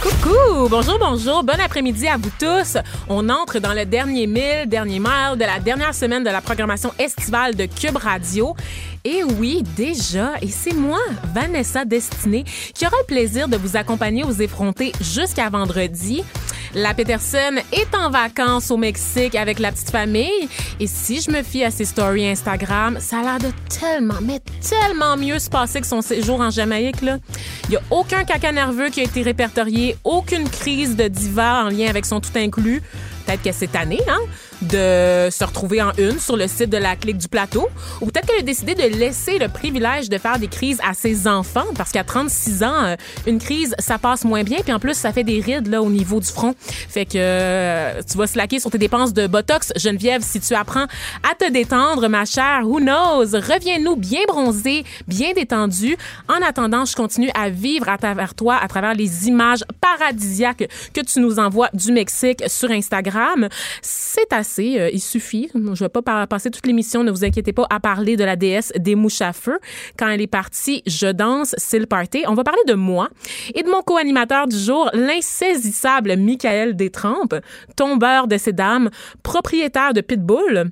Coucou, bonjour, bonjour, bon après-midi à vous tous. On entre dans le dernier mille, dernier mile de la dernière semaine de la programmation estivale de Cube Radio. Et oui, déjà, et c'est moi, Vanessa Destinée, qui aura le plaisir de vous accompagner aux effrontés jusqu'à vendredi. La Peterson est en vacances au Mexique avec la petite famille. Et si je me fie à ses stories Instagram, ça a l'air de tellement, mais tellement mieux se passer que son séjour en Jamaïque. Là. Il n'y a aucun caca nerveux qui a été répertorié, aucune crise de diva en lien avec son tout inclus. Peut-être que cette année, hein, de se retrouver en une sur le site de la clique du plateau. Ou peut-être qu'elle a décidé de laisser le privilège de faire des crises à ses enfants parce qu'à 36 ans, euh, une crise, ça passe moins bien. Puis en plus, ça fait des rides là, au niveau du front. Fait que euh, tu vas slacker sur tes dépenses de Botox. Geneviève, si tu apprends à te détendre, ma chère, who knows? Reviens-nous bien bronzé, bien détendu. En attendant, je continue à vivre à travers toi, à travers les images paradisiaques que tu nous envoies du Mexique sur Instagram. C'est assez, euh, il suffit. Je vais pas passer toute l'émission, ne vous inquiétez pas, à parler de la déesse des mouches à feu. Quand elle est partie, je danse, c'est le party. On va parler de moi et de mon co-animateur du jour, l'insaisissable Michael Détrempe, tombeur de ces dames, propriétaire de Pitbull.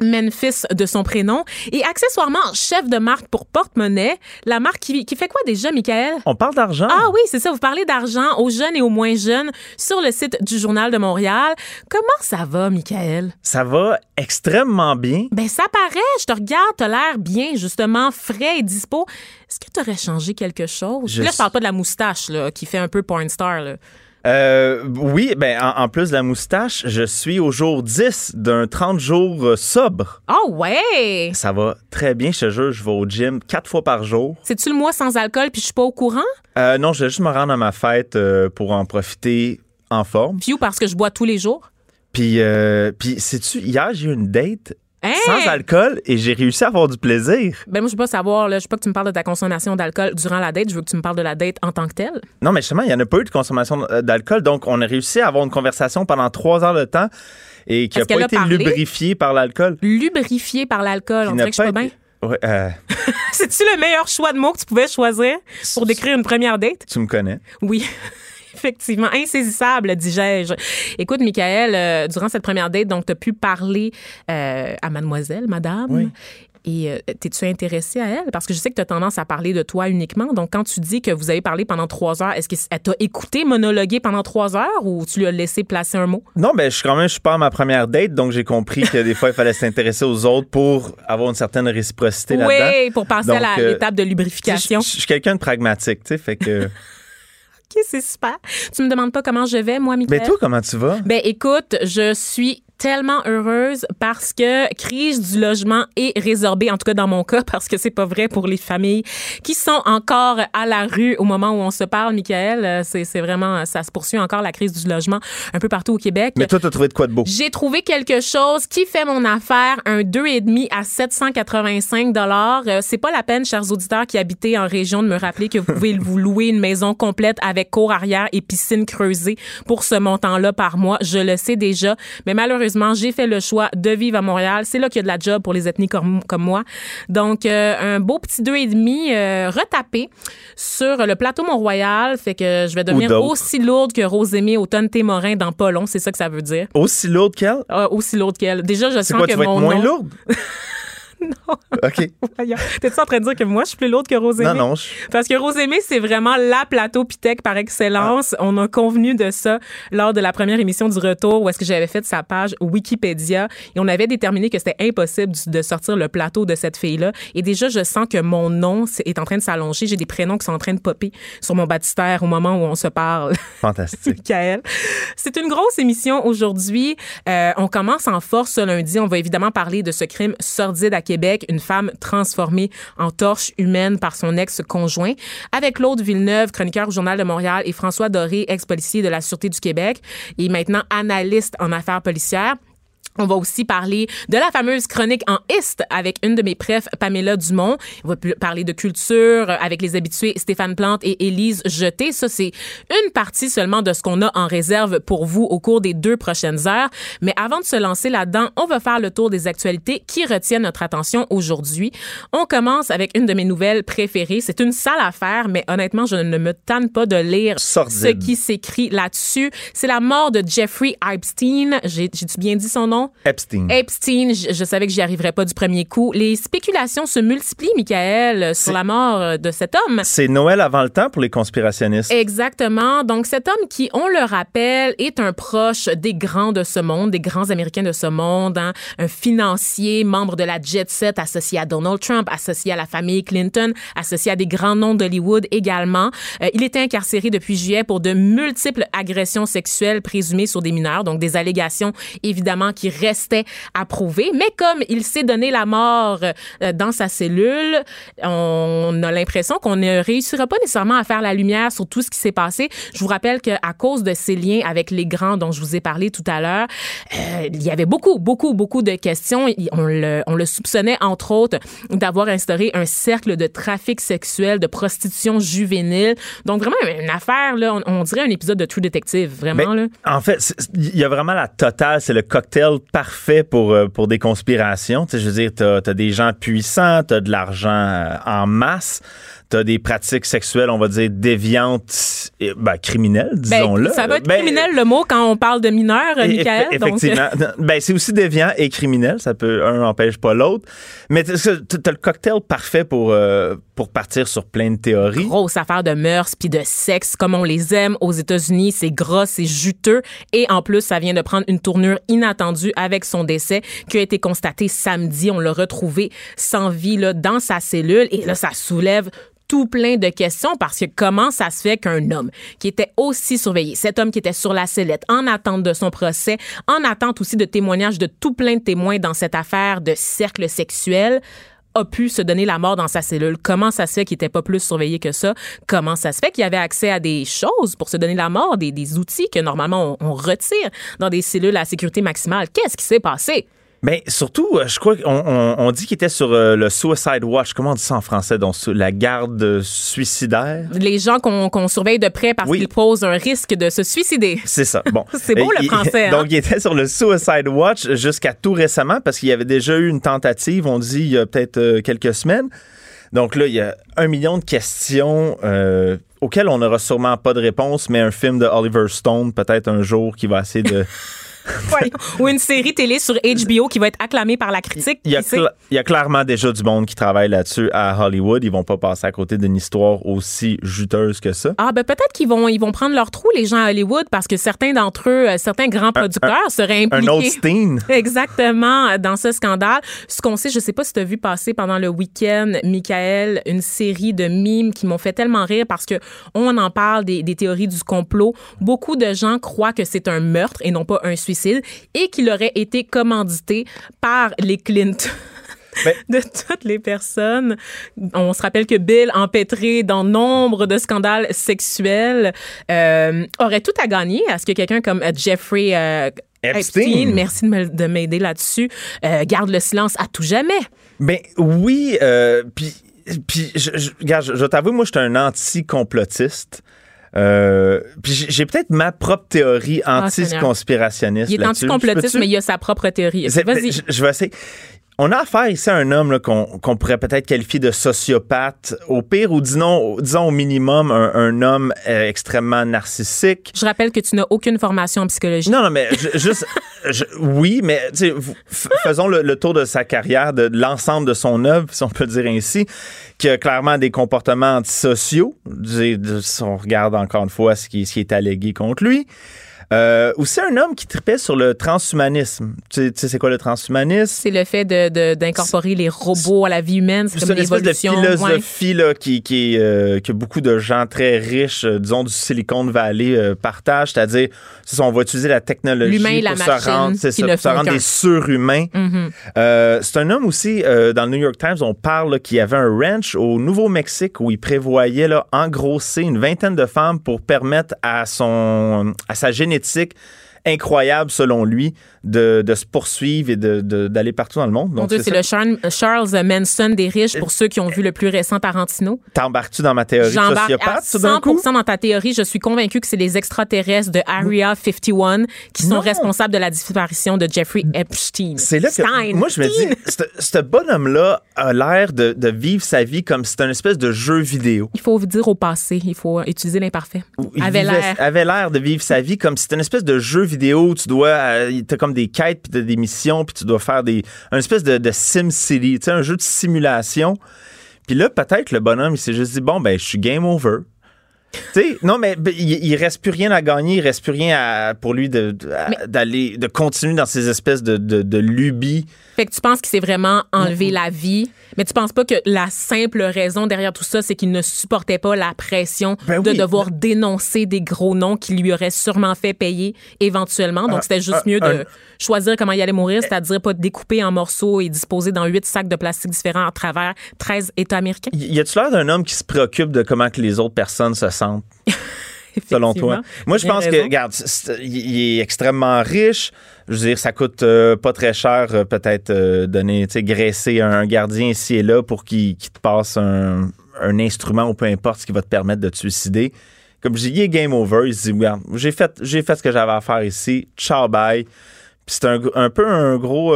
Memphis de son prénom et accessoirement chef de marque pour porte-monnaie. La marque qui, qui fait quoi déjà, Michael? On parle d'argent. Ah oui, c'est ça. Vous parlez d'argent aux jeunes et aux moins jeunes sur le site du Journal de Montréal. Comment ça va, Michael? Ça va extrêmement bien. Ben, ça paraît. Je te regarde, t'as l'air bien, justement, frais et dispo. Est-ce que t'aurais changé quelque chose? Je Là, je parle pas de la moustache, là, qui fait un peu porn star, là. Euh, oui, ben en, en plus de la moustache, je suis au jour 10 d'un 30 jours euh, sobre. Oh, ouais! Ça va très bien, je te jure, je vais au gym quatre fois par jour. C'est-tu le mois sans alcool puis je suis pas au courant? Euh, non, je vais juste me rendre à ma fête euh, pour en profiter en forme. Puis ou parce que je bois tous les jours? Puis, euh, puis sais-tu, hier, j'ai eu une date Hein? sans alcool et j'ai réussi à avoir du plaisir. Ben moi, je veux pas savoir, là, je veux pas que tu me parles de ta consommation d'alcool durant la date, je veux que tu me parles de la date en tant que telle. Non, mais justement, il n'y en a pas eu de consommation euh, d'alcool, donc on a réussi à avoir une conversation pendant trois heures de temps et qui qu'elle pas a été lubrifiée par l'alcool. Lubrifié par l'alcool, on dirait que je suis pas bien. Ouais, euh, C'est-tu le meilleur choix de mots que tu pouvais choisir pour décrire une première date? tu me connais. Oui. Effectivement, insaisissable, dis-je. Écoute, Michael, euh, durant cette première date, donc, tu as pu parler euh, à mademoiselle, madame. Oui. Et euh, t'es-tu intéressé à elle? Parce que je sais que tu as tendance à parler de toi uniquement. Donc, quand tu dis que vous avez parlé pendant trois heures, est-ce qu'elle t'a écouté monologuer pendant trois heures ou tu lui as laissé placer un mot? Non, ben je suis quand même, je suis pas à ma première date, donc j'ai compris que des fois, il fallait s'intéresser aux autres pour avoir une certaine réciprocité là-dedans. Oui, pour passer à euh, l'étape de lubrification. Je je- je suis quelqu'un de pragmatique, tu sais, fait que... OK, c'est super. Tu me demandes pas comment je vais, moi, Michael? Mais toi, comment tu vas? Ben écoute, je suis tellement heureuse parce que crise du logement est résorbée, en tout cas dans mon cas, parce que c'est pas vrai pour les familles qui sont encore à la rue au moment où on se parle, Michael. Euh, C'est, vraiment, ça se poursuit encore la crise du logement un peu partout au Québec. Mais toi, t'as trouvé de quoi de beau? J'ai trouvé quelque chose qui fait mon affaire, un 2,5 à 785 dollars. Euh, c'est pas la peine, chers auditeurs qui habitez en région, de me rappeler que vous pouvez vous louer une maison complète avec cour arrière et piscine creusée pour ce montant-là par mois. Je le sais déjà, mais malheureusement, j'ai fait le choix de vivre à Montréal. C'est là qu'il y a de la job pour les ethnies comme, comme moi. Donc, euh, un beau petit 2,5 euh, retapé sur le plateau Mont-Royal. Fait que je vais devenir aussi lourde que Rosémie Automne Témorin dans pas long. C'est ça que ça veut dire. Aussi lourde qu'elle? Ah, aussi lourde qu'elle. Déjà, je sens quoi, que tu vas être mon moins nom... lourde? non. OK. T'es-tu en train de dire que moi, je suis plus l'autre que Rosémée? Non, non. je- Parce que Rosémée, c'est vraiment la plateau Pitec par excellence. On a convenu de ça lors de la première émission du retour où est-ce que j'avais fait sa page Wikipédia et on avait déterminé que c'était impossible de sortir le plateau de cette fille-là. Et déjà, je sens que mon nom est en train de s'allonger. J'ai des prénoms qui sont en train de popper sur mon baptistère au moment où on se parle. Fantastique. Michael. C'est une grosse émission aujourd'hui. Euh, on commence en force ce lundi. On va évidemment parler de ce crime sordide à Québec, une femme transformée en torche humaine par son ex-conjoint, avec Claude Villeneuve, chroniqueur au Journal de Montréal, et François Doré, ex-policier de la Sûreté du Québec, et maintenant analyste en affaires policières. On va aussi parler de la fameuse chronique en Est avec une de mes prefs, Pamela Dumont. On va parler de culture avec les habitués Stéphane Plante et Élise Jeté. Ça, c'est une partie seulement de ce qu'on a en réserve pour vous au cours des deux prochaines heures. Mais avant de se lancer là-dedans, on va faire le tour des actualités qui retiennent notre attention aujourd'hui. On commence avec une de mes nouvelles préférées. C'est une sale affaire, mais honnêtement, je ne me tanne pas de lire Sordide. ce qui s'écrit là-dessus. C'est la mort de Jeffrey Epstein. J'ai- J'ai-tu bien dit son nom? Epstein. Epstein, je, je savais que j'y arriverais pas du premier coup. Les spéculations se multiplient, Michael, sur la mort de cet homme. C'est Noël avant le temps pour les conspirationnistes. Exactement. Donc, cet homme qui, on le rappelle, est un proche des grands de ce monde, des grands Américains de ce monde, hein, un financier, membre de la jet set, associé à Donald Trump, associé à la famille Clinton, associé à des grands noms d'Hollywood également. Euh, il était incarcéré depuis juillet pour de multiples agressions sexuelles présumées sur des mineurs, donc des allégations évidemment qui restaient à prouver. Mais comme il s'est donné la mort euh, dans sa cellule, on a l'impression qu'on ne réussira pas nécessairement à faire la lumière sur tout ce qui s'est passé. Je vous rappelle qu'à cause de ces liens avec les grands dont je vous ai parlé tout à l'heure, euh, il y avait beaucoup, beaucoup, beaucoup de questions. On le, on le soupçonnait, entre autres, d'avoir instauré un cercle de trafic sexuel, de prostitution juvénile. Donc, vraiment, une affaire, là, on, on dirait un épisode de True Detective, vraiment. Mais, là. en fait, il y a vraiment la totale, c'est le cocktail parfait pour, euh, pour des conspirations. Tu sais, je veux dire, t'as as des gens puissants, t'as de l'argent euh, en masse, t'as des pratiques sexuelles, on va dire, déviantes, et, ben, criminelles, Ben, disons-le. ça va être Ben, criminel le mot quand on parle de mineurs, Michael. eff- donc, Effectivement. ben, c'est aussi déviant et criminel. Ça peut, un n'empêche pas l'autre. Mais t'as t'as le cocktail parfait pour, euh, pour partir sur plein de théories. grosse affaire de mœurs puis de sexe comme on les aime aux États-Unis. C'est gras, c'est juteux. Et en plus, ça vient de prendre une tournure inattendue avec son décès qui a été constaté samedi. On l'a retrouvé sans vie là, dans sa cellule. Et là, ça soulève tout plein de questions parce que comment ça se fait qu'un homme qui était aussi surveillé, cet homme qui était sur la sellette en attente de son procès, en attente aussi de témoignages de tout plein de témoins dans cette affaire de cercle sexuel, a pu se donner la mort dans sa cellule? Comment ça se fait qu'il était pas plus surveillé que ça? Comment ça se fait qu'il avait accès à des choses pour se donner la mort, des, outils que normalement on, on retire dans des cellules à sécurité maximale? Qu'est-ce qui s'est passé? Mais surtout, euh, je crois qu'on on, on dit qu'il était sur euh, le Suicide Watch. Comment on dit ça en français? Donc, la garde suicidaire? Les gens qu'on surveille de près parce Oui. qu'ils posent un risque de se suicider. C'est ça. Bon. C'est beau, le il- français, hein? Donc, il était sur le Suicide Watch jusqu'à tout récemment parce qu'il y avait déjà eu une tentative, on dit, il y a peut-être euh, quelques semaines. Donc là, il y a un million de questions euh, auxquelles on n'aura sûrement pas de réponse, mais un film de Oliver Stone, peut-être un jour, qui va essayer de. Ouais. Ou une série télé sur HBO qui va être acclamée par la critique. Il y, a il y a clairement déjà du monde qui travaille là-dessus à Hollywood. Ils vont pas passer à côté d'une histoire aussi juteuse que ça. Ah ben peut-être qu'ils vont ils vont prendre leur trou les gens à Hollywood parce que certains d'entre eux, euh, certains grands producteurs seraient Un impliqués. autre Steen. Exactement, euh, dans ce scandale. Ce qu'on sait, je sais pas si tu as vu passer pendant le week-end, Michael, une série de mimes qui m'ont fait tellement rire parce que on en parle des, des théories du complot. Beaucoup de gens croient que c'est un meurtre et non pas un suicide et qu'il aurait été commandité par les Clinton. Mais- de toutes les personnes. On se rappelle que Bill, empêtré dans nombre de scandales sexuels, euh, aurait tout à gagner à ce que quelqu'un comme euh, Jeffrey euh, Epstein. Epstein, merci de m'aider là-dessus, euh, garde le silence à tout jamais. Mais oui, puis, puis je, je, regarde, je, je t'avoue, moi, je suis un anti-complotiste. Euh, puis j'ai peut-être ma propre théorie Ah, anti-conspirationniste. Il est anti-complotiste, mais il a sa propre théorie. Vas-y. Je, je vais essayer. On a affaire ici à un homme qu'on pourrait peut-être qualifier de sociopathe, au pire, ou disons, disons au minimum, un, un homme euh, extrêmement narcissique. Je rappelle que tu n'as aucune formation en psychologie. Non, non, mais je- juste, je- oui, mais faisons le, le tour de sa carrière, de l'ensemble de son œuvre, si on peut le dire ainsi, qui a clairement des comportements antisociaux, si on regarde encore une fois ce qui, ce qui est allégué contre lui. Euh, aussi un homme qui tripait sur le transhumanisme. Tu sais, tu sais c'est quoi le transhumanisme? C'est le fait de- de- d'incorporer les robots à la vie humaine. C'est comme une espèce de ouais. philosophie là, qui, qui, euh, que beaucoup de gens très riches, euh, disons du Silicon Valley, euh, partagent. C'est-à-dire, on va utiliser la technologie la pour machine se rendre, ça, pour se rendre des surhumains. Mhm. C'est un homme aussi, dans le New York Times, on parle qu'il y avait un ranch au Nouveau-Mexique où il prévoyait là, engrosser une vingtaine de femmes pour permettre à, son, à sa génétique get sick incroyable, selon lui, de, de se poursuivre et de- de- d'aller partout dans le monde. Mon Donc, Dieu, c'est le Charles, Charles Manson des riches pour ceux qui ont vu le plus récent Tarantino. T'embarques-tu dans ma théorie de à sociopathe, tout d'un coup? 100 dans ta théorie. Je suis convaincue que c'est les extraterrestres de Area 51 qui sont Non. responsables de la disparition de Jeffrey Epstein. C'est là que Stein. moi je me dis, ce- bonhomme-là a l'air de, de vivre sa vie comme si c'était une espèce de jeu vidéo. Il faut dire au passé, il faut utiliser l'imparfait. Il Avait l'air. avait l'air de vivre sa vie comme si c'était une espèce de jeu vidéo tu dois, euh, t'as comme des quêtes puis t'as des missions puis tu dois faire des, une espèce de, de Sim City, tu sais, un jeu de simulation. Puis là, peut-être le bonhomme, il s'est juste dit, bon, ben, je suis game over. Non, mais ben, il, il reste plus rien à gagner, il reste plus rien à- pour lui de- d'aller, de continuer dans ces espèces de, de, de lubies. Fait que tu penses qu'il s'est vraiment enlevé la vie, mais tu penses pas que la simple raison derrière tout ça, c'est qu'il ne supportait pas la pression Ben de oui. devoir dénoncer des gros noms qui lui auraient sûrement fait payer éventuellement. Donc, c'était juste mieux de choisir comment il allait mourir, c'est-à-dire pas découper en morceaux et disposer dans huit sacs de plastique différents à travers 13 États américains. Y y a-tu l'air d'un homme qui se préoccupe de comment que les autres personnes se selon toi? Moi, je pense que, regarde, il est extrêmement riche. Je veux dire, ça coûte euh, pas très cher, euh, peut-être, euh, donner, tu sais, graisser un gardien ici et là pour qu'il te passe un, un instrument ou peu importe ce qui va te permettre de te suicider. Comme je dis, il est game over. Il se dit, regarde, j'ai fait, j'ai fait ce que j'avais à faire ici. Ciao, bye. Puis c'est un, peu un gros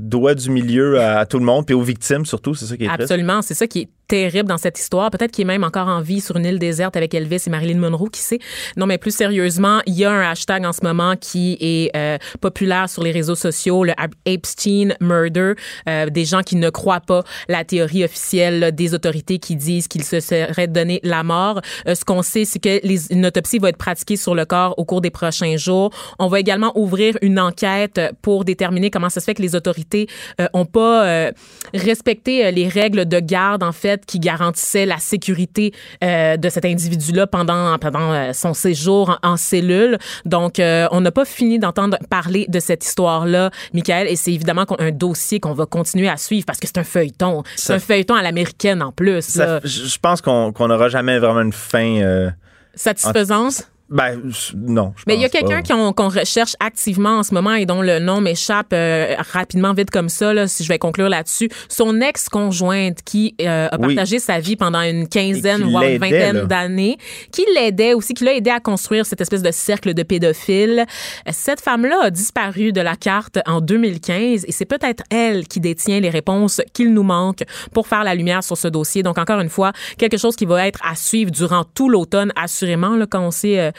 doigt du milieu à, à tout le monde, puis aux victimes surtout. C'est ça qui est. Absolument, c'est ça qui est terrible dans cette histoire. Peut-être qu'il est même encore en vie sur une île déserte avec Elvis et Marilyn Monroe, qui sait? Non, mais plus sérieusement, il y a un hashtag en ce moment qui est euh, populaire sur les réseaux sociaux, le Epstein Murder. Euh, des gens qui ne croient pas la théorie officielle des autorités qui disent qu'il se serait donné la mort. Euh, ce qu'on sait, c'est que les, autopsie va être pratiquée sur le corps au cours des prochains jours. On va également ouvrir une enquête pour déterminer comment ça se fait que les autorités euh, ont pas respecté les règles de garde, en fait, qui garantissaient la sécurité euh, de cet individu-là pendant, pendant euh, son séjour en, en cellule. Donc, euh, on n'a pas fini d'entendre parler de cette histoire-là, Michael, et c'est évidemment un dossier qu'on va continuer à suivre parce que c'est un feuilleton. C'est un feuilleton à l'américaine en plus. Ça- je pense qu'on n'aura jamais vraiment une fin. euh, Satisfaisante? Ben, non. je Mais il y a quelqu'un qu'on qu'on recherche activement en ce moment et dont le nom m'échappe euh, rapidement, vite comme ça, là, si je vais conclure là-dessus. Son ex-conjointe qui euh, a Oui. partagé sa vie pendant une quinzaine, voire une vingtaine d'années, qui l'aidait aussi, qui l'a aidé à construire cette espèce de cercle de pédophiles. Cette femme-là a disparu de la carte en 2015 et c'est peut-être elle qui détient les réponses qu'il nous manque pour faire la lumière sur ce dossier. Donc, encore une fois, quelque chose qui va être à suivre durant tout l'automne, assurément, là, quand on sait euh,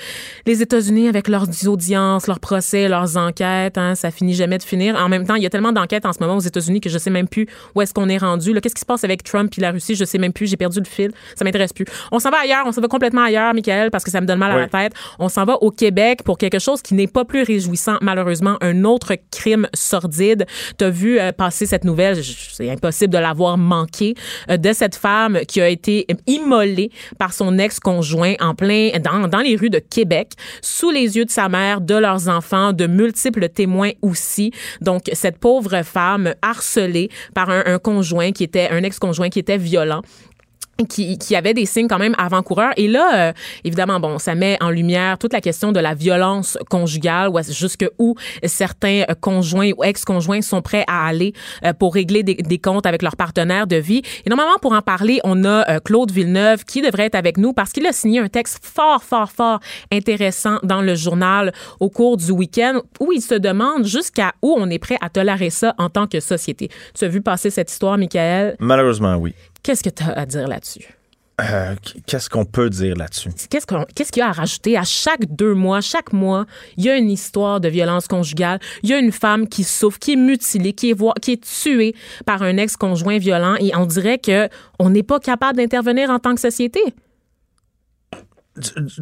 les États-Unis avec leurs audiences, leurs procès, leurs enquêtes, hein, ça finit jamais de finir. En même temps, il y a tellement d'enquêtes en ce moment aux États-Unis que je sais même plus où est-ce qu'on est rendu. Qu'est-ce qui se passe avec Trump et la Russie? Je sais même plus. J'ai perdu le fil. Ça m'intéresse plus. On s'en va ailleurs. On s'en va complètement ailleurs, Michael, parce que ça me donne mal à Oui. la tête. On s'en va au Québec pour quelque chose qui n'est pas plus réjouissant, malheureusement, un autre crime sordide. Tu as vu euh, passer cette nouvelle, c'est impossible de l'avoir manqué, euh, de cette femme qui a été immolée par son ex-conjoint en plein dans, dans les rues de Québec, sous les yeux de sa mère, de leurs enfants, de multiples témoins aussi. Donc, cette pauvre femme harcelée par un, conjoint qui était, un ex-conjoint qui était violent. Qui, qui avait des signes quand même avant-coureurs. Et là, euh, évidemment, bon, ça met en lumière toute la question de la violence conjugale, où jusque où certains conjoints ou ex-conjoints sont prêts à aller euh, pour régler des, des, comptes avec leur partenaire de vie. Et normalement, pour en parler, on a euh, Claude Villeneuve qui devrait être avec nous parce qu'il a signé un texte fort, fort, fort intéressant dans le journal au cours du week-end où il se demande jusqu'à où on est prêt à tolérer ça en tant que société. Tu as vu passer cette histoire, Michael? Malheureusement, oui. Qu'est-ce que tu as à dire là-dessus? Euh, qu'est-ce qu'on peut dire là-dessus? Qu'est-ce qu'il y a à rajouter? À chaque deux mois, chaque mois, il y a une histoire de violence conjugale. Il y a une femme qui souffre, qui est mutilée, qui est, qui est tuée par un ex-conjoint violent et on dirait qu'on n'est pas capable d'intervenir en tant que société.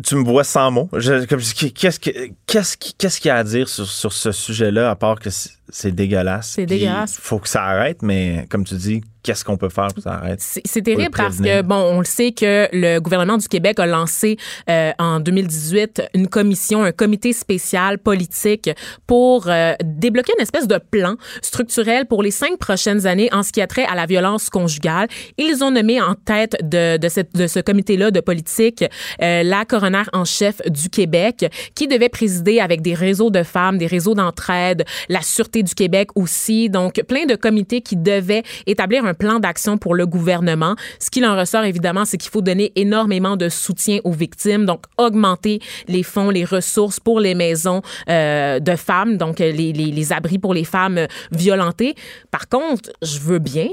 Tu, me vois sans mots. Qu'est-ce qu'il y a à dire sur, sur ce sujet-là, à part que c'est dégueulasse? C'est dégueulasse. Il faut que ça arrête, mais comme tu dis, qu'est-ce qu'on peut faire pour ça arrête? C'est terrible parce que, bon, on le sait que le gouvernement du Québec a lancé euh, en 2018 une commission, un comité spécial politique pour euh, débloquer une espèce de plan structurel pour les cinq prochaines années en ce qui a trait à la violence conjugale. Ils ont nommé en tête de, de, cette, de ce comité-là de politique euh, la coroner en chef du Québec qui devait présider avec des réseaux de femmes, des réseaux d'entraide, la Sûreté du Québec aussi. Donc, plein de comités qui devaient établir un un plan d'action pour le gouvernement. Ce qu'il en ressort, évidemment, c'est qu'il faut donner énormément de soutien aux victimes, donc augmenter les fonds, les ressources pour les maisons euh, de femmes, donc les, les, les abris pour les femmes violentées. Par contre, je veux bien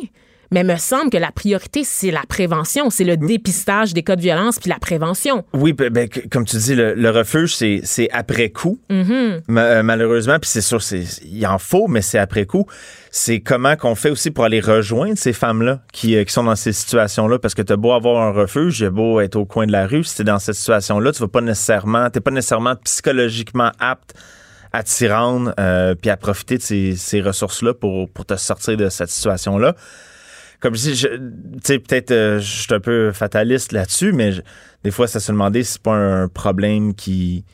mais me semble que la priorité, c'est la prévention, c'est le dépistage des cas de violence puis la prévention. Oui, ben, ben comme tu dis, le, refuge, c'est après coup, mm-hmm. euh, malheureusement, puis c'est sûr, il en faut, mais c'est après coup. C'est comment qu'on fait aussi pour aller rejoindre ces femmes-là qui, euh, qui, sont dans ces situations-là, parce que tu as beau avoir un refuge, as beau être au coin de la rue, si tu dans cette situation-là, tu vas pas nécessairement, t'es pas nécessairement psychologiquement apte à t'y rendre euh, puis à profiter de ces, ces ressources-là pour, pour te sortir de cette situation-là comme je dis, tu sais, peut-être euh, je suis un peu fataliste là-dessus, mais des fois, ça se demandait si c'est pas un problème qui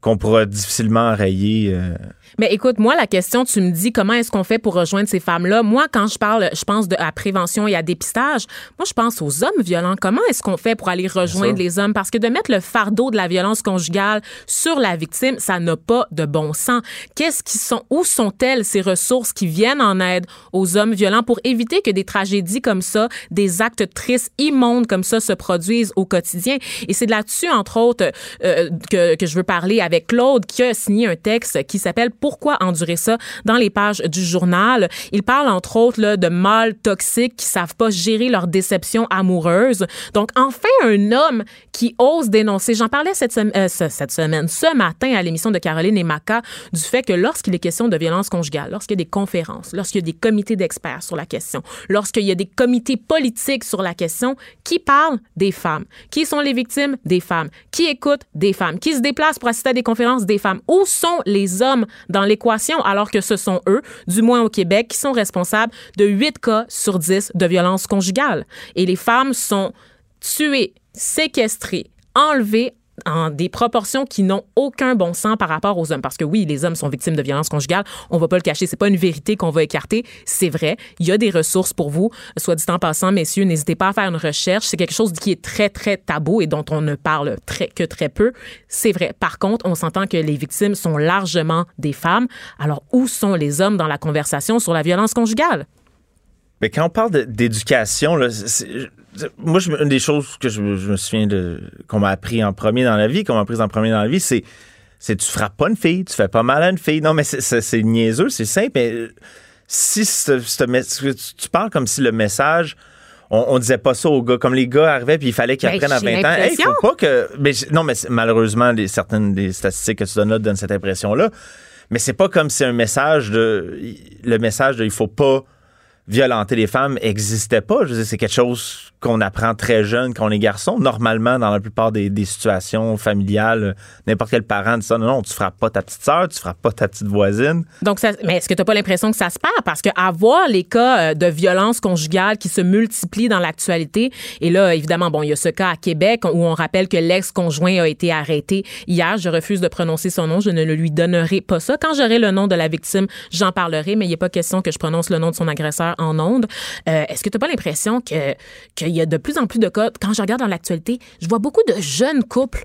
qu'on pourra difficilement enrayer. Euh, mais écoute, moi, la question, tu me dis comment est-ce qu'on fait pour rejoindre ces femmes-là? Moi, quand je parle, je pense de, à prévention et à dépistage, moi, je pense aux hommes violents. Comment est-ce qu'on fait pour aller rejoindre les hommes? Parce que de mettre le fardeau de la violence conjugale sur la victime, ça n'a pas de bon sens. Qu'est-ce qui sont, où sont-elles ces ressources qui viennent en aide aux hommes violents pour éviter que des tragédies comme ça, des actes tristes, immondes comme ça se produisent au quotidien? Et c'est là-dessus, entre autres, euh, que, que je veux parler avec Claude, qui a signé un texte qui s'appelle pourquoi endurer ça dans les pages du journal. Il parle entre autres là, de mâles toxiques qui savent pas gérer leur déception amoureuse. Donc enfin un homme qui ose dénoncer. J'en parlais cette, euh, cette semaine, ce matin à l'émission de Caroline et Maca du fait que lorsqu'il est question de violence conjugale, lorsqu'il y a des conférences, lorsqu'il y a des comités d'experts sur la question, lorsqu'il y a des comités politiques sur la question, qui parle des femmes, qui sont les victimes des femmes, qui écoutent des femmes, qui se déplacent pour assister à des conférences des femmes? Où sont les hommes dans l'équation alors que ce sont eux, du moins au Québec, qui sont responsables de 8 cas sur 10 de violences conjugales. Et les femmes sont tuées, séquestrées, enlevées en des proportions qui n'ont aucun bon sens par rapport aux hommes. Parce que oui, les hommes sont victimes de violences conjugales. On va pas le cacher. C'est pas une vérité qu'on va écarter. C'est vrai. Il y a des ressources pour vous. Soit dit en passant, messieurs, n'hésitez pas à faire une recherche. C'est quelque chose qui est très, très tabou et dont on ne parle très, que très peu. C'est vrai. Par contre, on s'entend que les victimes sont largement des femmes. Alors, où sont les hommes dans la conversation sur la violence conjugale? Mais quand on parle d'éducation, moi, une des choses que je, me souviens de qu'on m'a appris en premier dans la vie, qu'on m'a appris en premier dans la vie, c'est c'est tu frappes pas une fille, tu fais pas mal à une fille. Non, mais c'est niaiseux, c'est simple. Mais si tu parles comme si le message on, disait pas ça aux gars. Comme les gars arrivaient puis il fallait qu'ils ben, apprennent à 20 ans. Il faut pas que. Mais, non, mais malheureusement, les, certaines des statistiques que tu donnes là donnent cette impression-là. Mais c'est pas comme si un message de. Le message de il faut pas violenter les femmes n'existait pas. Je c'est quelque chose qu'on apprend très jeune quand on est garçon. Normalement, dans la plupart des, situations familiales, n'importe quel parent dit ça. Non, non, tu frappes pas ta petite sœur, tu frappes pas ta petite voisine. Donc, mais est-ce que tu n'as pas l'impression que ça se perd? Parce que avoir les cas euh, de violence conjugale qui se multiplient dans l'actualité, et là, évidemment, bon, il y a ce cas à Québec où on rappelle que l'ex-conjoint a été arrêté hier. Je refuse de prononcer son nom. Je ne lui donnerai pas ça. Quand j'aurai le nom de la victime, j'en parlerai, mais il n'est pas question que je prononce le nom de son agresseur en ondes. Euh, est-ce que tu n'as pas l'impression que qu'il y a de plus en plus de cas, quand je regarde dans l'actualité, je vois beaucoup de jeunes couples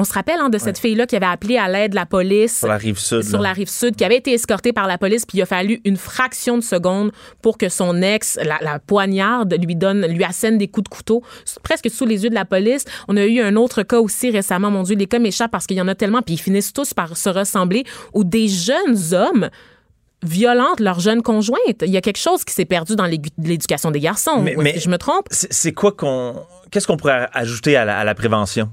on se rappelle hein, de cette fille-là qui avait appelé à l'aide la police. Sur la rive sud. Sur la rive sud, qui avait été escortée par la police, puis il a fallu une fraction de seconde pour que son ex, la, poignarde, lui donne, lui assène des coups de couteau, presque sous les yeux de la police. On a eu un autre cas aussi récemment, mon Dieu, les cas m'échappent parce qu'il y en a tellement, puis ils finissent tous par se ressembler, où des jeunes hommes violentent leur jeune conjointe. Il y a quelque chose qui s'est perdu dans l'éducation des garçons. Mais, je me trompe? C'est quoi qu'on. Qu'est-ce qu'on pourrait ajouter à la prévention?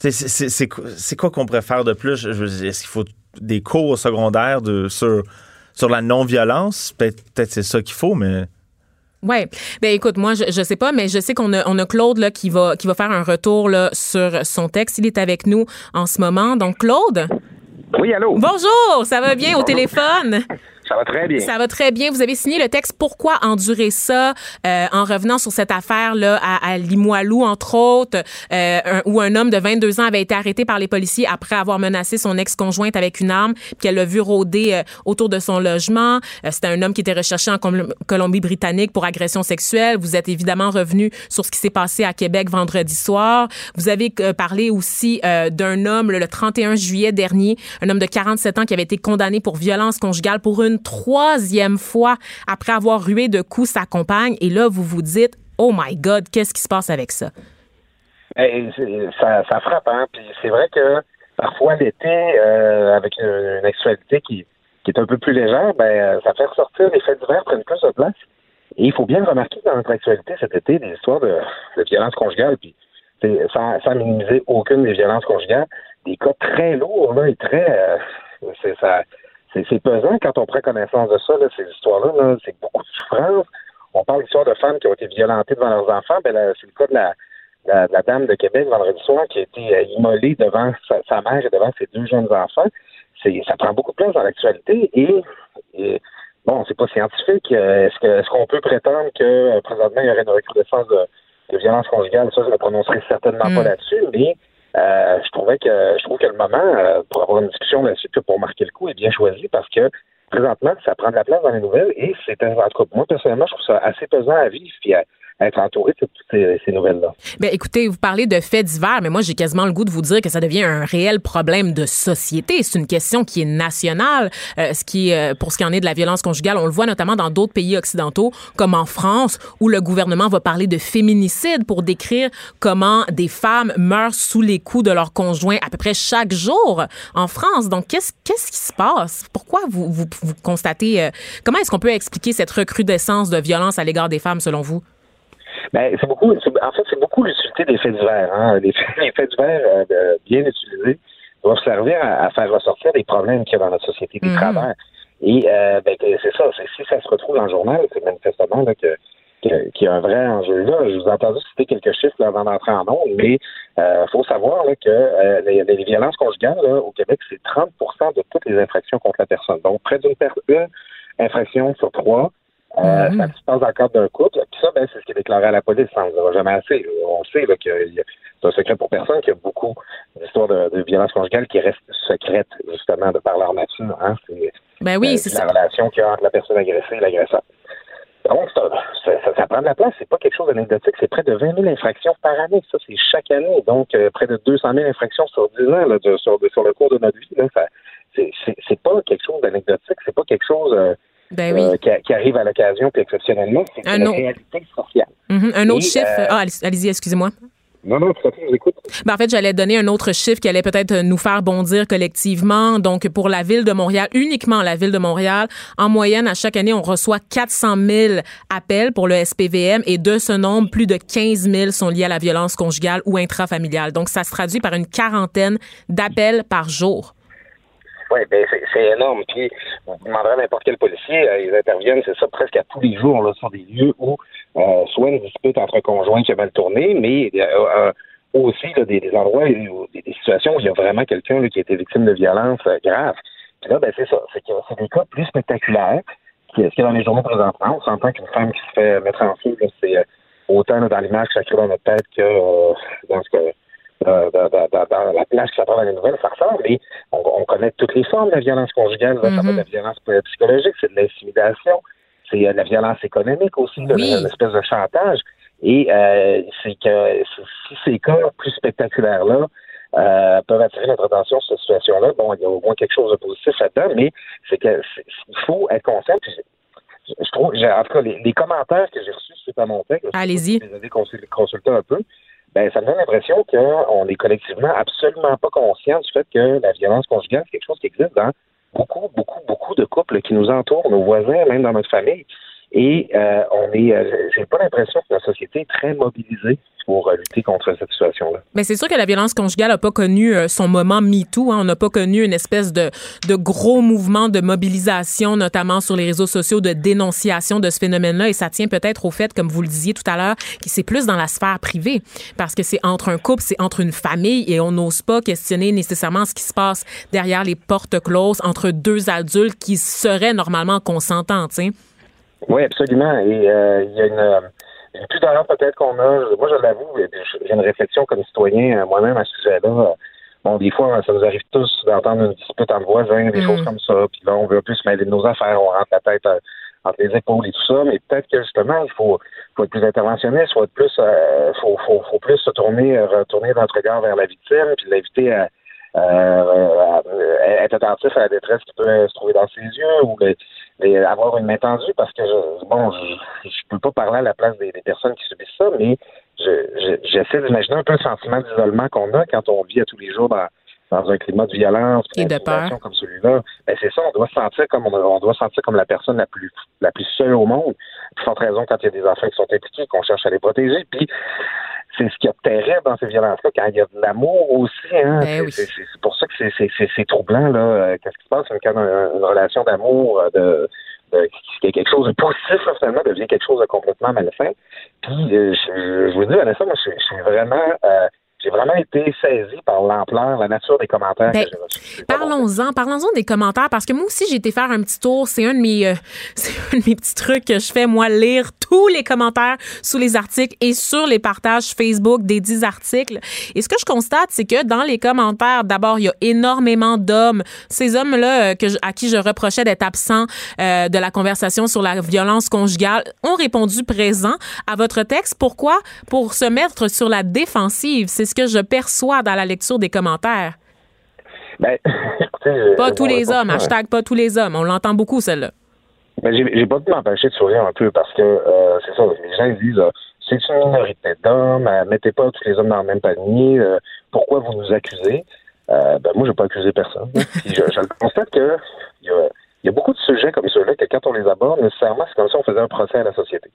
C'est quoi qu'on pourrait faire de plus? Est-ce qu'il faut des cours secondaires de, sur, sur la non-violence? Peut-être c'est ça qu'il faut, mais. Oui. Ben écoute, moi je, je sais pas, mais je sais qu'on a, on a Claude là, qui va qui va faire un retour là, sur son texte. Il est avec nous en ce moment. Donc Claude? Oui, allô? Bonjour, ça va bien au téléphone? Ça va très bien. Ça va très bien. Vous avez signé le texte Pourquoi endurer ça euh, en revenant sur cette affaire-là à, Limoilou, entre autres, euh, où un homme de 22 ans avait été arrêté par les policiers après avoir menacé son ex-conjointe avec une arme, puis qu'elle l'a vu rôder euh, autour de son logement. C'était un homme qui était recherché en Colombie-Britannique pour agression sexuelle. Vous êtes évidemment revenu sur ce qui s'est passé à Québec vendredi soir. Vous avez parlé aussi d'un homme le 31 juillet dernier, un homme de 47 ans qui avait été condamné pour violence conjugale pour une troisième fois après avoir rué de coups sa compagne. Et là, vous vous dites, oh my God, qu'est-ce qui se passe avec ça? Eh, ça, frappe, hein? Puis c'est vrai que parfois l'été, euh, avec une, actualité qui, est un peu plus légère, ben ça fait ressortir les faits divers prennent plus de place. Et il faut bien remarquer dans notre actualité cet été des histoires de, de violence conjugale, puis sans, minimiser aucune des violences conjugales, des cas très lourds et très euh, ça c'est pesant quand on prend connaissance de ça, ces histoires-là. c'est beaucoup de souffrance. On parle d'histoires de femmes qui ont été violentées devant leurs enfants. Ben, c'est le cas de la, la, dame de Québec vendredi soir qui a été euh, immolée devant sa, mère et devant ses deux jeunes enfants. C'est, ça prend beaucoup de place dans l'actualité et, bon, c'est pas scientifique. Euh, est-ce, que, est-ce qu'on peut prétendre que euh, présentement il y aurait une recrudescence de, de violence conjugale? Ça, je ne prononcerai certainement pas mm. là-dessus, mais euh, je trouvais que je trouve que le moment euh, pour avoir une discussion là-dessus que pour marquer le coup est bien choisi parce que présentement, ça prend de la place dans les nouvelles et c'est en tout cas moi personnellement, je trouve ça assez pesant à vivre puis être entouré de toutes ces, nouvelles-là. Bien, écoutez, vous parlez de faits divers, mais moi, j'ai quasiment le goût de vous dire que ça devient un réel problème de société. C'est une question qui est nationale. Euh, ce qui, euh, pour ce qui en est de la violence conjugale, on le voit notamment dans d'autres pays occidentaux, comme en France, où le gouvernement va parler de féminicide pour décrire comment des femmes meurent sous les coups de leurs conjoints à peu près chaque jour en France. Donc, qu'est-ce qu'est-ce qui se passe? Pourquoi vous, vous, vous constatez... Euh, comment est-ce qu'on peut expliquer cette recrudescence de violence à l'égard des femmes, selon vous? Ben, c'est beaucoup, en fait, c'est beaucoup l'utilité des faits divers. Hein. Les, faits divers euh, bien utilisés doivent servir à, faire ressortir des problèmes qu'il y a dans notre société, des mm travers. Et euh, ben, c'est ça, si ça se retrouve dans le journal, c'est manifestement là, que qu'il y a un vrai enjeu là. Je vous ai entendu citer quelques chiffres avant d'entrer en nombre, mais il euh, faut savoir là, que euh, les, les, violences conjugales là, au Québec, c'est 30% de toutes les infractions contre la personne. Donc, près d'une une infraction sur trois euh, Ça se passe cadre d'un couple. Puis ça, ben, c'est ce qui est déclaré à la police. Ça ne va jamais assez. On sait que c'est un secret pour personne qu'il y a beaucoup d'histoires de, de violence conjugale qui restent secrètes, justement, de par leur nature. Hein. C'est ben oui, euh, la relation qu'il y a entre la personne agressée et l'agresseur. Donc, ça, ça, prend de la place. C'est pas quelque chose d'anecdotique. C'est près de 20 000 infractions par année. Ça, c'est chaque année. Donc, euh, près de 200 000 infractions sur 10 ans là, sur, sur, le cours de notre vie. Là, ça, c'est, pas quelque chose d'anecdotique. C'est pas quelque chose euh, ben oui. Euh, qui, arrive à l'occasion, puis exceptionnellement, c'est une réalité sociale. Mm-hmm. Un autre chiffre. Euh, ah, allez-y, excusez-moi. Non, non, tout à fait, je écoute. Ben, en fait, j'allais donner un autre chiffre qui allait peut-être nous faire bondir collectivement. Donc, pour la ville de Montréal, uniquement la ville de Montréal, en moyenne, à chaque année, on reçoit 400 000 appels pour le SPVM et de ce nombre, plus de 15 000 sont liés à la violence conjugale ou intrafamiliale. Donc, ça se traduit par une quarantaine d'appels par jour. Oui, ben c'est énorme. Puis, on demanderait à n'importe quel policier, euh, ils interviennent, c'est ça, presque à tous les jours, là, sur des lieux où euh, soit une dispute entre conjoints qui a mal tourné, mais euh, aussi là, des, endroits, où, des, situations où il y a vraiment quelqu'un qui a été victime de violence grave. Puis là, ben c'est ça, c'est des cas plus spectaculaires ce qu'il y a dans les journaux présentement. On s'entend qu'une femme qui se fait mettre en feu, c'est autant dans l'image que ça dans notre tête que dans ce que dans, la place que ça prend dans les nouvelles, ça ressemble. Et on, connaît toutes les formes de la violence conjugale. Ça va de la mm-hmm. violence psychologique, c'est de l'intimidation, c'est euh, la violence économique aussi, Oui. une espèce de chantage. Et euh, c'est que si ces cas plus spectaculaires-là euh, peuvent attirer notre attention sur cette situation-là, bon, il y a au moins quelque chose de positif là-dedans, mais c'est que il faut être conscient. Puis je, je trouve, en tout cas, les, les commentaires que j'ai reçus suite à mon texte, Allez-y. les avez consul- consultés un peu. Ben, ça me donne l'impression qu'on est collectivement absolument pas conscient du fait que la violence conjugale, c'est quelque chose qui existe dans beaucoup, beaucoup, beaucoup de couples qui nous entourent, nos voisins, même dans notre famille. Et euh, on est, euh, j'ai pas l'impression que la société est très mobilisée pour euh, lutter contre cette situation-là. Mais c'est sûr que la violence conjugale n'a pas connu euh, son moment MeToo. Hein. On n'a pas connu une espèce de, de gros mouvement de mobilisation, notamment sur les réseaux sociaux, de dénonciation de ce phénomène-là. Et ça tient peut-être au fait, comme vous le disiez tout à l'heure, que c'est plus dans la sphère privée. Parce que c'est entre un couple, c'est entre une famille et on n'ose pas questionner nécessairement ce qui se passe derrière les portes closes entre deux adultes qui seraient normalement consentants, tu sais. Oui, absolument. Et euh, il y a une, euh, une pudeur peut-être qu'on a. Moi, je l'avoue, j'ai une réflexion comme citoyen euh, moi-même à ce sujet-là. Bon, des fois, ça nous arrive tous d'entendre une dispute entre voisins, des Mm. choses comme ça. Puis là, on veut se mêler de nos affaires, on rentre la tête euh, entre les épaules et tout ça. Mais peut-être que justement, il faut, faut être plus interventionniste, faut être plus, euh, faut, faut, faut plus se tourner, retourner notre regard vers la victime, puis l'inviter à, euh, à être attentif à la détresse qui peut se trouver dans ses yeux ou le- le- avoir une main tendue parce que je, bon, je, je peux pas parler à la place des, des personnes qui subissent ça, mais je- je- j'essaie d'imaginer un peu le sentiment d'isolement qu'on a quand on vit à tous les jours dans, dans un climat de violence Et de peur. comme celui-là. Ben c'est ça, on doit se sentir comme on, on doit se sentir comme la personne la plus la plus seule au monde. Pour forte raison quand il y a des enfants qui sont impliqués, qu'on cherche à les protéger. Puis c'est ce a de terrible dans ces violences-là, quand il y a de l'amour aussi. Hein, Ben c'est, oui. c'est- c'est- c'est pour ça que c'est, troublant. Là. Euh, Qu'est-ce qui se passe? Quand une, une relation d'amour, euh, de, de, qui est quelque chose de positif, là, finalement, devient quelque chose de complètement malsain. Puis, euh, je, je vous dis, Vanessa, moi, je, je suis vraiment... euh, j'ai vraiment été saisi par l'ampleur, la nature des commentaires Ben, que j'ai reçus. Parlons-en, parlons-en des commentaires parce que moi aussi j'ai été faire un petit tour. C'est un de mes, euh, un de mes petits trucs que je fais moi lire tous les commentaires sous les articles et sur les partages Facebook des 10 articles. Et ce que je constate, c'est que dans les commentaires, d'abord il y a énormément d'hommes. Ces hommes-là euh, que je- à qui je reprochais d'être absents euh, de la conversation sur la violence conjugale ont répondu présent à votre texte. Pourquoi? Pour se mettre sur la défensive. C'est ce que je perçois dans la lecture des commentaires. Ben, écoutez, je- Pas je- tous les hommes. Hashtag pas tous les hommes. On l'entend beaucoup, celle-là. Ben, j'ai, pas pu m'empêcher de sourire un peu parce que euh, c'est ça, les gens ils disent euh, c'est une minorité d'hommes, euh, mettez pas tous les hommes dans le même panier, pourquoi vous nous accusez? Ben moi j'ai pas accusé personne. Puis je, je constate que il y y a beaucoup de sujets comme ceux-là que quand on les aborde, nécessairement, c'est comme si on faisait un procès à la société.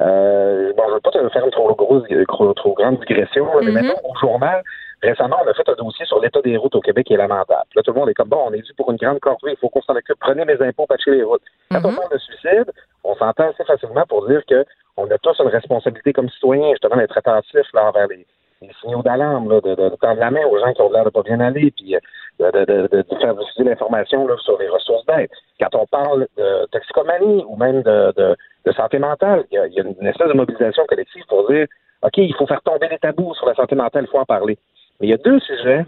Euh, bon, je veux pas te faire une trop grosse, trop, trop grande digression, là, mais maintenant, au journal, récemment, on a fait un dossier sur l'état des routes au Québec qui est lamentable. Là, tout le monde est comme, bon, on est dû pour une grande corvée, il faut qu'on s'en occupe, prenez mes impôts, patchez les routes. Quand on parle de suicide, on s'entend assez facilement pour dire que on a tous une responsabilité comme citoyens, justement, d'être attentifs là, envers les, les signaux d'alarme, de, de, de tendre la main aux gens qui ont l'air de pas bien aller, puis euh, de, de, faire diffuser l'information là, sur les ressources d'aide. Quand on parle de toxicomanie ou même de, de, santé mentale, il y, a, il y a une espèce de mobilisation collective pour dire OK, il faut faire tomber les tabous sur la santé mentale, il faut en parler. Mais il y a deux sujets,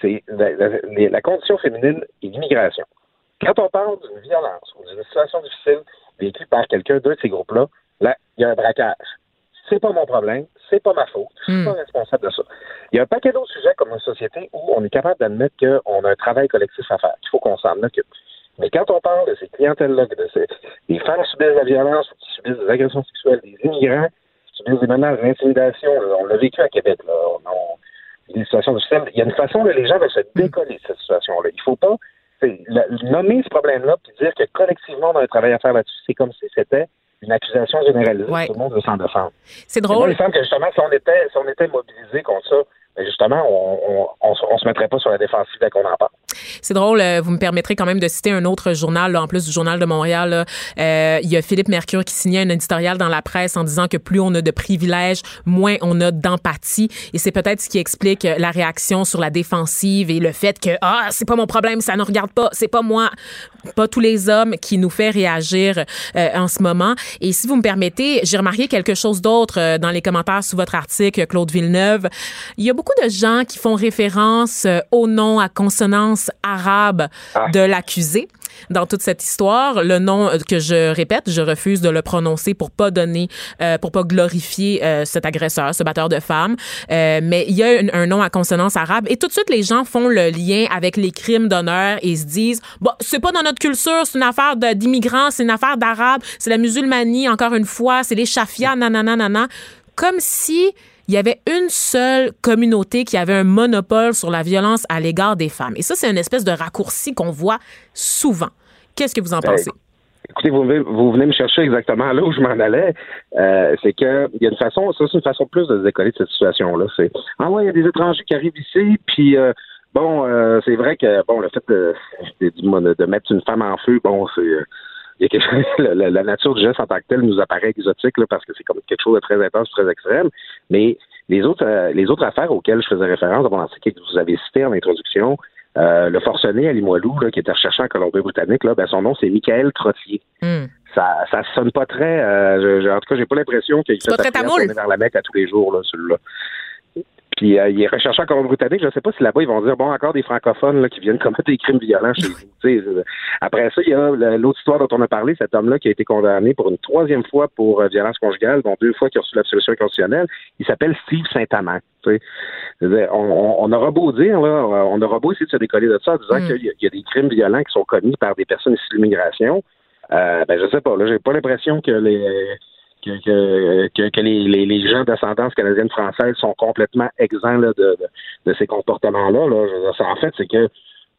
c'est la, la, la- la condition féminine et l'immigration. Quand on parle d'une violence ou d'une situation difficile vécue par quelqu'un d'un de ces groupes-là, là, il y a un braquage. C'est pas mon problème, c'est pas ma faute, je suis pas responsable de ça. Il y a un paquet d'autres sujets comme une société où on est capable d'admettre qu'on a un travail collectif à faire, qu'il faut qu'on s'en occupe. Mais quand on parle de ces clientèles-là, de ces, des femmes qui subissent la violence, qui subissent des agressions sexuelles, des immigrants qui subissent des menaces, là, on l'a vécu à Québec, là, on, on- des situations difficiles, il y a une façon que les gens veulent se décoller de cette situation-là. Il faut pas la- nommer ce problème-là puis dire que collectivement on a un travail à faire là-dessus, c'est comme si c'était une accusation généralisée. Ouais. Tout le monde veut s'en défendre. C'est Moi, drôle. il me semble que justement, si on était, si on était mobilisés contre ça, ben justement, on, on se mettrait pas sur la défensive dès qu'on en parle. C'est drôle. euh, Vous me permettrez quand même de citer un autre journal, là, en plus du Journal de Montréal. là. Euh, Il y a Philippe Mercure qui signait un éditorial dans la presse en disant que plus on a de privilèges, moins on a d'empathie. Et c'est peut-être ce qui explique euh, la réaction sur la défensive et le fait que ah c'est pas mon problème, ça ne regarde pas, c'est pas moi, pas tous les hommes qui nous fait réagir euh, en ce moment. Et si vous me permettez, j'ai remarqué quelque chose d'autre euh, dans les commentaires sous votre article, Claude Villeneuve. Il y a beaucoup de gens qui font référence euh, au nom à consonance arabe Ah. de l'accusé. dans toute cette histoire. Le nom que je répète, je refuse de le prononcer pour pas donner, euh, pour pas glorifier euh, cet agresseur, ce batteur de femmes. Euh, mais il y a un, un, nom à consonance arabe et tout de suite les gens font le lien avec les crimes d'honneur et se disent bon c'est pas dans notre culture, c'est une affaire d'immigrants, c'est une affaire d'arabes, c'est la musulmanie encore une fois, c'est les chafia, nanana, nanana, comme si il y avait une seule communauté qui avait un monopole sur la violence à l'égard des femmes. Et ça, c'est une espèce de raccourci qu'on voit souvent. Qu'est-ce que vous en pensez? Écoutez, vous, vous, venez me chercher exactement là où je m'en allais. Euh, c'est que il y a une façon, ça c'est une façon plus de se décoller de cette situation-là. C'est ah ouais, il y a des étrangers qui arrivent ici, puis euh, bon, euh, c'est vrai que bon, le fait de, de, de, mettre une femme en feu, bon, c'est il y a quelque chose, la, la, nature du geste en tant que tel nous apparaît exotique là, parce que c'est comme quelque chose de très intense, très extrême. Mais les autres, euh, les autres affaires auxquelles je faisais référence, bon, c'est que vous avez cité en introduction, euh, le forcené à Limoilou, là, qui était recherché en Colombie-Britannique, là, ben, son nom, c'est Michael Trottier. Mm. Ça, ça sonne pas très. Euh, je, en tout cas, j'ai pas l'impression qu'il fait vers la Mecque à tous les jours, là, celui-là. Puis euh, il est recherché en Colombie-Britannique. Je ne sais pas si là-bas, ils vont dire, bon, encore des francophones là, qui viennent commettre des crimes violents chez vous. Euh, après ça, il y a l'autre histoire dont on a parlé, cet homme-là qui a été condamné pour une troisième fois pour euh, violence conjugale, dont deux fois qui a reçu l'absolution constitutionnelle. Il s'appelle Steve Saint-Amand. On, on, aura beau dire, là, on aura beau essayer de se décoller de ça en disant mm. qu'il y, a des crimes violents qui sont commis par des personnes issues de l'immigration. Euh, ben, je sais pas, là, j'ai pas l'impression que les que, que, que les, les, les, gens d'ascendance canadienne-française sont complètement exempts là, de, de, de, ces comportements-là. Là. En fait, c'est que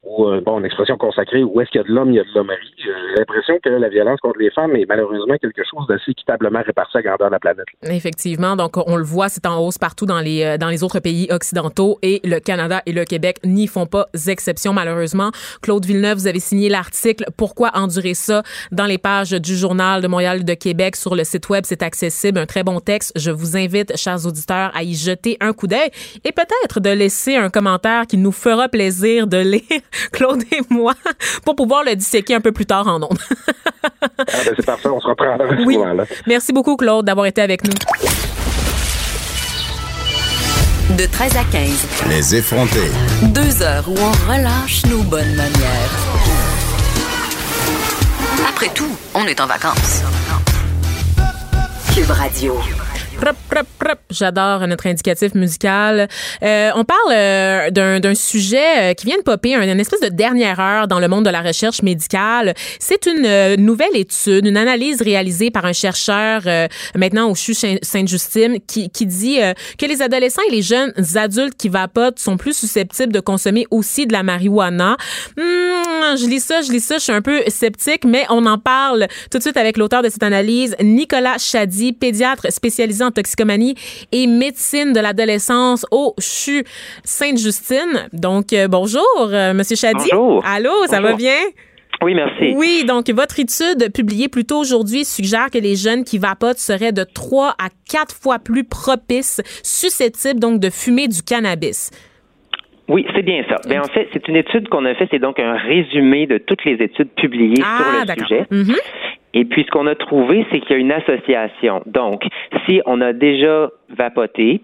ou euh, bon, une expression consacrée, où est-ce qu'il y a de l'homme, il y a de l'hommerie. J'ai l'impression que la violence contre les femmes est malheureusement quelque chose d'assez équitablement réparti à grandeur de la planète. Effectivement, donc on le voit, c'est en hausse partout dans les euh, dans les autres pays occidentaux et le Canada et le Québec n'y font pas exception malheureusement. Claude Villeneuve, vous avez signé l'article Pourquoi endurer ça dans les pages du journal de Montréal de Québec sur le site web, c'est accessible, un très bon texte. Je vous invite, chers auditeurs, à y jeter un coup d'œil et peut-être de laisser un commentaire qui nous fera plaisir de lire Claude et moi, pour pouvoir le disséquer un peu plus tard en ondes. ah ben c'est parfait, on se reprend oui. là. Merci beaucoup, Claude, d'avoir été avec nous. De 13 à 15. Les effrontés. Deux heures où on relâche nos bonnes manières. Après tout, on est en vacances. Cube Radio. J'adore notre indicatif musical. Euh, on parle euh, d'un sujet euh, qui vient de popper, une espèce de dernière heure dans le monde de la recherche médicale. C'est une nouvelle étude, une analyse réalisée par un chercheur maintenant au CHU Sainte-Justine qui, qui dit que les adolescents et les jeunes adultes qui vapotent sont plus susceptibles de consommer aussi de la marijuana. Hmm, je lis ça, je lis ça, je suis un peu sceptique, mais on en parle tout de suite avec l'auteur de cette analyse, Nicolas Chady, pédiatre spécialisé toxicomanie et médecine de l'adolescence au CHU Sainte-Justine. Donc, euh, bonjour, euh, Monsieur Chadi. Bonjour. Allô, ça va bien? Oui, merci. Oui, donc votre étude publiée plus tôt aujourd'hui suggère que les jeunes qui vapotent seraient de 3 à 4 fois plus propices, susceptibles donc de fumer du cannabis. Oui, c'est bien ça. Ben, en fait, c'est une étude qu'on a fait, c'est donc un résumé de toutes les études publiées ah, sur le sujet. Mm-hmm. Et puis, ce qu'on a trouvé, c'est qu'il y a une association. Donc, si on a déjà vapoté,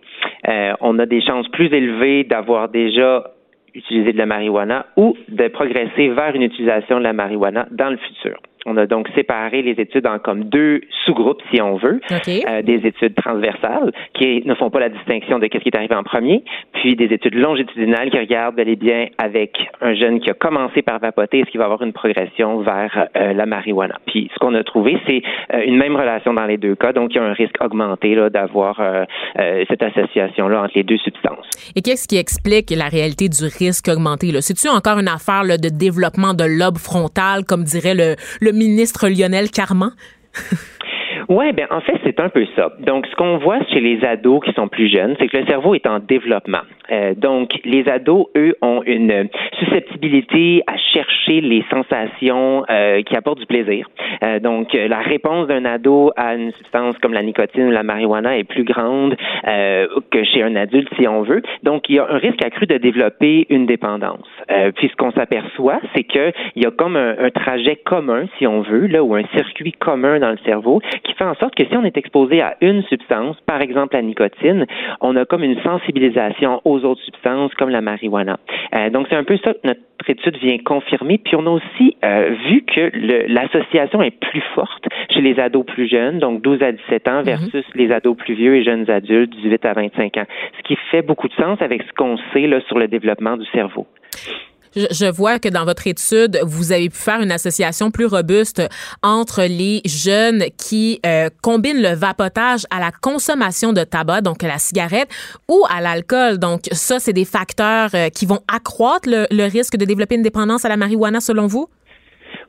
euh, on a des chances plus élevées d'avoir déjà utilisé de la marijuana ou de progresser vers une utilisation de la marijuana dans le futur. On a donc séparé les études en comme deux sous-groupes, si on veut, euh, des études transversales qui ne font pas la distinction de ce qui est arrivé en premier, puis des études longitudinales qui regardent bel et bien avec un jeune qui a commencé par vapoter, est-ce qu'il va avoir une progression vers euh, la marijuana. Puis ce qu'on a trouvé, c'est euh, une même relation dans les deux cas, donc il y a un risque augmenté d'avoir cette association-là entre les deux substances. Et qu'est-ce qui explique la réalité du risque augmenté? C'est-tu encore une affaire de développement de lobe frontal, comme dirait le, le ministre Lionel Carman? Oui, ben en fait, c'est un peu ça. Donc, ce qu'on voit chez les ados qui sont plus jeunes, c'est que le cerveau est en développement. Euh, donc, les ados, eux, ont une susceptibilité à chercher les sensations euh, qui apportent du plaisir. Euh, donc, la réponse d'un ado à une substance comme la nicotine ou la marijuana est plus grande que chez un adulte, si on veut. Donc, il y a un risque accru de développer une dépendance. puis, ce qu'on s'aperçoit, c'est qu'il y a comme un, un, trajet commun, si on veut, là, ou un circuit commun dans le cerveau qui fait en sorte que si on est exposé à une substance, par exemple la nicotine, on a comme une sensibilisation aux autres substances comme la marijuana. Euh, donc c'est un peu ça que notre étude vient confirmer. Puis on a aussi euh, vu que l'association est plus forte chez les ados plus jeunes, donc 12 à 17 ans, mhm. versus les ados plus vieux et jeunes adultes, 18 à 25 ans. Ce qui fait beaucoup de sens avec ce qu'on sait là, sur le développement du cerveau. Je vois que dans votre étude, vous avez pu faire une association plus robuste entre les jeunes qui euh, combinent le vapotage à la consommation de tabac, donc la cigarette, ou à l'alcool. Donc ça, c'est des facteurs euh, qui vont accroître le risque de développer une dépendance à la marijuana, selon vous?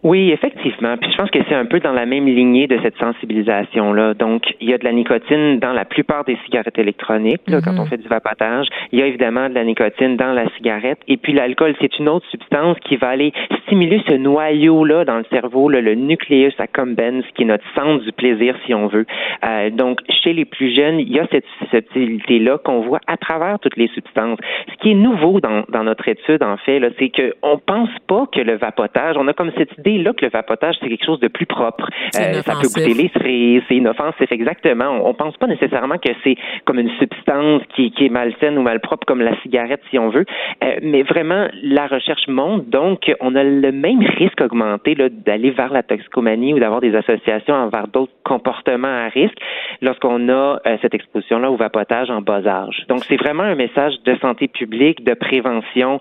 Oui, effectivement. Puis je pense que c'est un peu dans la même lignée de cette sensibilisation-là. Donc, il y a de la nicotine dans la plupart des cigarettes électroniques, quand mm-hmm. on fait du vapotage. Il y a évidemment de la nicotine dans la cigarette. Et puis l'alcool, c'est une autre substance qui va aller stimuler ce noyau-là dans le cerveau, le nucleus accumbens, qui est notre centre du plaisir, si on veut. Euh, donc, chez les plus jeunes, il y a cette susceptibilité-là qu'on voit à travers toutes les substances. Ce qui est nouveau dans, dans notre étude, en fait, c'est qu'on pense pas que le vapotage, on a comme cette idée là que le vapotage, c'est quelque chose de plus propre. Euh, ça peut goûter les cerises, c'est inoffensif, exactement. On, pense pas nécessairement que c'est comme une substance qui, qui est malsaine ou malpropre comme la cigarette, si on veut. Euh, mais vraiment, la recherche montre donc on a le même risque augmenté d'aller vers la toxicomanie ou d'avoir des associations envers d'autres comportements à risque lorsqu'on a euh, cette exposition-là au vapotage en bas âge. Donc, c'est vraiment un message de santé publique, de prévention,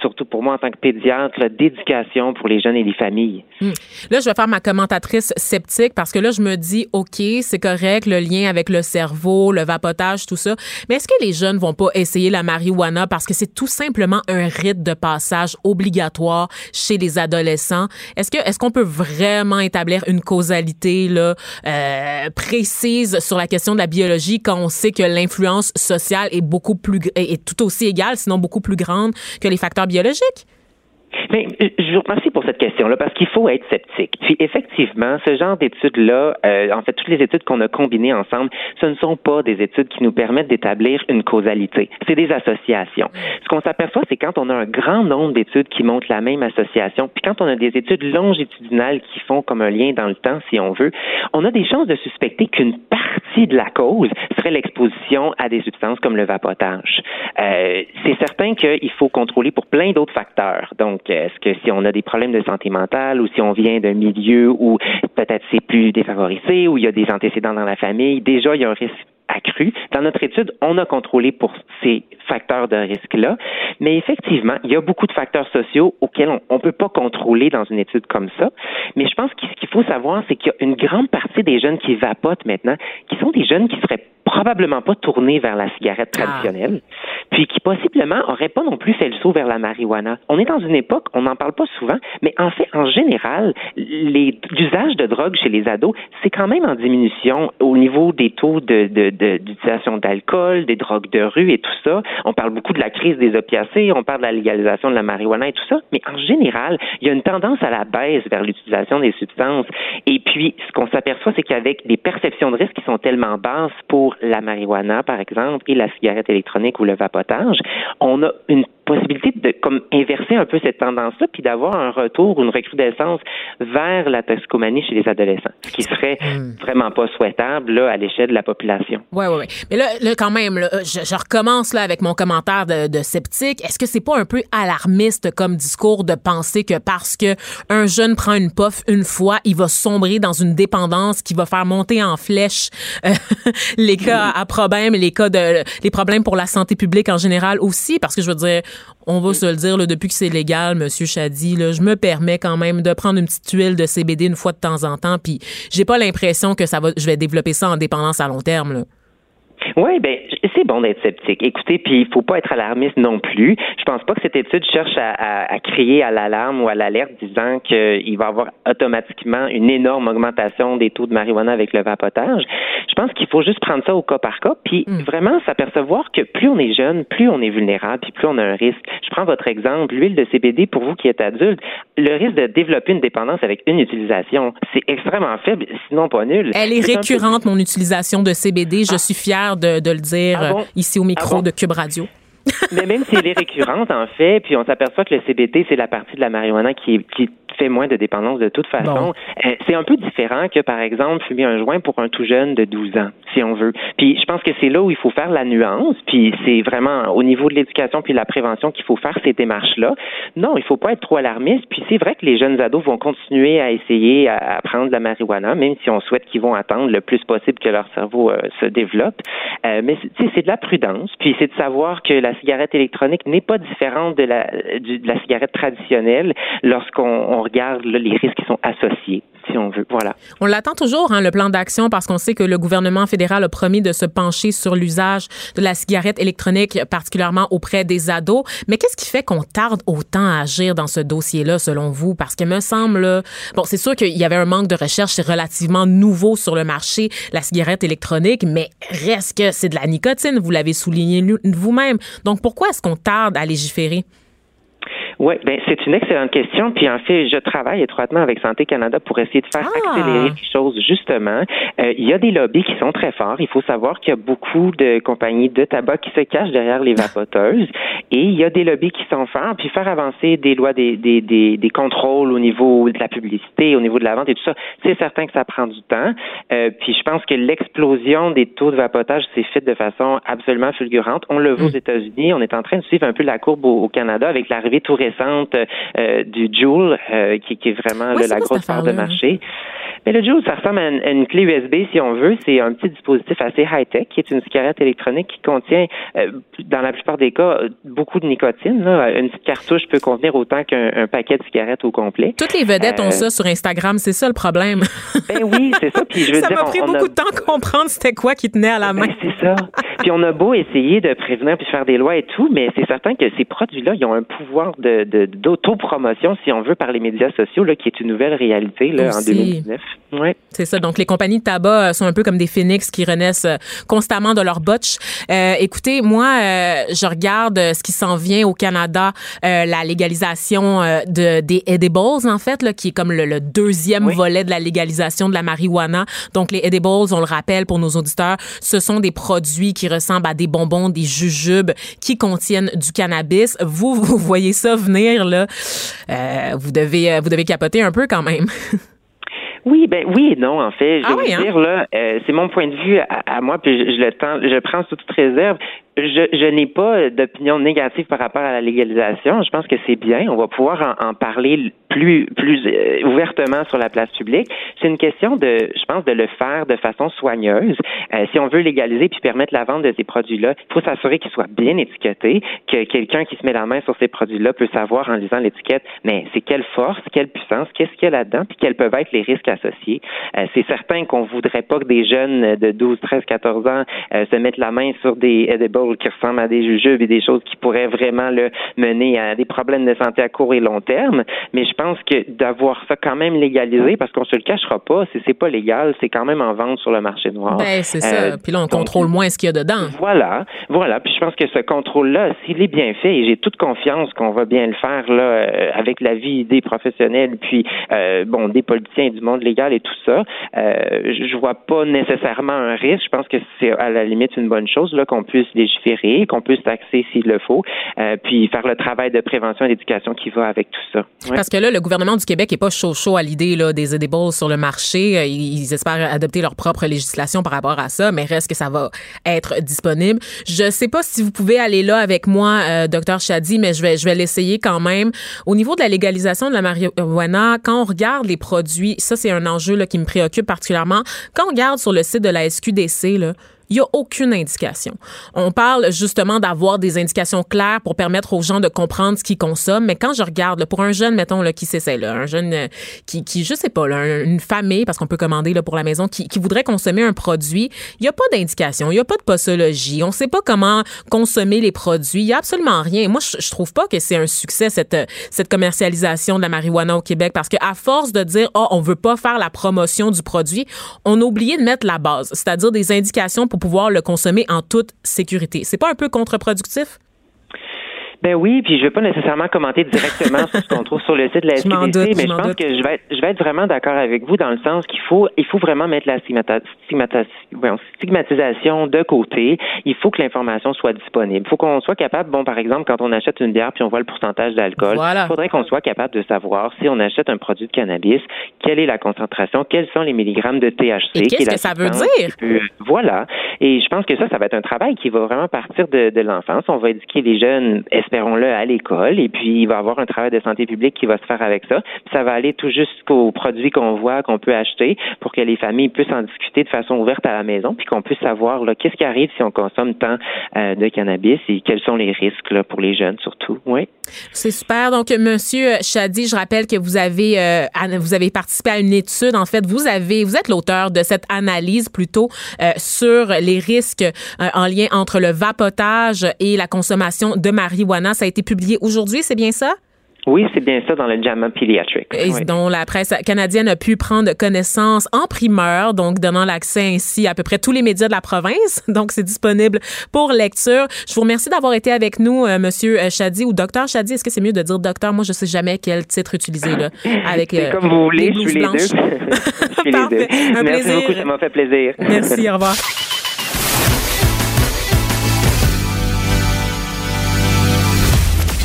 surtout pour moi en tant que pédiatre, d'éducation pour les jeunes et les familles Hmm. Là, je vais faire ma commentatrice sceptique parce que là, je me dis, OK, c'est correct, le lien avec le cerveau, le vapotage, tout ça. Mais est-ce que les jeunes vont pas essayer la marijuana parce que c'est tout simplement un rite de passage obligatoire chez les adolescents? Est-ce que, est-ce qu'on peut vraiment établir une causalité, là, euh, précise sur la question de la biologie quand on sait que l'influence sociale est beaucoup plus, est tout aussi égale, sinon beaucoup plus grande que les facteurs biologiques? Mais euh, je vous remercie pour cette question-là parce qu'il faut être sceptique. Puis effectivement, ce genre d'études-là, euh, en fait, toutes les études qu'on a combinées ensemble, ce ne sont pas des études qui nous permettent d'établir une causalité. C'est des associations. Ce qu'on s'aperçoit, c'est quand on a un grand nombre d'études qui montrent la même association, puis quand on a des études longitudinales qui font comme un lien dans le temps, si on veut, on a des chances de suspecter qu'une partie de la cause serait l'exposition à des substances comme le vapotage. Euh, c'est certain qu'il faut contrôler pour plein d'autres facteurs. Donc, est-ce que si on a des problèmes de santé mentale ou si on vient d'un milieu où peut-être c'est plus défavorisé, où il y a des antécédents dans la famille, déjà il y a un risque accru. Dans notre étude, on a contrôlé pour ces facteurs de risque-là, mais effectivement, il y a beaucoup de facteurs sociaux auxquels on ne peut pas contrôler dans une étude comme ça. Mais je pense que ce qu'il faut savoir, c'est qu'il y a une grande partie des jeunes qui vapotent maintenant, qui sont des jeunes qui seraient probablement pas tournés vers la cigarette ah. traditionnelle, puis qui possiblement n'auraient pas non plus fait le saut vers la marijuana. On est dans une époque, on n'en parle pas souvent, mais en fait, en général, l'usage de drogue chez les ados, c'est quand même en diminution au niveau des taux de, d'utilisation d'alcool, des drogues de rue et tout ça. On parle beaucoup de la crise des opiacés, on parle de la légalisation de la marijuana et tout ça, mais en général, il y a une tendance à la baisse vers l'utilisation des substances. Et puis, ce qu'on s'aperçoit, c'est qu'avec des perceptions de risque qui sont tellement basses pour la marijuana, par exemple, et la cigarette électronique ou le vapotage, on a une possibilité de comme inverser un peu cette tendance-là, puis d'avoir un retour, une recrudescence vers la toxicomanie chez les adolescents, ce qui serait hmm. vraiment pas souhaitable là, à l'échelle de la population. Oui, oui, oui. Mais là, là quand même, là, je, je, recommence là, avec mon commentaire de, de sceptique. Est-ce que c'est pas un peu alarmiste comme discours de penser que parce que un jeune prend une puff une fois, il va sombrer dans une dépendance qui va faire monter en flèche euh, les cas à problème, les cas de les problèmes pour la santé publique en général aussi, parce que je veux dire, on va se le dire, là, depuis que c'est légal, Monsieur Chadi, là, je me permets quand même de prendre une petite huile de CBD une fois de temps en temps, puis j'ai pas l'impression que ça va, je vais développer ça en dépendance à long terme. Là. Oui, ben c'est bon d'être sceptique. Écoutez, puis il faut pas être alarmiste non plus. Je pense pas que cette étude cherche à, à, crier à l'alarme ou à l'alerte disant qu'il va y avoir automatiquement une énorme augmentation des taux de marijuana avec le vapotage. Je pense qu'il faut juste prendre ça au cas par cas, puis hmm. vraiment s'apercevoir que plus on est jeune, plus on est vulnérable, puis plus on a un risque. Je prends votre exemple, l'huile de CBD pour vous qui êtes adulte, le risque de développer une dépendance avec une utilisation, c'est extrêmement faible, sinon pas nul. Elle est, récurrente, mon utilisation de CBD. Je ah. suis fière de, de le dire ah euh, ici au micro ah de Cube Radio. Mais même si elle est récurrente, en fait, puis on s'aperçoit que le CBD, c'est la partie de la marijuana qui est, qui fait moins de dépendance de toute façon. Euh, c'est un peu différent que, par exemple, fumer un joint pour un tout jeune de 12 ans, si on veut. Puis je pense que c'est là où il faut faire la nuance, puis c'est vraiment au niveau de l'éducation puis de la prévention qu'il faut faire ces démarches-là. Non, il faut pas être trop alarmiste, puis c'est vrai que les jeunes ados vont continuer à essayer à, prendre de la marijuana, même si on souhaite qu'ils vont attendre le plus possible que leur cerveau euh, se développe. Euh, mais c'est de la prudence, puis c'est de savoir que la cigarette électronique n'est pas différente de la, de la cigarette traditionnelle lorsqu'on regarde les risques qui sont associés si on veut. Voilà. On l'attend toujours, hein, le plan d'action, parce qu'on sait que le gouvernement fédéral a promis de se pencher sur l'usage de la cigarette électronique, particulièrement auprès des ados. Mais qu'est-ce qui fait qu'on tarde autant à agir dans ce dossier-là, selon vous? Parce que me semble, bon, c'est sûr qu'il y avait un manque de recherche, c'est relativement nouveau sur le marché, la cigarette électronique, mais reste que c'est de la nicotine, vous l'avez souligné vous-même. Donc, pourquoi est-ce qu'on tarde à légiférer? Oui, ben c'est une excellente question. Puis en fait, je travaille étroitement avec Santé Canada pour essayer de faire ah! accélérer les choses. Justement, euh, il y a des lobbies qui sont très forts. Il faut savoir qu'il y a beaucoup de compagnies de tabac qui se cachent derrière les vapoteuses, et il y a des lobbies qui sont forts. Puis faire avancer des lois, des des, des, des contrôles au niveau de la publicité, au niveau de la vente et tout ça, c'est certain que ça prend du temps. Euh, puis je pense que l'explosion des taux de vapotage s'est faite de façon absolument fulgurante. On le voit aux mm. États-Unis. On est en train de suivre un peu la courbe au, Canada avec l'arrivée tout récente euh, du Joule, euh, qui, qui, est vraiment la grosse part de marché. Mais le Joule, ça ressemble à une, clé USB, si on veut. C'est un petit dispositif assez high-tech, qui est une cigarette électronique qui contient, euh, dans la plupart des cas, beaucoup de nicotine. Là. Une petite cartouche peut contenir autant qu'un paquet de cigarettes au complet. Toutes les vedettes ont ça sur Instagram, c'est ça le problème. ben oui, c'est ça. Puis je veux ça m'a pris beaucoup de temps à comprendre c'était quoi qui tenait à la ben, main. c'est ça. puis on a beau essayer de prévenir puis faire des lois et tout, mais c'est certain que ces produits-là, ils ont un pouvoir de, d'autopromotion, si on veut, par les médias sociaux, là, qui est une nouvelle réalité là, en 2019. Ouais. C'est ça. Donc, les compagnies de tabac euh, sont un peu comme des phénix qui renaissent euh, constamment de leur botch. Euh, écoutez, moi, euh, je regarde ce qui s'en vient au Canada, euh, la légalisation de, des edibles, en fait, là, qui est comme le, deuxième volet de la légalisation de la marijuana. Donc, les edibles, on le rappelle pour nos auditeurs, ce sont des produits qui ressemblent à des bonbons, des jujubes qui contiennent du cannabis. Vous, vous voyez ça venir, là. vous devez, vous devez capoter un peu quand même. Oui, ben oui et non, en fait. Je ah veux hein? dire, là, euh, c'est mon point de vue à, moi, puis je, le tends, je prends sous toute réserve je, je n'ai pas d'opinion négative par rapport à la légalisation. Je pense que c'est bien. On va pouvoir en, parler plus, plus euh, ouvertement sur la place publique. C'est une question de, je pense, de le faire de façon soigneuse. Euh, si on veut légaliser puis permettre la vente de ces produits-là, il faut s'assurer qu'ils soient bien étiquetés, que quelqu'un qui se met la main sur ces produits-là peut savoir en lisant l'étiquette, mais c'est quelle force, quelle puissance, qu'est-ce qu'il y a là-dedans, puis quels peuvent être les risques associés. Euh, c'est certain qu'on voudrait pas que des jeunes de 12, 13, 14 ans se mettent la main sur des edibles qui ressemblent à des jujubes et des choses qui pourraient vraiment le mener à des problèmes de santé à court et long terme. Mais je pense que d'avoir ça quand même légalisé, parce qu'on se le cachera pas, si c'est pas légal, c'est quand même en vente sur le marché noir. Ben, c'est ça. Euh, Puis là, on contrôle moins ce qu'il y a dedans. Voilà. Voilà. Puis je pense que ce contrôle-là, s'il est bien fait, et j'ai toute confiance qu'on va bien le faire là, euh, avec la vie des professionnels, puis euh, bon, des politiciens du monde légal et tout ça, euh, je vois pas nécessairement un risque. Je pense que c'est à la limite une bonne chose là qu'on puisse qu'on puisse taxer s'il le faut, euh, puis faire le travail de prévention et d'éducation qui va avec tout ça. Parce que là, le gouvernement du Québec est pas chaud chaud à l'idée des edibles sur le marché. Euh, ils espèrent adopter leur propre législation par rapport à ça, mais reste que ça va être disponible. Je sais pas si vous pouvez aller là avec moi, euh, docteur Chadi, mais je vais je vais l'essayer quand même. Au niveau de la légalisation de la marijuana, quand on regarde les produits, ça c'est un enjeu là, qui me préoccupe particulièrement. Quand on regarde sur le site de la SQDC là, il n'y a aucune indication. On parle justement d'avoir des indications claires pour permettre aux gens de comprendre ce qu'ils consomment, mais quand je regarde, pour un jeune, mettons, là, qui s'essaie, là, un jeune euh, qui, qui, je sais pas, une famille, parce qu'on peut commander pour la maison, qui, voudrait consommer un produit, il n'y a pas d'indication, il n'y a pas de posologie, on ne sait pas comment consommer les produits, il n'y a absolument rien. Moi, je, je trouve pas que c'est un succès, cette, cette commercialisation de la marijuana au Québec, parce qu'à force de dire, oh, on veut pas faire la promotion du produit, on a oublié de mettre la base, c'est-à-dire des indications pour pouvoir le consommer en toute sécurité. C'est pas un peu contre-productif? Ben oui, puis je vais pas nécessairement commenter directement sur ce qu'on trouve sur le site de la SQDC, doute, mais je pense doute. que je vais être, je vais être vraiment d'accord avec vous dans le sens qu'il faut il faut vraiment mettre la stigmata- stigmata- voyons, stigmatisation de côté. Il faut que l'information soit disponible. Il faut qu'on soit capable, bon par exemple, quand on achète une bière puis on voit le pourcentage d'alcool, Voilà. il faudrait qu'on soit capable de savoir si on achète un produit de cannabis, quelle est la concentration, quels sont les milligrammes de THC. Et qu'est-ce que ça veut dire? peut- voilà. Et je pense que ça, ça va être un travail qui va vraiment partir de, de l'enfance. On va éduquer les jeunes, espérons-le, à l'école, et puis il va y avoir un travail de santé publique qui va se faire avec ça. Puis ça va aller tout jusqu'aux produits qu'on voit, qu'on peut acheter, pour que les familles puissent en discuter de façon ouverte à la maison, puis qu'on puisse savoir qu'est-ce qui arrive si on consomme tant euh, de cannabis et quels sont les risques pour les jeunes surtout. Oui. C'est super. Donc, Monsieur Chadi, je rappelle que vous avez euh, vous avez participé à une étude. En fait, vous avez vous êtes l'auteur de cette analyse plutôt euh, sur les risques en lien entre le vapotage et la consommation de marijuana. Ça a été publié aujourd'hui, c'est bien ça? Oui, c'est bien ça dans le JAMA Pediatric. Et Oui. dont la presse canadienne a pu prendre connaissance en primeur, donc donnant l'accès ainsi à peu près tous les médias de la province. Donc, c'est disponible pour lecture. Je vous remercie d'avoir été avec nous, euh, Monsieur euh, Chadi ou Docteur Chadi. Est-ce que c'est mieux de dire docteur? Moi, je sais jamais quel titre utiliser, là. Avec, euh, comme vous voulez, je suis les deux. je suis les Parfait. deux. Un Merci plaisir. beaucoup, ça m'a fait plaisir. Merci, au revoir.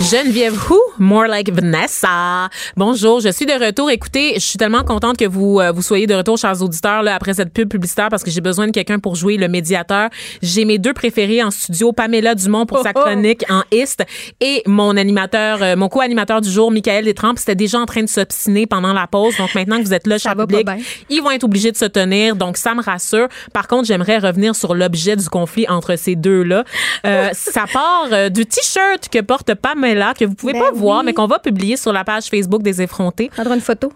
Geneviève Who, more like Vanessa. Bonjour, je suis de retour. Écoutez, je suis tellement contente que vous euh, vous soyez de retour, chers auditeurs, là, après cette pub publicitaire, parce que j'ai besoin de quelqu'un pour jouer le médiateur. J'ai mes deux préférés en studio, Pamela Dumont pour sa Oh, oh. chronique en Ist et mon animateur, euh, mon co-animateur du jour, Michael Détrempe, c'était déjà en train de s'obstiner pendant la pause. Donc maintenant que vous êtes là, cher public, ils vont être obligés de se tenir. Donc ça me rassure. Par contre, j'aimerais revenir sur l'objet du conflit entre ces deux-là. Euh, ça part euh, du t-shirt que porte Pamela, que vous pouvez Ben pas voir, mais qu'on va publier sur la page Facebook des effrontés. Prendre une photo.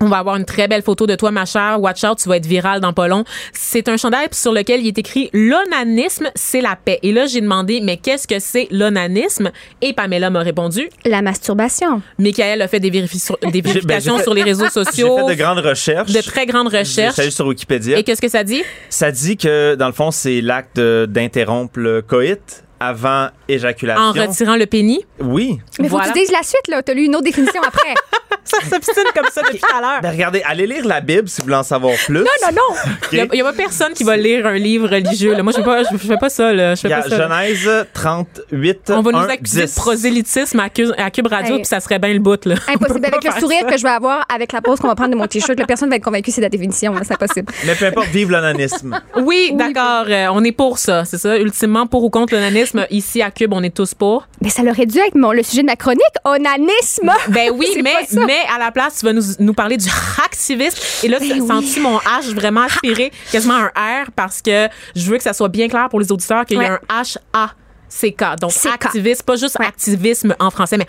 On va avoir une très belle photo de toi, ma chère. Watch out, tu vas être viral dans pas long. C'est un chandail sur lequel il est écrit L'onanisme, c'est la paix. Et là, j'ai demandé, mais qu'est-ce que c'est l'onanisme? Et Pamela m'a répondu. La masturbation. Michael a fait des, vérifi- sur- des J'ai- ben, vérifications j'ai fait- sur les réseaux J'ai sociaux. fait de grandes recherches. de très grandes recherches. J'ai sur Wikipédia. Et qu'est-ce que ça dit? Ça dit que, dans le fond, c'est l'acte d'interrompre le coït avant éjaculation. En retirant le pénis. Oui. Mais faut Voilà. que tu dises la suite, là. T'as lu une autre définition après. Ça s'obstine comme ça depuis tout à l'heure. Ben regardez, allez lire la Bible si vous voulez en savoir plus. non, non, non. Il n'y a, pas personne qui va lire un livre religieux. là. Moi, je ne fais, pas- je fais pas ça. Là. Je fais Il y a pas ça. Genèse 38, On va nous 1, accuser 10. de prosélytisme à, Cube- à Cube Radio, Hey. puis ça serait bien le bout. Là. Impossible. Avec le sourire ça. que je vais avoir avec la pause qu'on va prendre de mon t-shirt, la personne va être convaincue que c'est la définition. C'est impossible. Mais peu importe, vive l'onanisme. Oui, d'accord. euh, on est pour ça. C'est ça? Ultimement, pour ou contre l'onanisme? Ici, à Cube, on est tous pour. Mais ça aurait dû être mon, le sujet de ma chronique. Onanisme. Ben oui, mais, mais à la place, tu vas nous, nous parler du hacktivisme. Et là, tu Ben as senti mon H vraiment aspirer quasiment un R parce que je veux que ça soit bien clair pour les auditeurs qu'il y a un H-A. CK. Donc, CK. activisme, pas juste Ouais. activisme en français, mais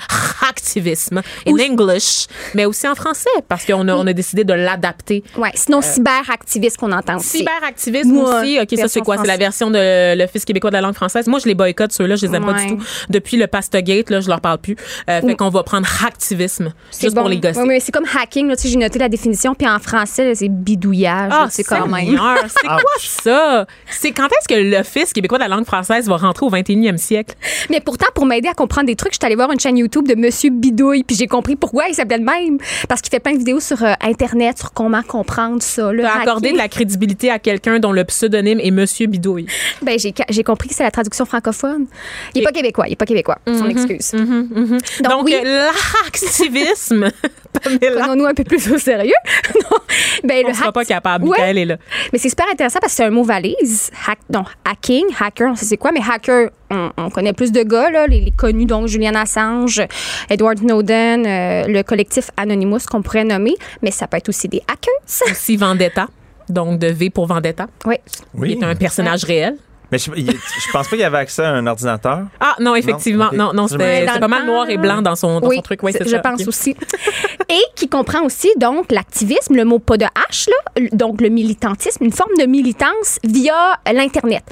activisme in English, mais aussi en français parce qu'on a, on a décidé de l'adapter. Ouais. Sinon, cyberactiviste qu'on entend aussi. Cyberactivisme Moi, aussi. OK, ça, c'est version quoi? C'est la version de l'Office québécois de la langue française. Moi, je les boycotte, ceux-là. Je les aime pas du tout. Depuis le Pastogate, là, je leur parle plus. Euh, fait qu'on va prendre activisme C'est juste bon. pour les gosser. Ouais, mais c'est comme hacking. Là, tu sais, j'ai noté la définition. Puis en français, c'est bidouillage. Ah, c'est quand même. C'est quoi ça? C'est quand est-ce que l'Office québécois de la langue française va rentrer au 21e siècle? Mais pourtant, pour m'aider à comprendre des trucs, je suis allée voir une chaîne YouTube de Monsieur Bidouille, puis j'ai compris pourquoi il s'appelait de même. Parce qu'il fait plein de vidéos sur euh, Internet sur comment comprendre ça. Le De accorder de la crédibilité à quelqu'un dont le pseudonyme est Monsieur Bidouille. Ben, j'ai, compris que c'est la traduction francophone. Il n'est Et- pas québécois, il n'est pas québécois. Son excuse. Donc, oui. euh, l'activisme, Prenons-nous un peu plus au sérieux. non. Ben, on le sera pas capable. Ouais. Michael est là. Mais c'est super intéressant parce que c'est un mot valise. Hack, non, hacking, hacker, on sait c'est quoi, mais hacker, on, on connaît plus de gars, là, les, les connus, donc Julian Assange, Edward Snowden, euh, le collectif Anonymous qu'on pourrait nommer, mais ça peut être aussi des hackers. Aussi Vendetta. Donc, de V pour Vendetta. oui. Oui. Il est un personnage réel. Mais je, je pense pas qu'il y avait accès à un ordinateur. Ah, non, effectivement. Non, non, c'était Dans c'était le pas mal noir et blanc dans son, dans oui, son truc. Oui, je ça. pense aussi. Et qui comprend aussi donc l'activisme, le mot pas de H, là, donc le militantisme, une forme de militance via l'Internet.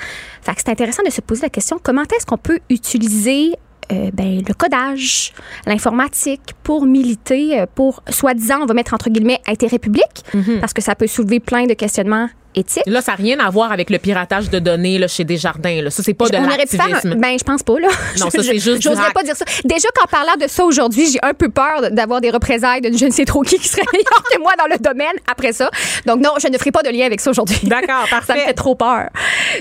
Fait que c'est intéressant de se poser la question comment est-ce qu'on peut utiliser euh, ben, le codage, l'informatique, pour militer, euh, pour, soi-disant, on va mettre entre guillemets, intérêt public, parce que ça peut soulever plein de questionnements Là, ça n'a rien à voir avec le piratage de données là, chez Desjardins. Là. Ça, c'est pas de faire. un- l'activisme. Ben, je pense pas, là. Non, Je- ça, c'est je- juste J'oserais pas dire ça. Déjà qu'en parlant de ça aujourd'hui, j'ai un peu peur d'avoir des représailles de je ne sais trop qui qui serait meilleur que moi dans le domaine après ça. Donc, non, je ne ferai pas de lien avec ça aujourd'hui. D'accord, Ça me parfait. fait trop peur.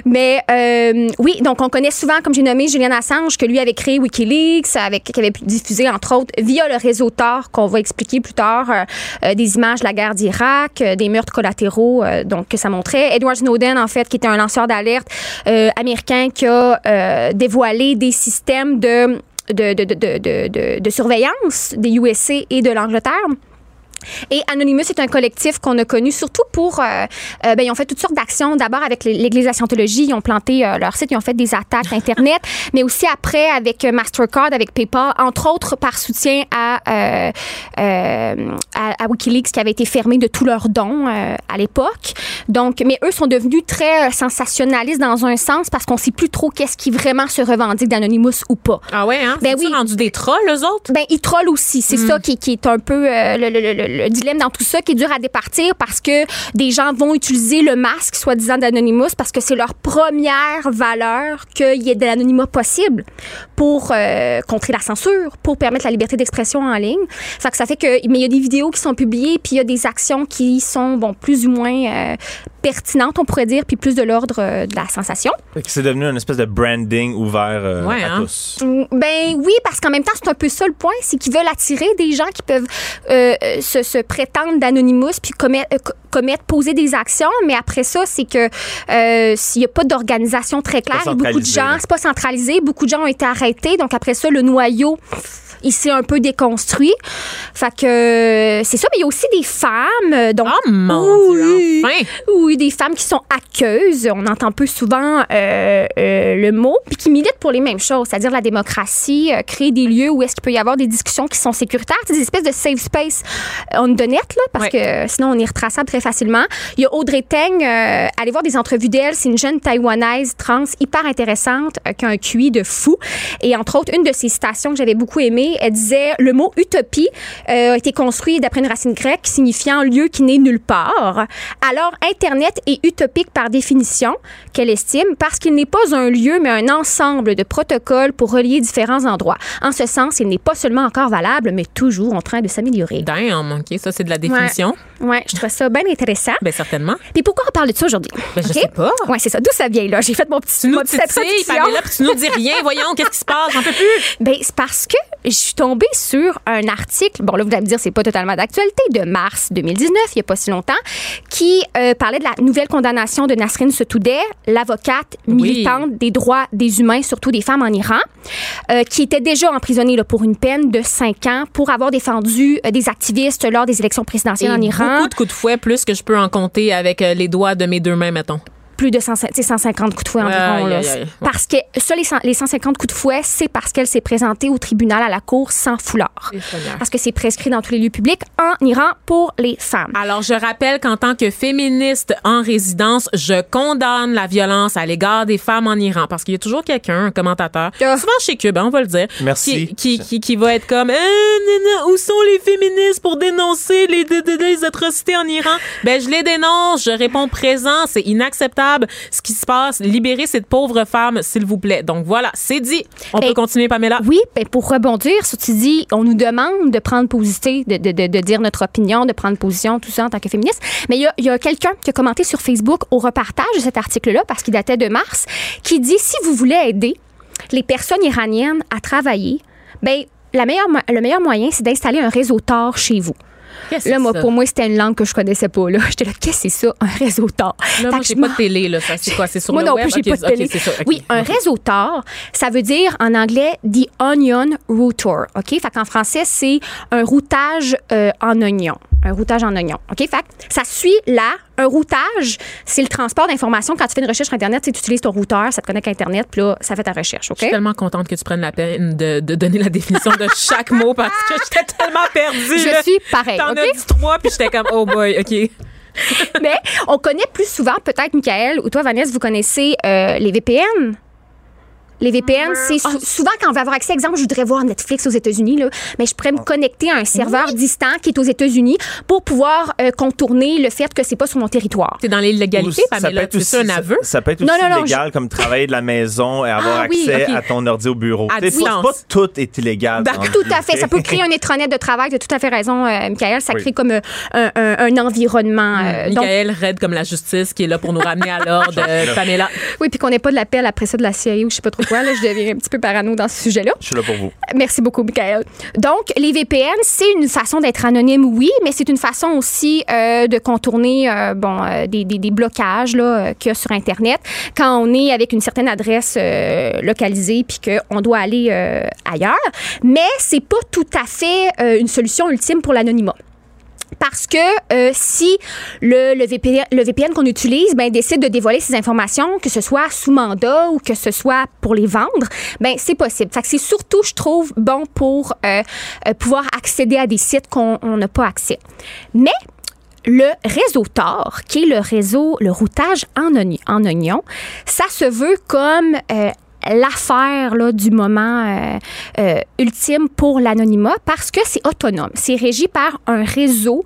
Mais euh, oui, donc on connaît souvent, comme j'ai nommé, Julian Assange, que lui avait créé Wikileaks, avec, qui avait pu diffuser, entre autres, via le réseau Tor, qu'on va expliquer plus tard, euh, euh, des images de la guerre d'Irak, euh, des meurtres collatéraux, euh, donc que ça Edward Snowden, en fait, qui était un lanceur d'alerte euh, américain qui a euh, dévoilé des systèmes de surveillance des USA et de l'Angleterre. Et Anonymous est un collectif qu'on a connu surtout pour. euh, euh, ben, ils ont fait toutes sortes d'actions. D'abord avec l'Église de la Scientologie, ils ont planté euh, leur site, ils ont fait des attaques Internet, mais aussi après avec euh, Mastercard, avec PayPal, entre autres par soutien à, à, à Wikileaks qui avait été fermé de tous leurs dons à l'époque. Donc, mais eux sont devenus très sensationnalistes dans un sens parce qu'on sait plus trop qu'est-ce qui vraiment se revendique d'Anonymous ou pas. Ah ouais, hein? Ben oui. rendu des trolls, eux autres? Ben, ils trollent aussi. C'est ça qui, qui est un peu le, le- le- le dilemme dans tout ça, qui est dur à départir parce que des gens vont utiliser le masque, soi-disant d'Anonymous, parce que c'est leur première valeur qu'il y ait de l'anonymat possible pour euh, contrer la censure, pour permettre la liberté d'expression en ligne. Ça fait que, mais il y a des vidéos qui sont publiées, puis il y a des actions qui sont, bon, plus ou moins euh, pertinentes, on pourrait dire, puis plus de l'ordre euh, de la sensation. C'est devenu une espèce de branding ouvert euh, Ouais, à hein? tous. Mm, Ben oui, parce qu'en même temps, c'est un peu ça le point, c'est qu'ils veulent attirer des gens qui peuvent euh, euh, se, se prétendre d'anonymous puis commettre, euh, co- commettre, poser des actions, mais après ça, c'est que euh, s'il n'y a pas d'organisation très claire, beaucoup de gens, c'est pas centralisé, beaucoup de gens ont été arrêtés, donc après ça, le noyau il s'est un peu déconstruit. Fait que c'est ça, mais il y a aussi des femmes. Donc, Oh mon Dieu, oui, enfin! oui, des femmes qui sont aqueuses. On entend peu souvent euh, euh, le mot, puis qui militent pour les mêmes choses, c'est-à-dire la démocratie, euh, créer des lieux où est-ce qu'il peut y avoir des discussions qui sont sécuritaires, des espèces de safe space on the net, là, parce Ouais. que sinon on est retraçable très facilement. Il y a Audrey Teng, allez voir des entrevues d'elle, c'est une jeune taïwanaise trans hyper intéressante, qui a un QI de fou. Et entre autres, une de ses citations que j'avais beaucoup aimée, elle disait le mot utopie a été construit d'après une racine grecque signifiant lieu qui n'est nulle part. Alors, Internet est utopique par définition, qu'elle estime, parce qu'il n'est pas un lieu, mais un ensemble de protocoles pour relier différents endroits. En ce sens, il n'est pas seulement encore valable, mais toujours en train de s'améliorer. Damn, OK, ça, c'est de la définition. Ouais, je trouve ça bien intéressant. Ben, certainement. Puis pourquoi on parle de ça aujourd'hui? Ben, je sais pas. Ouais, c'est ça. D'où ça vient, là? J'ai fait mon petit, Tu nous petite. Pamela, puis tu nous dis rien. Voyons, qu'est-ce qui se passe? J'en peux plus. Ben, c'est parce que je suis tombée sur un article, bon là vous allez me dire c'est pas totalement d'actualité, de mars 2019, il y a pas si longtemps, qui euh, parlait de la nouvelle condamnation de Nasrin Sotoudeh, l'avocate militante des droits des humains, surtout des femmes en Iran, euh, qui était déjà emprisonnée là, pour une peine de 5 ans pour avoir défendu euh, des activistes lors des élections présidentielles en Iran. Beaucoup de coups de fouet, plus que je peux en compter avec euh, les doigts de mes deux mains, mettons. Plus de 100 tu sais, 150 coups de fouet environ. Aïe, là. aïe, aïe. Ouais. Parce que ça, les, 100 les 150 coups de fouet, c'est parce qu'elle s'est présentée au tribunal à la cour sans foulard. Parce que c'est prescrit dans tous les lieux publics en Iran pour les femmes. Alors, je rappelle qu'en tant que féministe en résidence, je condamne la violence à l'égard des femmes en Iran. Parce qu'il y a toujours quelqu'un, un commentateur, Ah. souvent chez Cube, hein, on va le dire, Merci. Qui, qui, qui, qui va être comme, Eh, nana, où sont les féministes pour dénoncer les, les atrocités en Iran? Ben, je les dénonce, je réponds présent, c'est inacceptable ce qui se passe. Libérez cette pauvre femme, s'il vous plaît. Donc voilà, c'est dit. On Ben, peut continuer, Pamela? Oui, ben pour rebondir sur tu dis, on nous demande de prendre position, de, de, de, de dire notre opinion, de prendre position, tout ça en tant que féministe. Mais il y a, quelqu'un qui a commenté sur Facebook au repartage de cet article-là, parce qu'il datait de mars, qui dit si vous voulez aider les personnes iraniennes à travailler, ben la meilleure, le meilleur moyen, c'est d'installer un réseau Tor chez vous. Là, moi, ça? pour moi, c'était une langue que je connaissais pas. Là, j'étais là, qu'est-ce que c'est ça, un réseau Là, Fait moi, j'ai pas de télé, là. C'est quoi? C'est sur moi le non web? plus, j'ai Ok, pas de télé. Oui, un réseau Tor, ça veut dire en anglais The Onion Router. OK? Fait qu'en français, c'est un routage euh, en oignon. Un routage en oignon. OK? Fait que ça suit là. Un routage, c'est le transport d'informations. Quand tu fais une recherche sur Internet, tu utilises ton routeur, ça te connecte à Internet, puis là, ça fait ta recherche. OK? Je suis tellement contente que tu prennes la peine de, de donner la définition de chaque mot parce que j'étais tellement perdue. Je là. suis pareil. T'en OK? as dit trois, puis j'étais comme, oh boy, OK. Mais on connaît plus souvent, peut-être, Michael, ou toi, Vanessa, vous connaissez euh, les VPN. Les VPN, c'est sou- souvent quand on va avoir accès, exemple, je voudrais voir Netflix aux États-Unis, là, mais je pourrais me connecter à un serveur distant qui est aux États-Unis pour pouvoir euh, contourner le fait que c'est pas sur mon territoire. C'est dans l'illégalité, Ou ça peut Pamela. être Tu aussi, ça un aveu? Ça, ça peut être Non, aussi non, non, illégal comme travailler de la maison et avoir Ah oui, accès à ton ordi au bureau. À sais, pas, tout est illégal. Dans Tout à fait. Ça peut créer un intranet de travail. Tu as tout à fait raison, euh, Michael. Ça Oui. crée comme euh, un, un- un environnement. euh, donc, Michael, raide comme la justice, qui est là pour nous ramener à l'ordre. Euh, Pamela. oui, puis qu'on n'ait pas de l'appel après ça de la CIA ou je sais pas trop quoi. Là, je deviens un petit peu parano dans ce sujet-là. Je suis là pour vous. Merci beaucoup, Michael. Donc, les VPN, c'est une façon d'être anonyme, oui, mais c'est une façon aussi euh, de contourner euh, bon, euh, des, des- des blocages là, euh, qu'il y a sur Internet quand on est avec une certaine adresse euh, localisée puis qu'on doit aller euh, ailleurs. Mais c'est pas tout à fait euh, une solution ultime pour l'anonymat. Parce que euh, si le, VPN, qu'on utilise ben, décide de dévoiler ces informations, que ce soit sous mandat ou que ce soit pour les vendre, ben c'est possible. C'est surtout, je trouve, bon pour euh, euh, pouvoir accéder à des sites qu'on on n'a pas accès. Mais le réseau Tor, qui est le réseau, le routage en, oign- en oignon, ça se veut comme l'affaire là, du moment euh, euh, ultime pour l'anonymat parce que c'est autonome. C'est régi par un réseau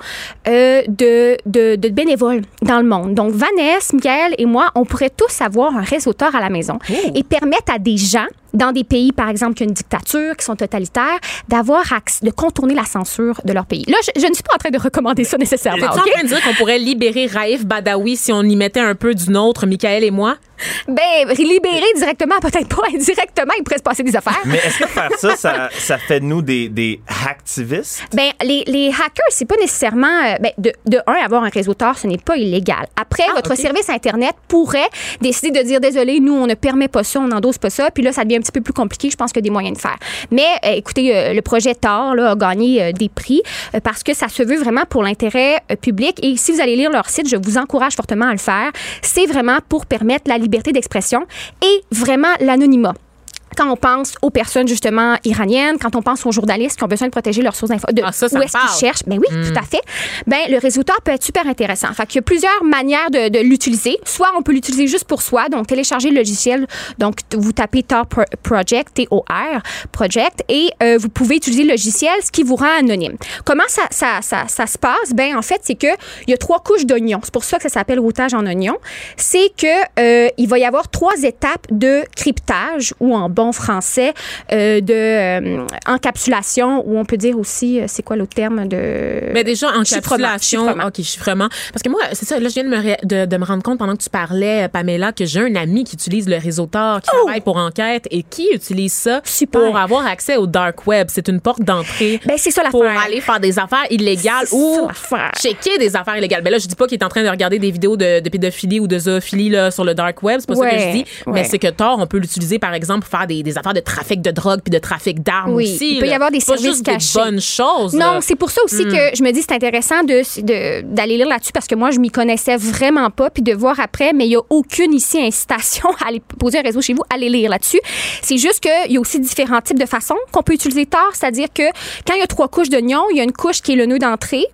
euh, de, de, de bénévoles dans le monde. Donc, Vanessa, Michael et moi, on pourrait tous avoir un réseau Tor à la maison et permettre à des gens dans des pays, par exemple, qui ont une dictature, qui sont totalitaires, d'avoir accès, de contourner la censure de leur pays. Là, je, je ne suis pas en train de recommander ça nécessairement. T'es-tu OK? en train de dire qu'on pourrait libérer Raif Badawi si on y mettait un peu du nôtre, Michael et moi? Ben, libérer directement, peut-être pas indirectement, il pourrait se passer des affaires. Mais est-ce que faire ça, ça, ça fait de nous des, des hacktivistes? Ben, les, les hackers, c'est pas nécessairement. euh, ben, de, de un, avoir un réseau Tor, ce n'est pas illégal. Après, votre ok. service Internet pourrait décider de dire désolé, nous, on ne permet pas ça, on n'endosse pas ça. Puis là, ça devient un petit peu plus compliqué, je pense qu'il y a des moyens de faire. Mais euh, écoutez, euh, le projet Tor a gagné euh, des prix parce que ça se veut vraiment pour l'intérêt public. Et si vous allez lire leur site, je vous encourage fortement à le faire. C'est vraiment pour permettre la liberté d'expression et vraiment l'anonymat quand on pense aux personnes justement iraniennes, quand on pense aux journalistes qui ont besoin de protéger leurs sources d'info, de Ah, ça, ça où est-ce qu'ils cherchent, ben oui, tout à fait. Ben le résultat peut être super intéressant. Fait qu'il y a plusieurs manières de, de l'utiliser. Soit on peut l'utiliser juste pour soi, donc télécharger le logiciel, donc vous tapez Tor Pro- Project, T-O-R Project, et euh, vous pouvez utiliser le logiciel, ce qui vous rend anonyme. Comment ça, ça, ça, ça se passe? Ben en fait, c'est que il y a trois couches d'oignons. C'est pour ça que ça s'appelle routage en oignon. C'est que euh, il va y avoir trois étapes de cryptage ou en bon français euh, de euh, encapsulation ou on peut dire aussi euh, c'est quoi l'autre terme de Mais déjà, Chiffrement, encapsulation. chiffrement. OK, chiffrement. Parce que moi, c'est ça, là, je viens de me, ré- de, de me rendre compte pendant que tu parlais, euh, Pamela, que j'ai un ami qui utilise le réseau Tor, qui travaille pour enquête et qui utilise ça Oh! Super. pour avoir accès au dark web. C'est une porte d'entrée. Ben, c'est ça pour l'affaire. aller faire des affaires illégales ou ça checker des affaires illégales. Ben là, je dis pas qu'il est en train de regarder des vidéos de, de pédophilie ou de zoophilie là, sur le dark web, c'est pas ça que Ouais, je dis. ouais. Mais c'est que Tor, on peut l'utiliser par exemple pour faire des, des affaires de trafic de drogue puis de trafic d'armes Oui, aussi. il peut y avoir des services juste cachés. des bonnes choses. Non, c'est pour ça aussi que je me dis c'est intéressant de de- d'aller lire là-dessus parce que moi je m'y connaissais vraiment pas puis de voir après mais il y a aucune ici incitation à aller poser un réseau chez vous aller lire là-dessus. C'est juste qu'il y a aussi différents types de façons qu'on peut utiliser Tor, c'est-à-dire que quand il y a trois couches d'oignons, il y a une couche qui est le nœud d'entrée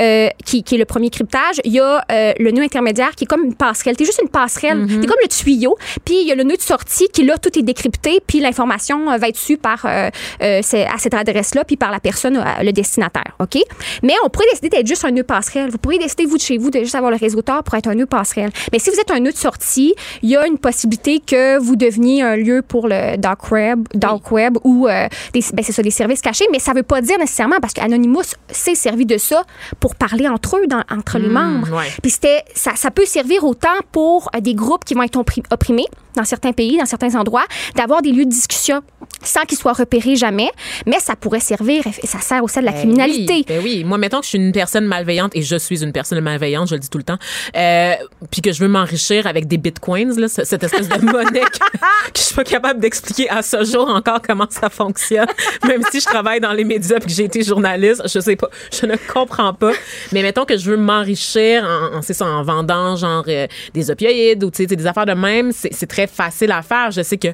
euh, qui, qui est le premier cryptage. Il y a euh, le nœud intermédiaire qui est comme une passerelle. T'es juste une passerelle. Mm-hmm. T'es comme le tuyau. Puis il y a le nœud de sortie qui, là, tout est décrypté. Puis l'information euh, va être su par, euh, à cette adresse-là, puis par la personne, le destinataire. OK? Mais on pourrait décider d'être juste un nœud passerelle. Vous pourriez décider, vous, de chez vous, de juste avoir le réseau Tor pour être un nœud passerelle. Mais si vous êtes un nœud de sortie, il y a une possibilité que vous deveniez un lieu pour le dark web, dark web ou euh, des, ben, c'est ça, des services cachés. Mais ça veut pas dire nécessairement parce qu'Anonymous s'est servi de ça pour parler entre eux, dans- entre les membres. ouais. Puis c'était, ça, ça peut servir autant pour euh, des groupes qui vont être oppri- opprimés dans certains pays, dans certains endroits, d'avoir des lieux de discussion sans qu'ils soient repérés jamais. Mais ça pourrait servir, et ça sert aussi à de la Ben criminalité. Oui, ben oui. Moi, mettons que je suis une personne malveillante et je suis une personne malveillante, je le dis tout le temps, euh, puis que je veux m'enrichir avec des bitcoins, là, ce- cette espèce de monnaie que, que je suis pas capable d'expliquer à ce jour encore comment ça fonctionne. Même si je travaille dans les médias et que j'ai été journaliste, je sais pas, je ne comprends pas. Mais mettons que je veux m'enrichir en, en, c'est ça, en vendant genre euh, des opioïdes ou des affaires de même, c'est très facile à faire. Je sais que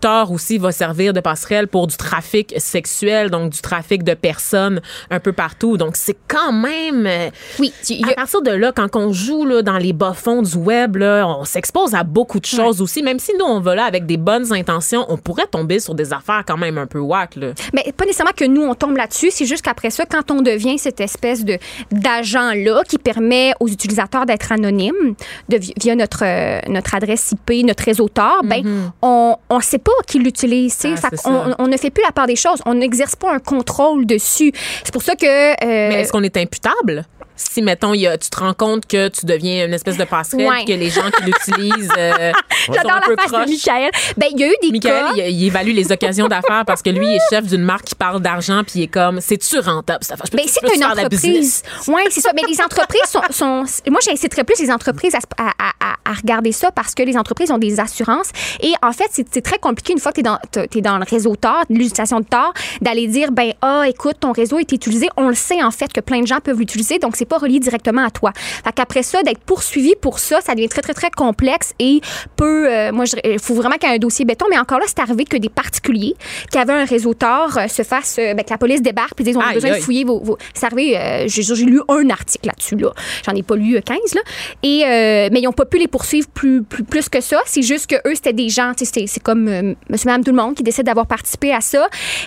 Tor aussi va servir de passerelle pour du trafic sexuel, donc du trafic de personnes un peu partout. Donc c'est quand même. euh, Oui, a- à partir de là, quand on joue là, dans les bas-fonds du web, là, on s'expose à beaucoup de choses aussi. Même si nous, on va là avec des bonnes intentions, on pourrait tomber sur des affaires quand même un peu whack. Là. Mais pas nécessairement que nous, on tombe là-dessus. C'est juste qu'après ça, quand on devient cette espèce de d'agent-là qui permet aux utilisateurs d'être anonymes de, via notre, euh, notre adresse IP, notre réseau Tor, ben, on ne sait pas qui l'utilise. Mm-hmm. Ah, ça. on, ne fait plus la part des choses. On n'exerce pas un contrôle dessus. C'est pour ça que... euh, Mais est-ce qu'on est imputable? Si, mettons, il y a- tu te rends compte que tu deviens une espèce de passerelle, Ouais. que les gens qui l'utilisent euh, sont un peu croches. de Michael. Ben, il y a eu des Michael, cas... il, il évalue les occasions d'affaires parce que lui, il est chef d'une marque qui parle d'argent, puis il est comme, c'est-tu rentable, peux- Ben, c'est une entreprise. Oui, c'est ça. Mais les entreprises sont. sont- moi, j'inciterais plus les entreprises à, se- à- à- à- à regarder ça parce que les entreprises ont des assurances. Et en fait, c'est très compliqué une fois que tu es dans, le réseau TOR, l'utilisation de TOR, d'aller dire ben, ah, écoute, ton réseau est utilisé. On le sait, en fait, que plein de gens peuvent l'utiliser. Donc, c'est pas relié directement à toi. Fait qu'après ça, d'être poursuivi pour ça, ça devient très, très, très complexe et peut. euh, moi, il faut vraiment qu'il y ait un dossier béton. Mais encore là, c'est arrivé que des particuliers qui avaient un réseau TOR euh, se fassent. euh, ben, que la police débarque puis disent on a Aïe, besoin de fouiller vos. vos- C'est arrivé, j'ai lu un article là-dessus, là. J'en ai pas lu euh, 15, là. Et, mais ils n'ont pas pu les poursuivre plus, plus, plus que ça. C'est juste que eux, c'était des gens, c'est- comme euh, monsieur, madame, tout le monde qui décide d'avoir participé à ça.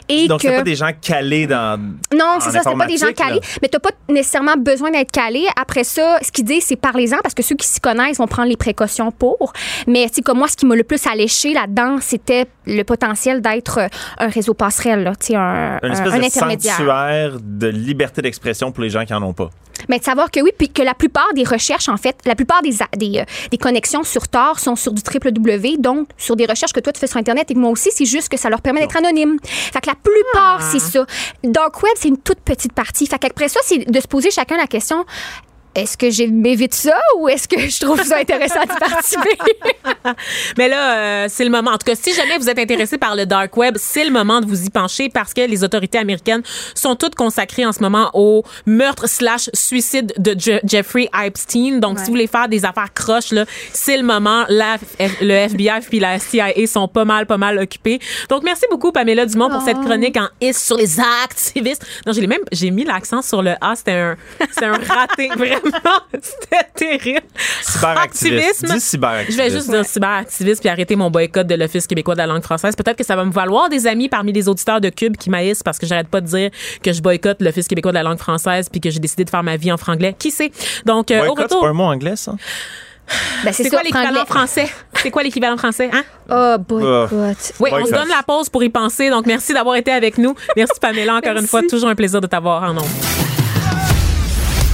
Et Donc, que. pas des gens calés dans. Non, c'est ça, c'est pas des gens calés, là. mais t'as pas nécessairement besoin d'être calé. Après ça, ce qu'ils disent, c'est parlez-en parce que ceux qui s'y connaissent vont prendre les précautions pour. Mais tu sais, comme moi, ce qui m'a le plus alléché là-dedans, c'était le potentiel d'être euh, un réseau passerelle, là, tu sais, un, Une un- espèce un de intermédiaire. sanctuaire de liberté d'expression pour les gens qui en ont pas. Mais de savoir que oui, puis que la plupart des recherches, en fait, la plupart des, des, euh, des connexions sur Tor sont sur du www, donc sur des recherches que toi tu fais sur Internet et que moi aussi, c'est juste que ça leur permet d'être anonyme. Fait que la plupart, Ah. c'est ça. Dark Web, c'est une toute petite partie. Fait qu'après ça, c'est de se poser chacun la question question. Est-ce que j'ai m'évite ça ou est-ce que je trouve ça intéressant d'y participer? Mais là, euh, c'est le moment. En tout cas, si jamais vous êtes intéressé par le dark web, c'est le moment de vous y pencher parce que les autorités américaines sont toutes consacrées en ce moment au meurtre slash suicide de Je- Jeffrey Epstein. Donc, si vous voulez faire des affaires croches, là, c'est le moment. La, le FBI puis la CIA sont pas mal, pas mal occupés. Donc, merci beaucoup, Pamela Dumont, pour cette chronique en is sur les activistes. Non, j'ai même, j'ai mis l'accent sur le A. C'était un, c'était un raté. Vraiment, c'était terrible. Cyberactiviste. Activisme. Dis cyberactiviste. Je vais juste dire cyberactiviste puis arrêter mon boycott de l'Office québécois de la langue française. Peut-être que ça va me valoir des amis parmi les auditeurs de Cube qui maïssent parce que j'arrête pas de dire que je boycotte l'Office québécois de la langue française puis que j'ai décidé de faire ma vie en franglais. Qui sait? Donc, euh, au Boycott, c'est retour. pas un mot anglais, ça? Ben, C'est quoi l'équivalent français? C'est quoi l'équivalent français? Hein? Oh, boycott. Oui, on se donne la pause pour y penser. Donc, merci d'avoir été avec nous. Merci, Pamela, encore une fois. Toujours un plaisir de t'avoir en nombre.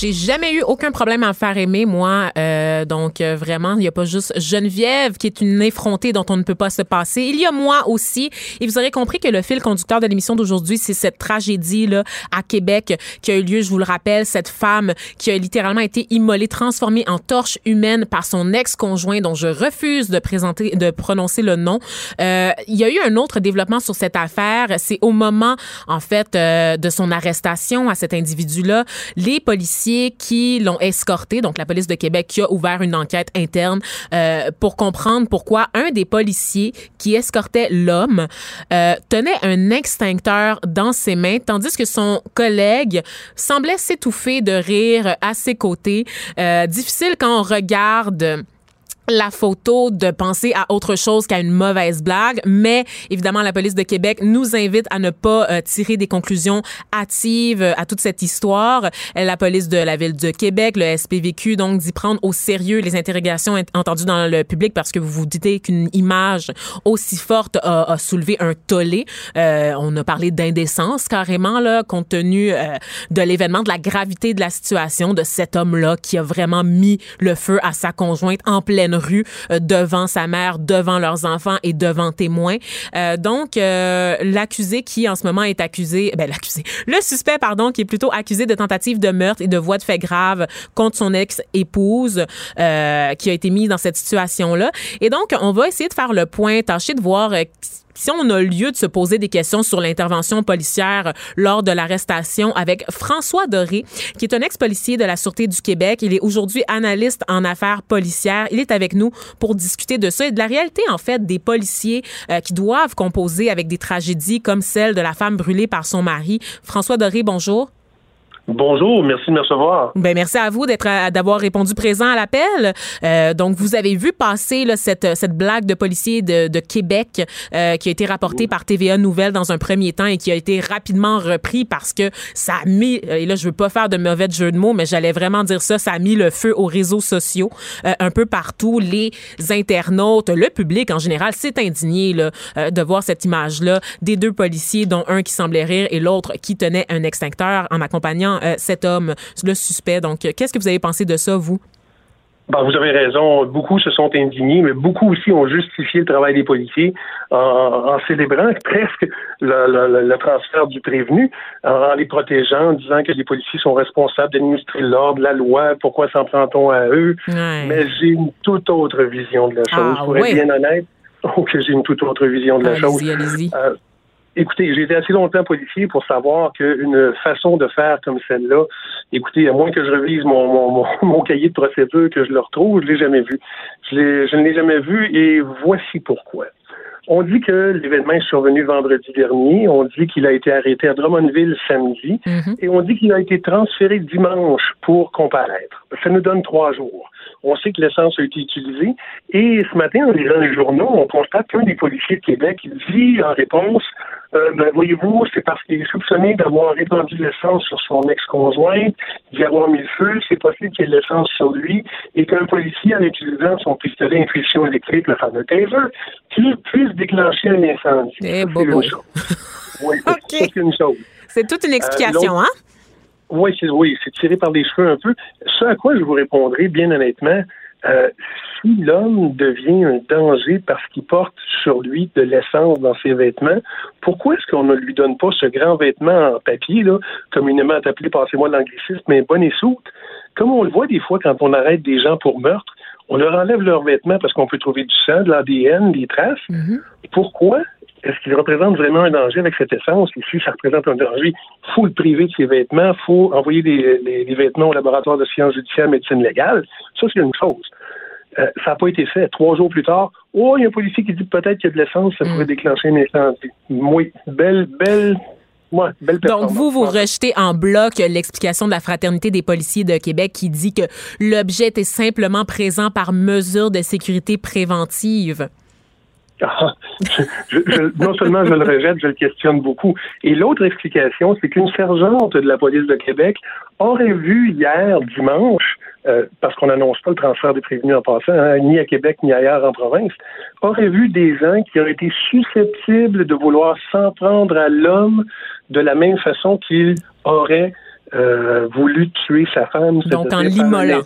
J'ai jamais eu aucun problème à me faire aimer, moi. Euh, donc, euh, vraiment, il n'y a pas juste Geneviève qui est une effrontée dont on ne peut pas se passer. Il y a moi aussi. Et vous aurez compris que le fil conducteur de l'émission d'aujourd'hui, c'est cette tragédie-là à Québec qui a eu lieu, je vous le rappelle, cette femme qui a littéralement été immolée, transformée en torche humaine par son ex-conjoint dont je refuse de présenter, de prononcer le nom. Euh, il y a eu un autre développement sur cette affaire. C'est au moment, en fait, euh, de son arrestation à cet individu-là, les policiers qui l'ont escorté, donc la police de Québec qui a ouvert une enquête interne euh, pour comprendre pourquoi un des policiers qui escortait l'homme euh, tenait un extincteur dans ses mains, tandis que son collègue semblait s'étouffer de rire à ses côtés. Euh, difficile quand on regarde la photo de penser à autre chose qu'à une mauvaise blague, mais évidemment la police de Québec nous invite à ne pas euh, tirer des conclusions hâtives euh, à toute cette histoire. Euh, La police de la ville de Québec, le SPVQ donc d'y prendre au sérieux les interrogations ent- entendues dans le public parce que vous vous dites qu'une image aussi forte a, soulevé un tollé. Euh, on a parlé d'indécence carrément là compte tenu de l'événement, de la gravité de la situation de cet homme-là qui a vraiment mis le feu à sa conjointe en pleine rue euh, devant sa mère, devant leurs enfants et devant témoins. Euh, donc, euh, l'accusé qui en ce moment est accusé, ben l'accusé, le suspect, pardon, qui est plutôt accusé de tentative de meurtre et de voie de fait grave contre son ex-épouse, qui a été mise dans cette situation-là. Et donc, on va essayer de faire le point, tâcher de voir si on a lieu de se poser des questions sur l'intervention policière lors de l'arrestation avec François Doré, qui est un ex-policier de la Sûreté du Québec. Il est aujourd'hui analyste en affaires policières. Il est avec nous pour discuter de ça et de la réalité, en fait, des policiers euh, qui doivent composer avec des tragédies comme celle de la femme brûlée par son mari. François Doré, bonjour. Bonjour, merci de me recevoir. Ben merci à vous d'être d'avoir répondu présent à l'appel. Euh, donc vous avez vu passer là, cette cette blague de policier de, de Québec euh, qui a été rapportée par TVA Nouvelle dans un premier temps et qui a été rapidement repris parce que ça a mis et là je veux pas faire de mauvais jeu de mots mais j'allais vraiment dire ça ça a mis le feu aux réseaux sociaux euh, un peu partout les internautes le public en général s'est indigné là, euh, de voir cette image là des deux policiers dont un qui semblait rire et l'autre qui tenait un extincteur en accompagnant euh, cet homme, le suspect. Donc, qu'est-ce que vous avez pensé de ça, vous? Ben, vous avez raison. Beaucoup se sont indignés, mais beaucoup aussi ont justifié le travail des policiers en, célébrant presque le, transfert du prévenu, en, les protégeant, en disant que les policiers sont responsables d'administrer l'ordre, la loi, pourquoi s'en prend-on à eux? Mais j'ai une toute autre vision de la chose. Ah, pour être bien honnête, oh, j'ai une toute autre vision de la chose. Allez-y. Euh, Écoutez, j'ai été assez longtemps policier pour savoir qu'une façon de faire comme celle-là, écoutez, à moins que je revise mon, mon, mon, cahier de procédure, que je le retrouve, je l'ai jamais vu. Je, je ne l'ai jamais vu et voici pourquoi. On dit que l'événement est survenu vendredi dernier. On dit qu'il a été arrêté à Drummondville samedi. Mm-hmm. Et on dit qu'il a été transféré dimanche pour comparaître. Ça nous donne trois jours. On sait que l'essence a été utilisée. Et ce matin, en lisant les journaux, on constate qu'un des policiers de Québec dit en réponse euh, ben, voyez-vous, c'est parce qu'il est soupçonné d'avoir répandu l'essence sur son ex-conjointe, d'y avoir mis le feu, c'est possible qu'il y ait de l'essence sur lui, et qu'un policier, en utilisant son pistolet impulsion électrique, le fameux taser, puisse déclencher un incendie. Eh, bobo. Oui, c'est une chose. C'est toute une explication, euh, hein? Oui, c'est oui, c'est tiré par les cheveux un peu. Ce à quoi je vous répondrai, bien honnêtement, euh, si l'homme devient un danger parce qu'il porte sur lui de l'essence dans ses vêtements, pourquoi est-ce qu'on ne lui donne pas ce grand vêtement en papier, là, communément appelé, passez-moi l'anglicisme, mais bonnet soute? Comme on le voit des fois quand on arrête des gens pour meurtre, on leur enlève leurs vêtements parce qu'on peut trouver du sang, de l'ADN, des traces. Mm-hmm. Pourquoi est-ce qu'il représente vraiment un danger avec cette essence? Et si ça représente un danger, il faut le priver de ses vêtements, il faut envoyer des, vêtements au laboratoire de sciences judiciaires médecine légale. Ça, c'est une chose. Euh, ça n'a pas été fait. Trois jours plus tard, oh, il y a un policier qui dit peut-être qu'il y a de l'essence, ça pourrait mm. déclencher un incendie. Oui, belle, belle Ouais, belle Donc, vous, vous rejetez en bloc l'explication de la Fraternité des policiers de Québec qui dit que l'objet est simplement présent par mesure de sécurité préventive. Non seulement je le rejette, je le questionne beaucoup. Et l'autre explication, c'est qu'une sergente de la police de Québec aurait vu hier, dimanche, euh, parce qu'on n'annonce pas le transfert des prévenus en passant, hein, ni à Québec ni ailleurs en province, aurait vu des gens qui auraient été susceptibles de vouloir s'en prendre à l'homme de la même façon qu'il aurait euh, voulu tuer sa femme. Donc en l'immolant.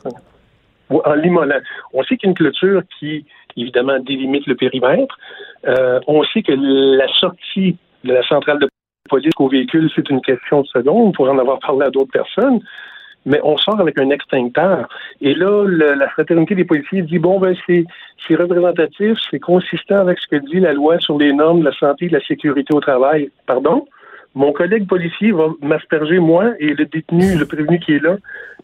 En l'immolant. On sait qu'il y a une clôture qui évidemment délimite le périmètre. Euh, on sait que la sortie de la centrale de police au véhicule, c'est une question de seconde. On pourrait en avoir parlé à d'autres personnes. Mais on sort avec un extincteur. Et là, la fraternité des policiers dit bon, ben, c'est, c'est représentatif, c'est consistant avec ce que dit la loi sur les normes de la santé et de la sécurité au travail. Pardon? Mon collègue policier va m'asperger, moi, et le détenu, le prévenu qui est là,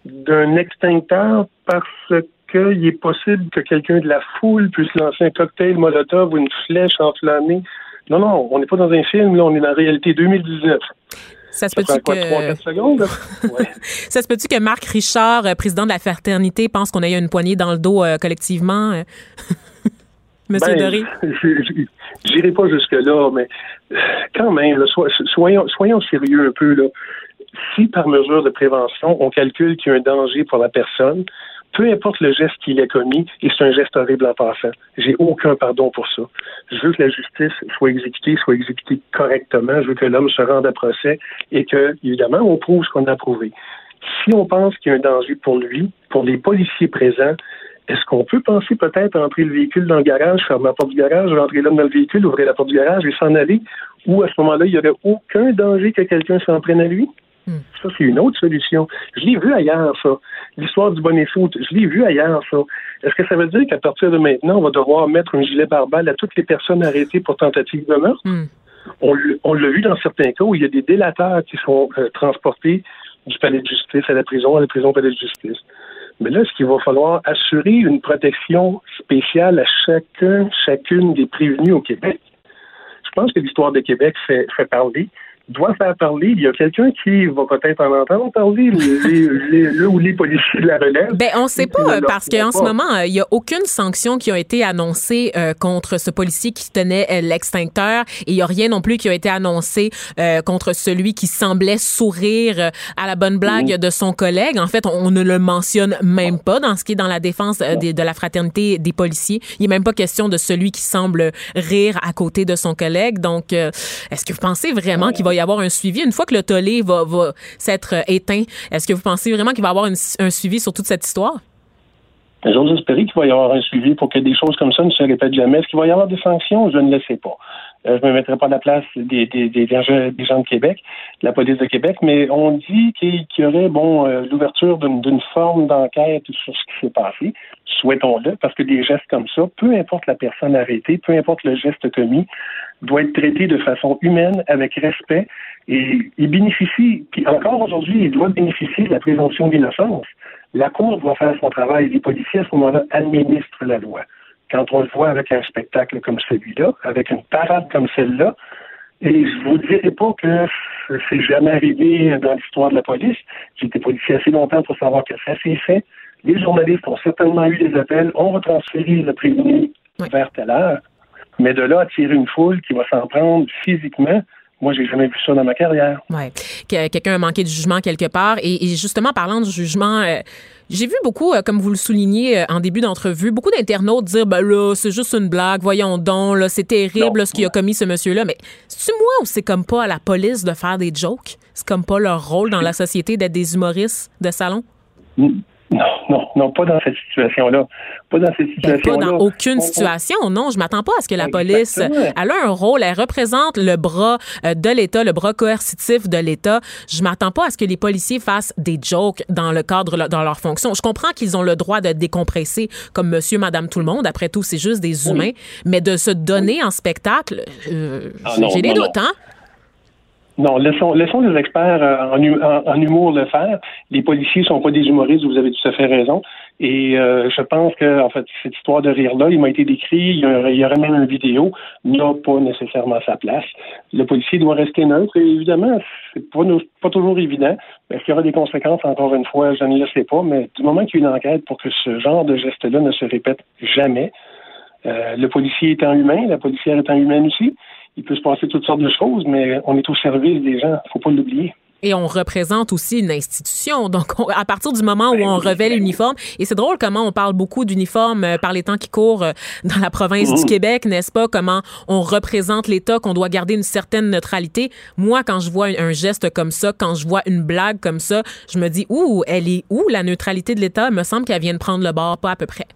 d'un extincteur parce qu'il est possible que quelqu'un de la foule puisse lancer un cocktail Molotov ou une flèche enflammée. Non, non, on n'est pas dans un film, là, on est dans la réalité 2019. Ça se peut-tu que... ça se peut-tu que Marc Richard, euh, président de la fraternité, pense qu'on a eu une poignée dans le dos euh, collectivement? Euh? Monsieur ben, Doré? J'irai pas jusque-là, mais quand même, soyons, soyons sérieux un peu. Là. Si par mesure de prévention, on calcule qu'il y a un danger pour la personne, peu importe le geste qu'il a commis, et c'est un geste horrible en passant. J'ai aucun pardon pour ça. Je veux que la justice soit exécutée, soit exécutée correctement. Je veux que l'homme se rende à procès et que, évidemment, on prouve ce qu'on a prouvé. Si on pense qu'il y a un danger pour lui, pour les policiers présents, est-ce qu'on peut penser peut-être entrer le véhicule dans le garage, fermer la porte du garage, rentrer l'homme dans le véhicule, ouvrir la porte du garage et s'en aller, ou à ce moment-là, il n'y aurait aucun danger que quelqu'un s'en prenne à lui? Ça, c'est une autre solution. Je l'ai vu ailleurs, ça. L'histoire du bonnet foot, je l'ai vu ailleurs, ça. Est-ce que ça veut dire qu'à partir de maintenant, on va devoir mettre un gilet pare-balles à toutes les personnes arrêtées pour tentative de meurtre? Hmm. On, l'a vu dans certains cas où il y a des délateurs qui sont euh, transportés du palais de justice à la prison, à la prison palais de justice. Mais là, est-ce qu'il va falloir assurer une protection spéciale à chacun, chacune des prévenus au Québec? Je pense que l'histoire de Québec fait, fait parler, doit faire parler. Il y a quelqu'un qui va peut-être en entendre parler, le ou les policiers de la relève. Ben, on sait pas, ne euh, leur parce qu'en ce pas. moment, euh, il y a aucune sanction qui a été annoncée euh, contre ce policier qui tenait euh, l'extincteur et il y a rien non plus qui a été annoncé euh, contre celui qui semblait sourire à la bonne blague de son collègue. En fait, on, on ne le mentionne même pas dans ce qui est dans la défense des- de la fraternité des policiers. Il n'est même pas question de celui qui semble rire à côté de son collègue. Donc, est-ce que vous pensez vraiment qu'il va y avoir un suivi une fois que le tollé va, va s'être euh, éteint? Est-ce que vous pensez vraiment qu'il va y avoir un suivi sur toute cette histoire? J'ose espérer qu'il va y avoir un suivi pour que des choses comme ça ne se répètent jamais. Est-ce qu'il va y avoir des sanctions? Je ne le sais pas. Euh, je ne me mettrai pas à la place des, des, des, gens, de Québec, de la police de Québec, mais on dit qu'il y aurait bon euh, l'ouverture d'une forme d'enquête sur ce qui s'est passé. Souhaitons-le, parce que des gestes comme ça, peu importe la personne arrêtée, peu importe le geste commis, doit être traité de façon humaine, avec respect, et il bénéficie, puis encore aujourd'hui, il doit bénéficier de la présomption d'innocence. La Cour doit faire son travail. Les policiers, à ce moment-là, administrent la loi. Quand on le voit avec un spectacle comme celui-là, avec une parade comme celle-là, et je vous dirai pas que c'est jamais arrivé dans l'histoire de la police. J'ai été policier assez longtemps pour savoir que ça s'est fait. Les journalistes ont certainement eu des appels. On va transférer le prévenu vers telle heure. Mais de là à tirer une foule qui va s'en prendre physiquement, moi, j'ai jamais vu ça dans ma carrière. Ouais, que quelqu'un a manqué de jugement quelque part. Et, et justement, parlant du jugement, euh, j'ai vu beaucoup, euh, comme vous le soulignez euh, en début d'entrevue, beaucoup d'internautes dire ben là, c'est juste une blague, voyons donc, là, c'est terrible là, ce qu'il a commis ce monsieur-là. Mais c'est-tu moi ou c'est comme pas à la police de faire des jokes? C'est comme pas leur rôle dans la société d'être des humoristes de salon? Non, non, non, pas dans cette situation-là. Pas dans cette Ben, situation-là. pas dans aucune On- on- situation, non. Je m'attends pas à ce que la police, Exactement. elle a un rôle, elle représente le bras euh, de l'État, le bras coercitif de l'État. Je m'attends pas à ce que les policiers fassent des jokes dans le cadre, dans leur fonction. Je comprends qu'ils ont le droit de décompresser comme monsieur, madame, tout le monde. Après tout, c'est juste des humains. Mais de se donner en spectacle, euh, Ah j'ai des doutes, hein? Non, laissons, laissons les experts euh, en, en- en humour le faire. Les policiers sont pas des humoristes, vous avez tout à fait raison. Et euh, je pense que, en fait, cette histoire de rire-là, il m'a été décrit, il y, aurait, il y aurait même une vidéo, n'a pas nécessairement sa place. Le policier doit rester neutre, et évidemment, c'est pas, pas toujours évident. Est-ce qu'il y aura des conséquences, encore une fois, je ne le sais pas, mais du moment qu'il y a une enquête pour que ce genre de geste-là ne se répète jamais, euh, le policier étant humain, la policière étant humaine aussi, il peut se passer toutes sortes de choses, mais on est au service des gens, faut pas l'oublier. Et on représente aussi une institution. Donc, on- à partir du moment où on revêt l'uniforme, et c'est drôle comment on parle beaucoup d'uniforme euh, par les temps qui courent euh, dans la province du Québec, n'est-ce pas? Comment on représente l'État, qu'on doit garder une certaine neutralité. Moi, quand je vois un, un geste comme ça, quand je vois une blague comme ça, je me dis, ouh, elle est où la neutralité de l'État? Il me semble qu'elle vient de prendre le bord, pas à peu près.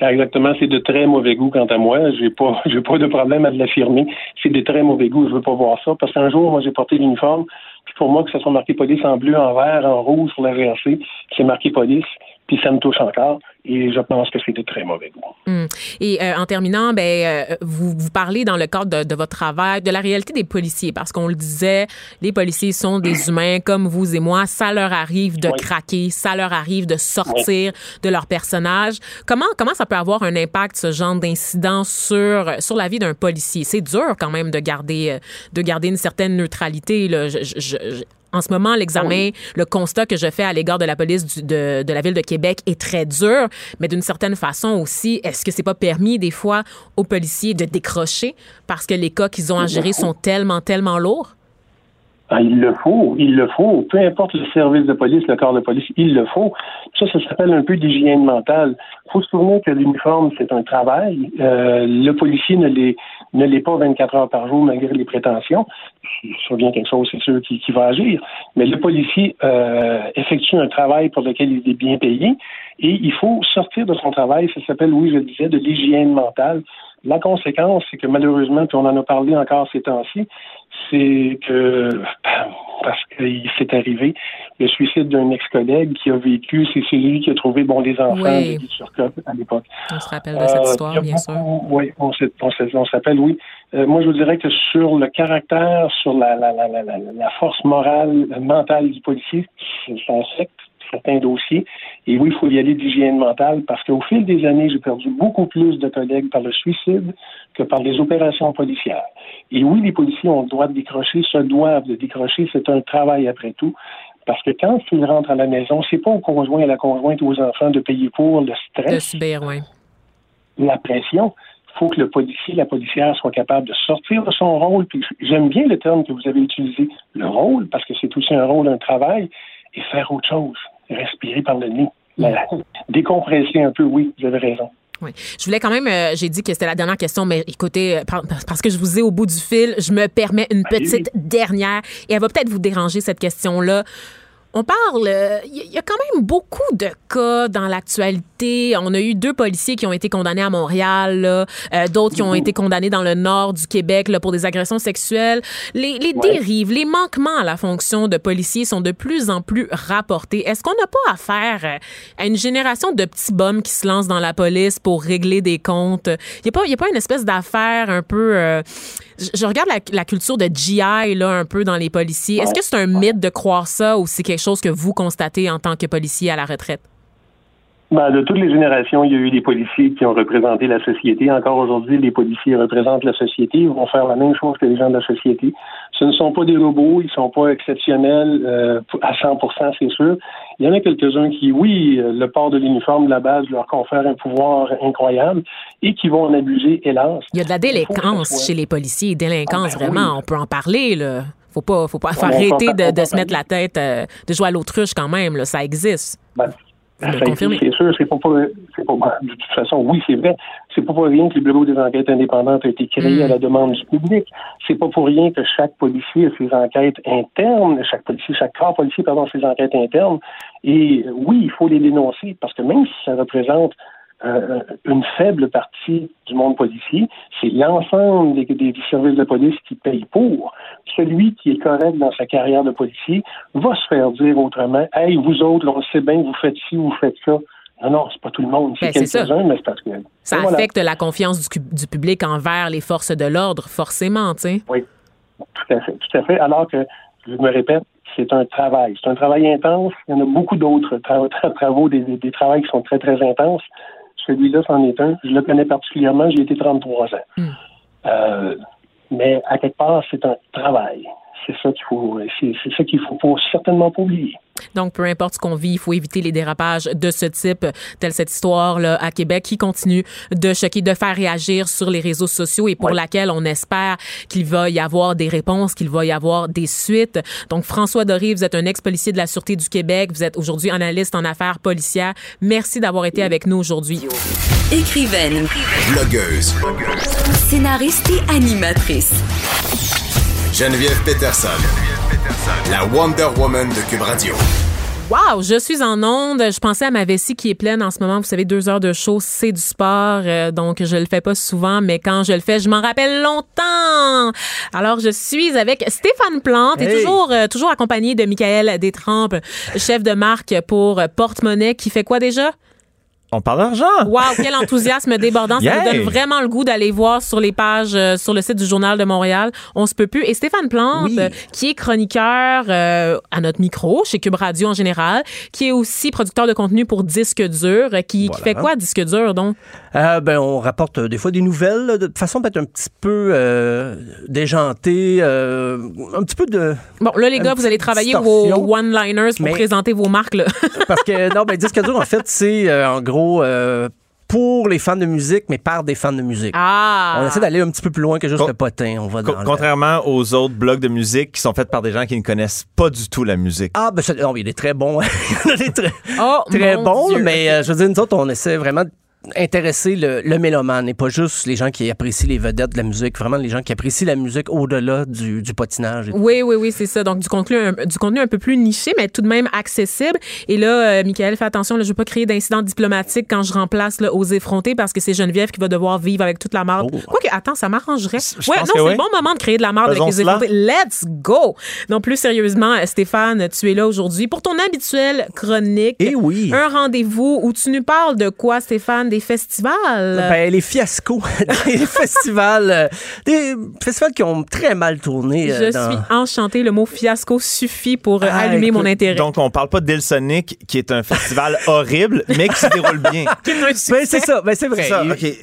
Car exactement, c'est de très mauvais goût quant à moi. J'ai pas, j'ai pas de problème à l'affirmer. C'est de très mauvais goût. Je veux pas voir ça parce qu'un jour, moi, j'ai porté l'uniforme. Puis pour moi, que ça soit marqué police en bleu, en vert, en rouge sur la GRC, c'est marqué police. Puis ça me touche encore. Et je pense que c'est de très mauvais goût. Hum. Et euh, en terminant, ben, euh, vous, vous parlez dans le cadre de, de votre travail de la réalité des policiers, parce qu'on le disait, les policiers sont des humains comme vous et moi. Ça leur arrive de Oui. craquer, ça leur arrive de sortir de leur personnage. Comment comment ça peut avoir un impact ce genre d'incident sur sur la vie d'un policier? C'est dur quand même de garder euh, de garder une certaine neutralité. Là. Je- je- je- en ce moment, l'examen, le constat que je fais à l'égard de la police du- de, de la ville de Québec est très dur, mais d'une certaine façon aussi, est-ce que c'est pas permis des fois aux policiers de décrocher parce que les cas qu'ils ont à gérer sont tellement, tellement lourds? Ah, il le faut, il le faut. Peu importe le service de police, le corps de police, il le faut. Ça, ça s'appelle un peu d'hygiène mentale. Il faut se souvenir que l'uniforme, c'est un travail. Euh, le policier ne l'est, ne l'est pas 24 heures par jour malgré les prétentions. Ça vient quelque chose, c'est sûr, qui va agir. Mais le policier euh, effectue un travail pour lequel il est bien payé. Et il faut sortir de son travail. Ça s'appelle, oui, je le disais, de l'hygiène mentale. La conséquence, c'est que malheureusement, puis on en a parlé encore ces temps-ci, c'est que parce qu'il s'est arrivé le suicide d'un ex-collègue qui a vécu, c'est lui qui a trouvé bon les enfants Oui. de Turcotte à l'époque. On se rappelle de cette Euh, histoire, bien sûr. Oui, on, s'appelle, oui. Euh, moi, je vous dirais que sur le caractère, sur la, la, force morale, mentale du policier, c'est- ça affecte certains dossiers. Et oui, il faut y aller d'hygiène mentale parce qu'au fil des années, j'ai perdu beaucoup plus de collègues par le suicide que par les opérations policières. Et oui, les policiers ont le droit de décrocher, se doivent de décrocher. C'est un travail après tout. Parce que quand ils rentrent à la maison, c'est pas au conjoint, à la conjointe ou aux enfants de payer pour le stress oui. la pression. Il faut que le policier, la policière soit capable de sortir de son rôle. Puis j'aime bien le terme que vous avez utilisé, le rôle, parce que c'est aussi un rôle, un travail, et faire autre chose, respirer par le nez, La- décompresser un peu. Oui, vous avez raison. Oui. Je voulais quand même, euh, j'ai dit que c'était la dernière question, mais écoutez, euh, par- parce que je vous ai au bout du fil, je me permets une petite dernière et elle va peut-être vous déranger cette question-là. On parle, euh, il y, a quand même beaucoup de cas dans l'actualité. On a eu deux policiers qui ont été condamnés à Montréal, euh, d'autres qui ont été condamnés dans le nord du Québec là, pour des agressions sexuelles. Les, les dérives, les manquements à la fonction de policier sont de plus en plus rapportés. Est-ce qu'on n'a pas affaire euh, à une génération de petits bums qui se lancent dans la police pour régler des comptes? Il n'y a, pas- y a pas une espèce d'affaire un peu... euh, je regarde la, la culture de GI là, un peu dans les policiers. Est-ce que c'est un mythe de croire ça ou c'est quelque chose que vous constatez en tant que policier à la retraite? Ben, de toutes les générations, il y a eu des policiers qui ont représenté la société. Encore aujourd'hui, les policiers représentent la société. Ils vont faire la même chose que les gens de la société. Ce ne sont pas des robots, ils ne sont pas exceptionnels euh, à 100 c'est sûr. Il y en a quelques-uns qui, oui, le port de l'uniforme de la base leur confère un pouvoir incroyable et qui vont en abuser, hélas. Il y a de la délinquance chez les policiers. Délinquance, Ah, ben vraiment, oui. on peut en parler. Là. Faut pas, faut pas faut arrêter de, se mettre la tête, euh, de jouer à l'autruche quand même. Là. Ça existe. Ben, Confirmez? existe, C'est sûr, c'est pas, pour- c'est pas ben, de toute façon, oui, c'est vrai. C'est pas pour rien que le Bureau des enquêtes indépendantes a été créé Mm. à la demande du public. C'est pas pour rien que chaque policier a ses enquêtes internes, chaque policier, chaque corps policier, pardon, a ses enquêtes internes. Et oui, il faut les dénoncer parce que même si ça représente euh, une faible partie du monde policier, c'est l'ensemble des, services de police qui payent pour. Celui qui est correct dans sa carrière de policier va se faire dire autrement Hey, vous autres, on sait bien que vous faites ci, vous faites ça. Non, non, c'est pas tout le monde. C'est Ben, quelques-uns, mais c'est parce que. Ça voilà. affecte la confiance du, public envers les forces de l'ordre, forcément, tu sais. Oui, tout à fait. Tout à fait. Alors que, je me répète, c'est un travail. C'est un travail intense. Il y en a beaucoup d'autres tra- tra- travaux, des, des, des travaux qui sont très, très intenses. Celui-là, c'en est un. Je le connais particulièrement. J'ai été 33 ans. Mm. Euh, mais à quelque part, c'est un travail. C'est ça qu'il faut, c'est, c'est ça qu'il faut pas, certainement pas oublier. Donc, peu importe ce qu'on vit, il faut éviter les dérapages de ce type, telle cette histoire là, à Québec qui continue de choquer, de faire réagir sur les réseaux sociaux et pour Ouais. laquelle on espère qu'il va y avoir des réponses, qu'il va y avoir des suites. Donc, François Doré, vous êtes un ex-policier de la Sûreté du Québec. Vous êtes aujourd'hui analyste en affaires policières. Merci d'avoir été avec nous aujourd'hui. Écrivaine, Blogueuse. scénariste et animatrice. Geneviève Peterson. La Wonder Woman de Cube Radio. Wow, je suis en onde. Je pensais à ma vessie qui est pleine en ce moment. Vous savez, deux heures de show, c'est du sport. euh, donc, je le fais pas souvent, mais quand je le fais, je m'en rappelle longtemps. Alors, je suis avec Stéphane Plante et toujours, euh, toujours accompagné de Michael Détrempe, chef de marque pour Porte-Monnaie, qui fait quoi déjà? On parle d'argent. Wow, quel enthousiasme débordant. Ça Yeah. nous donne vraiment le goût d'aller voir sur les pages, euh, sur le site du Journal de Montréal. On se peut plus. Et Stéphane Plante, Oui. euh, qui est chroniqueur euh, à notre micro, chez Cube Radio en général, qui est aussi producteur de contenu pour Disque Dur, qui, fait quoi, Disque Dur, donc? Euh, ben, on rapporte des fois des nouvelles là, de façon peut-être un petit peu euh, déjantée, euh, un petit peu de... Bon, là, les gars, vous allez travailler distorsion. vos one-liners pour Mais- présenter vos marques, là. Parce que, non, ben, Disque dur, en fait, c'est euh, en gros euh, pour les fans de musique, mais par des fans de musique. ah! On essaie d'aller un petit peu plus loin que juste Con- le potin. On va Co- dans le- Contrairement aux autres blogs de musique qui sont faits par des gens qui ne connaissent pas du tout la musique. Ah, ben, ça- non, il est très bon. il est très, Oh, très bon, Dieu. mais euh, je veux dire, nous autres, on essaie vraiment de intéresser le, le mélomane et pas juste les gens qui apprécient les vedettes de la musique, vraiment les gens qui apprécient la musique au-delà du, du patinage. et tout. Oui, oui, oui, c'est ça. Donc, du contenu, un, du contenu un peu plus niché, mais tout de même accessible. Et là, euh, Michael, fais attention, là, je ne veux pas créer d'incidents diplomatiques quand je remplace là, aux effrontés parce que c'est Geneviève qui va devoir vivre avec toute la marde. Oh. Quoique, attends, ça m'arrangerait. Ouais, non, c'est oui. le bon moment de créer de la marde avec les effrontés. Let's go! Non, plus sérieusement, euh, Stéphane, tu es là aujourd'hui pour ton habituelle chronique. Eh oui. Un rendez-vous où tu nous parles de quoi, Stéphane? Des festivals? Ben, les fiascos des festivals, euh, des festivals qui ont très mal tourné. euh, je dans- suis enchantée. Le mot fiasco suffit pour euh, Ah, allumer écoute, mon intérêt. Donc, on parle pas d'Ilsonic, qui est un festival horrible, mais qui se déroule bien. Ben, c'est ça, ben, c'est vrai.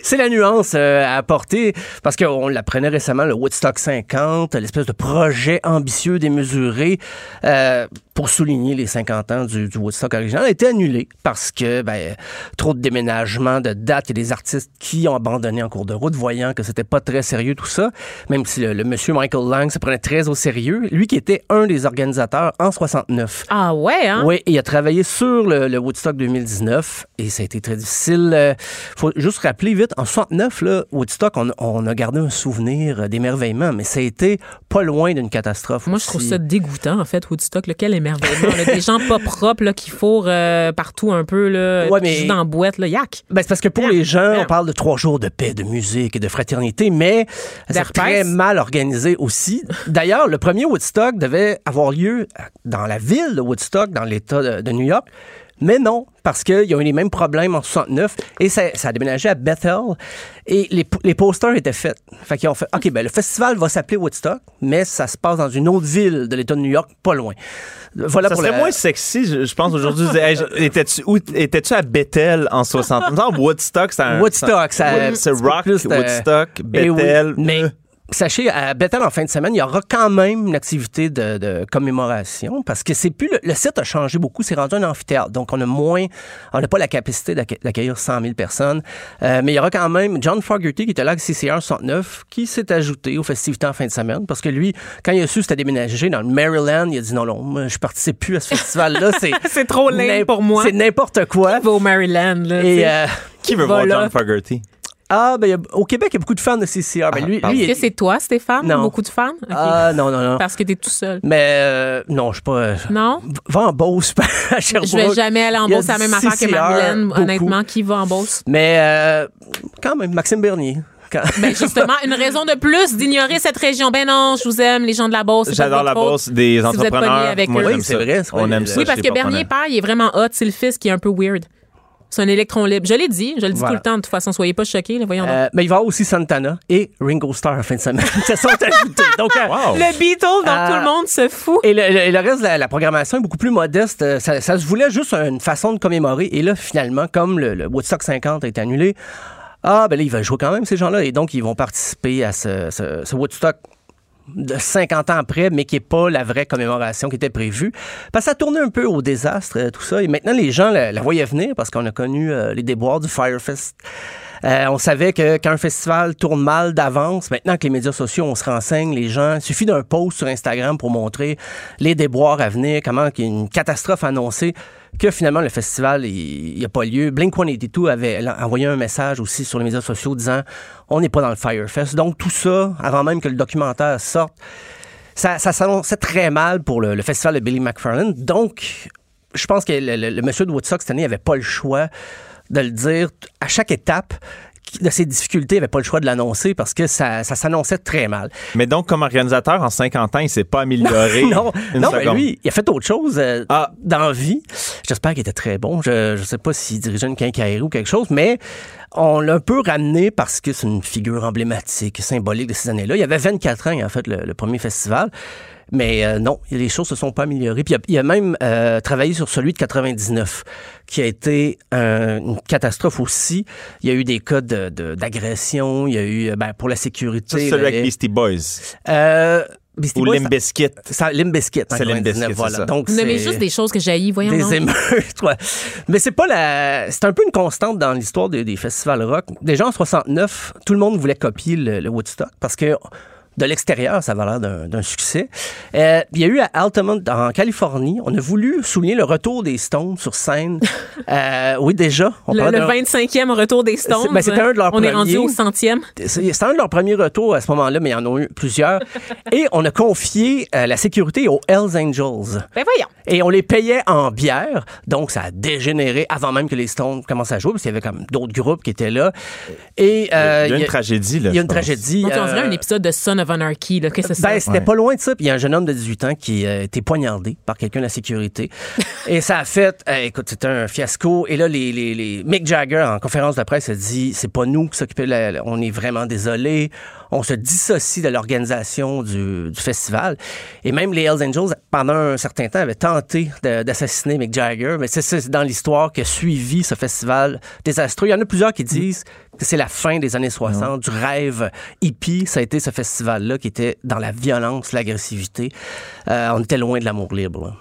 C'est la nuance euh, à apporter parce qu'on l'apprenait récemment, le Woodstock 50, l'espèce de projet ambitieux démesuré euh, pour souligner les 50 ans du, du Woodstock original a été annulé parce que ben, trop de déménagements, de dates, a des artistes qui ont abandonné en cours de route, voyant que c'était pas très sérieux tout ça, même si le, le monsieur Michael Lang se prenait très au sérieux, lui qui était un des organisateurs en 69. Ah ouais, hein? Oui, il a travaillé sur le, le Woodstock 2019 et ça a été très difficile. Euh, faut juste rappeler vite, en 69, là, Woodstock, on, on a gardé un souvenir d'émerveillement, mais ça a été pas loin d'une catastrophe. Moi, je trouve ça dégoûtant, en fait, Woodstock. Là, des gens pas propres là, qui fourrent euh, partout un peu, là, Ouais, mais- dans la boîte. Là. Yak! Ben, c'est parce que pour les gens, on parle de trois jours de paix, de musique et de fraternité, mais c'est très mal organisé aussi. D'ailleurs, le premier Woodstock devait avoir lieu dans la ville de Woodstock, dans l'État de New York. Mais non, parce qu'ils ont eu les mêmes problèmes en 69 et ça, ça a déménagé à Bethel et les, les posters étaient faits. Fait qu'ils ont fait, OK, ben le festival va s'appeler Woodstock, mais ça se passe dans une autre ville de l'État de New York, pas loin. Voilà Ça pour serait la- moins sexy, je, je pense, aujourd'hui. Hey, Étais-tu à Bethel en 60? Non, Woodstock, c'est un. Woodstock, ça- c'est- rock, de- Woodstock, Eh oui, Bethel. mais euh, sachez, à Bethel, en fin de semaine, il y aura quand même une activité de, de commémoration parce que c'est plus le, le site a changé beaucoup, c'est rendu un amphithéâtre. Donc, on a moins, on n'a pas la capacité d'acc- d'accueillir 100 000 personnes. Euh, mais il y aura quand même John Fogerty qui était là avec CCR 69 qui s'est ajouté aux festivités en fin de semaine parce que lui, quand il a su que c'était déménagé dans le Maryland, il a dit non, non, moi, je participe plus à ce festival-là. C'est C'est trop n'im- pour moi. C'est n'importe quoi. Va au Maryland. Là, Et, euh, Qui veut voir? John Fogerty? Ah, ben, au Québec, il y a beaucoup de fans de CCR. Ben, lui, pardon. lui, Est-ce que c'est toi, Stéphane? Non. Beaucoup de fans? Ah, non, non, non. Parce que t'es tout seul. Mais euh, non, je suis pas. euh, Non? Va en Beauce, à Sherbrooke. Je vais jamais aller en Beauce, c'est la même affaire que Marilyn. Honnêtement, qui va en Beauce? Mais euh, quand même, Maxime Bernier. Quand- Ben justement, une raison de plus d'ignorer cette région. Ben non, je vous aime, les gens de la Beauce. J'adore la bosse des Si vous êtes entrepreneurs. avec Moi, eux. Oui, c'est vrai, On aime ça. Oui, parce que Bernier entrepreneurs. père, il est vraiment hot. C'est le fils qui est un peu weird. C'est un électron libre. Je l'ai dit, je le dis Voilà. tout le temps. De toute façon, soyez pas choqués. là, voyons donc. Euh, mais il va y avoir aussi Santana et Ringo Starr en fin de semaine. Ça sont ajoutés. Donc, euh, Wow. Le Beatles dont Ah. tout le monde se fout. Et le, le- et le reste de la, la programmation est beaucoup plus modeste. Euh, Ça, ça se voulait juste une façon de commémorer. Et là, finalement, comme le, le Woodstock 50 a été annulé, ah, ben là, ils veulent jouer quand même, ces gens-là. Et donc, ils vont participer à ce, ce- ce Woodstock de 50 ans après, mais qui n'est pas la vraie commémoration qui était prévue. Parce que ça tournait un peu au désastre, euh, tout ça. Et maintenant, les gens la, voyaient venir parce qu'on a connu euh, les déboires du Firefest. Euh, on savait que quand un festival tourne mal d'avance, maintenant que les médias sociaux, on se renseigne, les gens, il suffit d'un post sur Instagram pour montrer les déboires à venir, comment une catastrophe annoncée, que finalement le festival, il n'y a pas lieu. Blink-182 avait envoyé un message aussi sur les médias sociaux disant on n'est pas dans le Firefest. Donc tout ça, avant même que le documentaire sorte, ça, ça s'annonçait très mal pour le, festival de Billy McFarland. Donc, je pense que le monsieur de Woodstock cette année n'avait pas le choix de le dire à chaque étape de ses difficultés, il n'avait pas le choix de l'annoncer parce que ça, ça s'annonçait très mal. Mais donc, comme organisateur, en 50 ans, il s'est pas amélioré. non, une non seconde. lui, il a fait autre chose euh, Ah. dans la vie. J'espère qu'il était très bon. Je ne sais pas s'il dirigeait une quincaillerie ou quelque chose, mais on l'a un peu ramené parce que c'est une figure emblématique, symbolique de ces années-là. Il y avait 24 ans, en fait, le, le premier festival. Mais euh, non, les choses se sont pas améliorées. Puis il a, il a même euh, travaillé sur celui de 99, qui a été un- une catastrophe aussi. Il y a eu des cas de- de- d'agression, il y a eu, ben, pour la sécurité... Ça, c'est celui là, avec Beastie Boys. euh, Beastie Ou Boys, ça, Bizkit, en C'est Limp 99, Bizkit, c'est voilà. ça. Donc, nommez c'est juste des choses que j'ai voyons des émeutes, ouais. Mais c'est pas la, c'est un peu une constante dans l'histoire des, des festivals rock. Déjà en 69, tout le monde voulait copier le, le Woodstock parce que de l'extérieur, ça va l'air d'un succès. Euh, il y a eu à Altamont, en Californie, on a voulu souligner le retour des Stones sur scène. Euh, oui, déjà. On Le, le d'un- 25e retour des Stones. C'est- ben, c'était un de leurs On est premiers. rendu au centième. C'est- C'était un de leurs premiers retours à ce moment-là, mais il y en a eu plusieurs. Et on a confié euh, la sécurité aux Hells Angels. Ben voyons. Et on les payait en bière, donc ça a dégénéré avant même que les Stones commencent à jouer, parce qu'il y avait comme d'autres groupes qui étaient là. Et euh, il y a une tragédie, là. Il y a une tragédie. Donc, on dirait un épisode de Son of Anarchy. Là. Qu'est-ce que c'est? Ben, c'était pas loin de ça. Puis il y a un jeune homme de 18 ans qui a été poignardé par quelqu'un de la sécurité. et ça a fait, euh, écoute, c'était un fiasco. Et là, les, les, les- Mick Jagger, en conférence de presse, a dit c'est pas nous qui s'occupons, de la- on est vraiment désolé. On se dissocie de l'organisation du, du festival. Et même les Hells Angels, pendant un certain temps, avaient tenté d'assassiner Mick Jagger. Mais c'est c'est dans l'histoire qui a suivi ce festival désastreux. Il y en a plusieurs qui disent que c'est la fin des années 60, du rêve hippie. Ça a été ce festival-là qui était dans la violence, l'agressivité. Euh, on était loin de l'amour libre.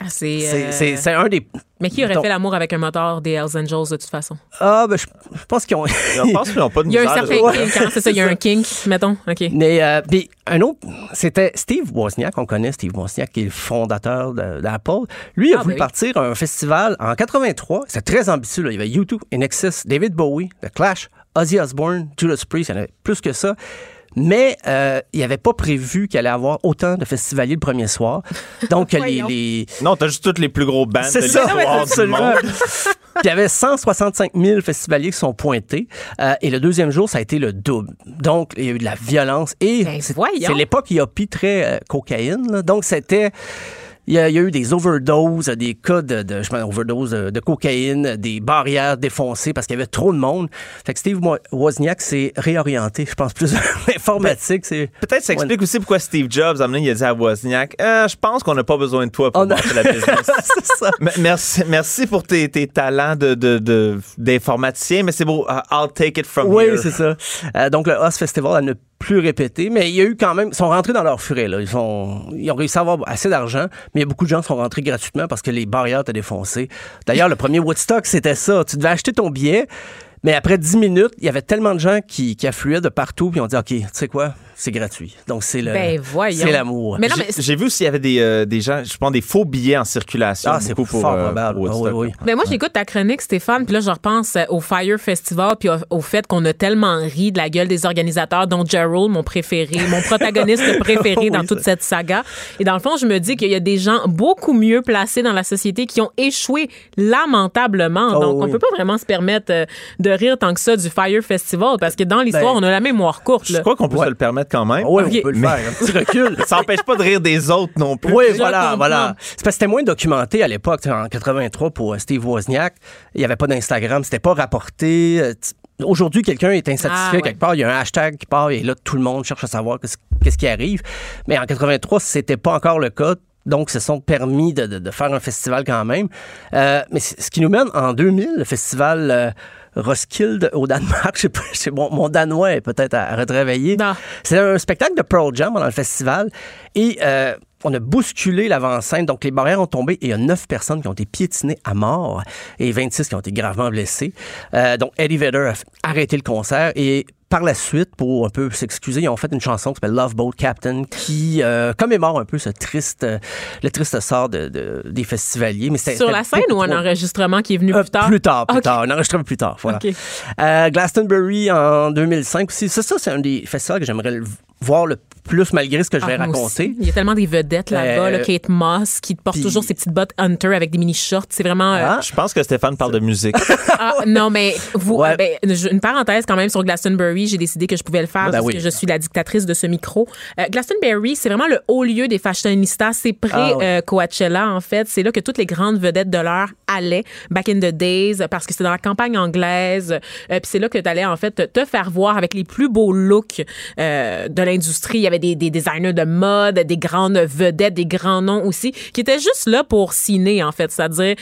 Ah, c'est, euh, C'est un des. Mais qui aurait Donc- fait l'amour avec un moteur des Hells Angels de toute façon? Ah, ben, je, je pense qu'ils ont. Je pense qu'ils n'ont pas de Il y a un certain kink, hein, c'est ça, il y a un kink, mettons. OK. Mais euh, puis un autre, c'était Steve Wozniak, on connaît Steve Wozniak, qui est le fondateur de- d'Apple. Lui, il a Ah, voulu ben oui. partir à un festival en 83. C'est très ambitieux. Là. Il y avait YouTube, Inexis, David Bowie, The Clash, Ozzy Osbourne, Judas Priest, il y en avait plus que ça. Mais euh, il n'avait pas prévu qu'il allait avoir autant de festivaliers le premier soir. Donc, les, Non, t'as juste toutes les plus gros bands c'est de ça, du absolument. monde. Puis il y avait 165 000 festivaliers qui sont pointés. Euh, et le deuxième jour, ça a été le double. Donc, il y a eu de la violence. Et Ben, c'est l'époque hippie très euh, cocaïne. là. Donc, c'était... Il y, a, il y a eu des overdoses, des cas de, de, je overdose de, de cocaïne, des barrières défoncées parce qu'il y avait trop de monde. Fait que Steve Wozniak s'est réorienté, je pense, plus dans l'informatique. C'est Peut-être ça explique aussi pourquoi Steve Jobs, donné, il a dit à Wozniak, Euh, je pense qu'on n'a pas besoin de toi pour monter la business. c'est ça. Merci, merci pour tes, tes talents de, d'informaticien, mais c'est beau. Uh, I'll take it from Oui, here. c'est ça. Euh, donc, le Hoss Festival, à ne plus répéter, mais il y a eu quand même, ils sont rentrés dans leur furet, là. Ils, ils ont réussi à avoir assez d'argent, mais beaucoup de gens sont rentrés gratuitement parce que les barrières étaient défoncées. D'ailleurs, le premier Woodstock, c'était ça. Tu devais acheter ton billet, mais après 10 minutes, il y avait tellement de gens qui, qui affluaient de partout, puis on dit, OK, tu sais quoi, c'est gratuit. Donc, c'est le, Ben, voyons. c'est l'amour. Mais mais J'ai vu aussi, il y avait des, euh, des gens, je pense, des faux billets en circulation. Ah, c'est beaucoup pour, fort euh, probable. pour Ah, oui, oui. Ben moi, j'écoute ta chronique, Stéphane, puis là, je repense euh, au Fire Festival, puis au, au fait qu'on a tellement ri de la gueule des organisateurs, dont Gerald, mon préféré, mon protagoniste préféré Oui, dans toute ça. cette saga. Et dans le fond, je me dis qu'il y a des gens beaucoup mieux placés dans la société qui ont échoué lamentablement. Oh, Donc, on oui. peut pas vraiment se permettre de rire tant que ça du Fire Festival, parce que dans l'histoire, Ben, on a la mémoire courte. Je Là. crois qu'on peut Ouais. se le permettre quand même. Oui, Ok. on peut le Mais- faire. Un petit recul. Ça n'empêche pas de rire des autres non plus. Oui, Je voilà, voilà. C'est parce que c'était moins documenté à l'époque, en 83 pour euh, Steve Wozniak. Il n'y avait pas d'Instagram, c'était pas rapporté. Euh, Aujourd'hui, quelqu'un est insatisfait Ah, ouais. quelque part, il y a un hashtag qui part et là, tout le monde cherche à savoir qu'est-ce qui arrive. Mais en 83, c'était pas encore le cas. Donc, se sont permis de, de- de faire un festival quand même. Euh, mais ce qui nous mène en 2000, le festival euh, Roskilde au Danemark. Je sais pas, c'est mon, mon danois est peut-être à, à retravailler. C'est un spectacle de Pearl Jam dans le festival. Et euh, on a bousculé l'avant-scène. Donc, les barrières ont tombé et il y a neuf personnes qui ont été piétinées à mort et 26 qui ont été gravement blessées. Euh, donc, Eddie Vedder a arrêté le concert et par la suite, pour un peu s'excuser, ils ont fait une chanson qui s'appelle Love Boat Captain qui euh, commémore un peu ce triste, euh, le triste sort de, de- des festivaliers. Mais Sur la scène ou un enregistrement qui est venu euh, plus tard? Plus tard, plus tard. Un enregistrement plus tard, voilà. OK. Euh, Glastonbury en 2005 aussi. Ça, ça c'est un des festivals que j'aimerais voir le plus malgré ce que je vais Ah, raconter. Il y a tellement des vedettes là-bas. Euh, là, Kate Moss, qui porte puis- toujours ses petites bottes Hunter avec des mini-shorts. C'est vraiment... euh, Ah, Je pense que Stéphane parle de musique. Ah, non, mais vous, Ouais. ben, une parenthèse quand même sur Glastonbury. J'ai décidé que je pouvais le faire Ben parce oui. que je suis la dictatrice de ce micro. Euh, Glastonbury, c'est vraiment le haut lieu des fashionistas. C'est Ah ouais. pré-Coachella, en fait. C'est là que toutes les grandes vedettes de l'heure allaient, back in the days, parce que c'était dans la campagne anglaise. Euh, Puis c'est là que tu allais, en fait, te- faire voir avec les plus beaux looks euh, de l'industrie. Il y avait des, des designers de mode, des grandes vedettes, des grands noms aussi, qui étaient juste là pour ciné, en fait. C'est-à-dire,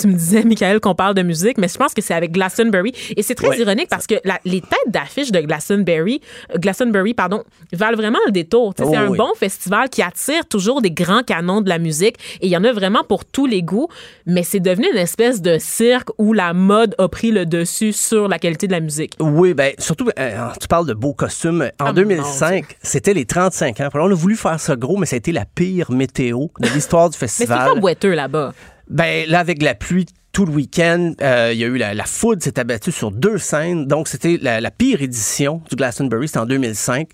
tu me disais, Michael, qu'on parle de musique, mais je pense que c'est avec Glastonbury. Et c'est très Ouais. ironique parce que la- les têtes d'affiche de Glastonbury, euh, Glastonbury, pardon, valent vraiment le détour. Sais, Oh, c'est un oui. bon festival qui attire toujours des grands canons de la musique et il y en a vraiment pour tous les goûts, mais c'est devenu une espèce de cirque où la mode a pris le dessus sur la qualité de la musique. Oui, ben surtout, euh, tu parles de beaux costumes. En Ah, 2005, c'était les 35 ans. On a voulu faire ça gros, mais ça a été la pire météo de l'histoire du Mais c'est festival. pas boiteux là-bas. Ben là, avec la pluie tout le week-end, euh, il y a eu la, la foudre s'est abattue sur deux scènes. Donc, c'était la, la pire édition du Glastonbury. C'était en 2005.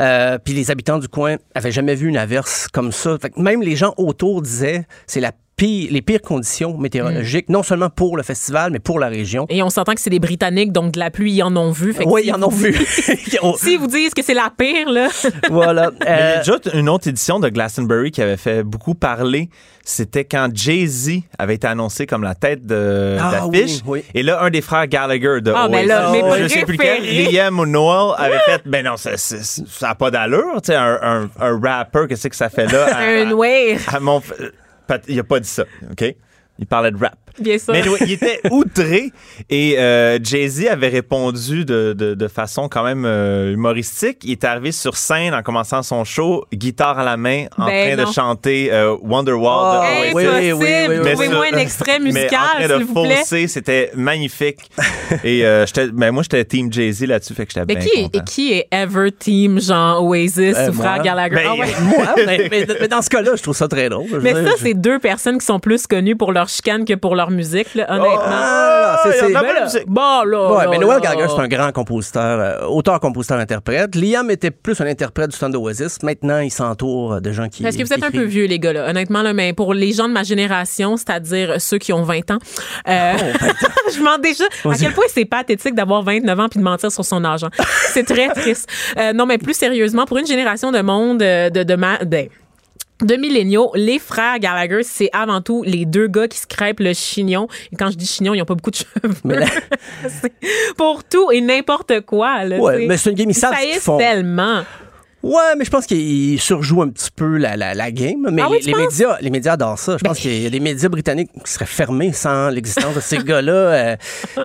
Euh, puis les habitants du coin avaient jamais vu une averse comme ça. Fait que même les gens autour disaient c'est la les pires conditions météorologiques, non seulement pour le festival, mais pour la région. Et on s'entend que c'est des Britanniques, donc de la pluie, ils en ont vu. Fait Oui, si ils en ont vu. S'ils vous disent que c'est la pire, là. voilà. Mais il y a Euh, déjà une autre édition de Glastonbury qui avait fait beaucoup parler. C'était quand Jay-Z avait été annoncé comme la tête de- Ah, d'affiche. oui, oui. Et là, un des frères Gallagher de Ah, ben Oasis, là, mes je sais plus quel. Liam ou Noel, avait fait, ben non, ça, ça, ça a pas d'allure. Tu sais, un, un, un rapper, qu'est-ce que ça fait là? à- Un à mon- Pat- Il a pas dit ça, OK? Il parlait de rap. Bien sûr. Mais il était outré et euh, Jay-Z avait répondu de, de, de façon quand même euh, humoristique. Il est arrivé sur scène en commençant son show, guitare à la main, en Ben train non. de chanter euh, Wonderwall Oh, de oui, oui, oui, oui, Mais Trouvez-moi un extrait mais musical, en train de s'il vous plaît. fausser, c'était magnifique. et euh, j'étais, ben moi, j'étais team Jay-Z là-dessus, fait que j'étais Mais bien qui est, content. qui est ever team genre Oasis Euh, ou Frère moi. Gallagher? Ben, Ah ouais. moi, mais, mais- mais dans ce cas-là, je trouve ça très drôle. Mais ça, c'est deux personnes qui sont plus connues pour leur chicane que pour leur musique, là, honnêtement. Ah, c'est- en c'est- a ben là, musique. Bon, là. Ouais, là, mais Noel là. Gallagher, c'est un grand compositeur, euh, auteur, compositeur, interprète. Liam était plus un interprète du stand Oasis. Maintenant, il s'entoure de gens qui. Est-ce que vous êtes un peu vieux, les gars, là? Honnêtement, là, mais pour les gens de ma génération, c'est-à-dire ceux qui ont 20 ans, euh, je me demande déjà à quel point c'est pathétique d'avoir 29 ans puis de mentir sur son hein. C'est très triste. Euh, non, mais plus sérieusement, pour une génération de monde euh, de, de, ma- de- de milléniaux, les frères Gallagher, c'est avant tout les deux gars qui se crêpent le chignon. Et quand je dis chignon, ils n'ont pas beaucoup de cheveux. Mais là- pour tout et n'importe quoi. Là, Ouais, mais c'est une game, ils savent ce qu'ils font. tellement. Ouais, mais je pense qu'il surjoue un petit peu la, la, la game. Mais Ah oui, les? Ben médias, les médias adorent ça. Je pense qu'il y a des médias britanniques qui seraient fermés sans l'existence de ces gars-là. euh.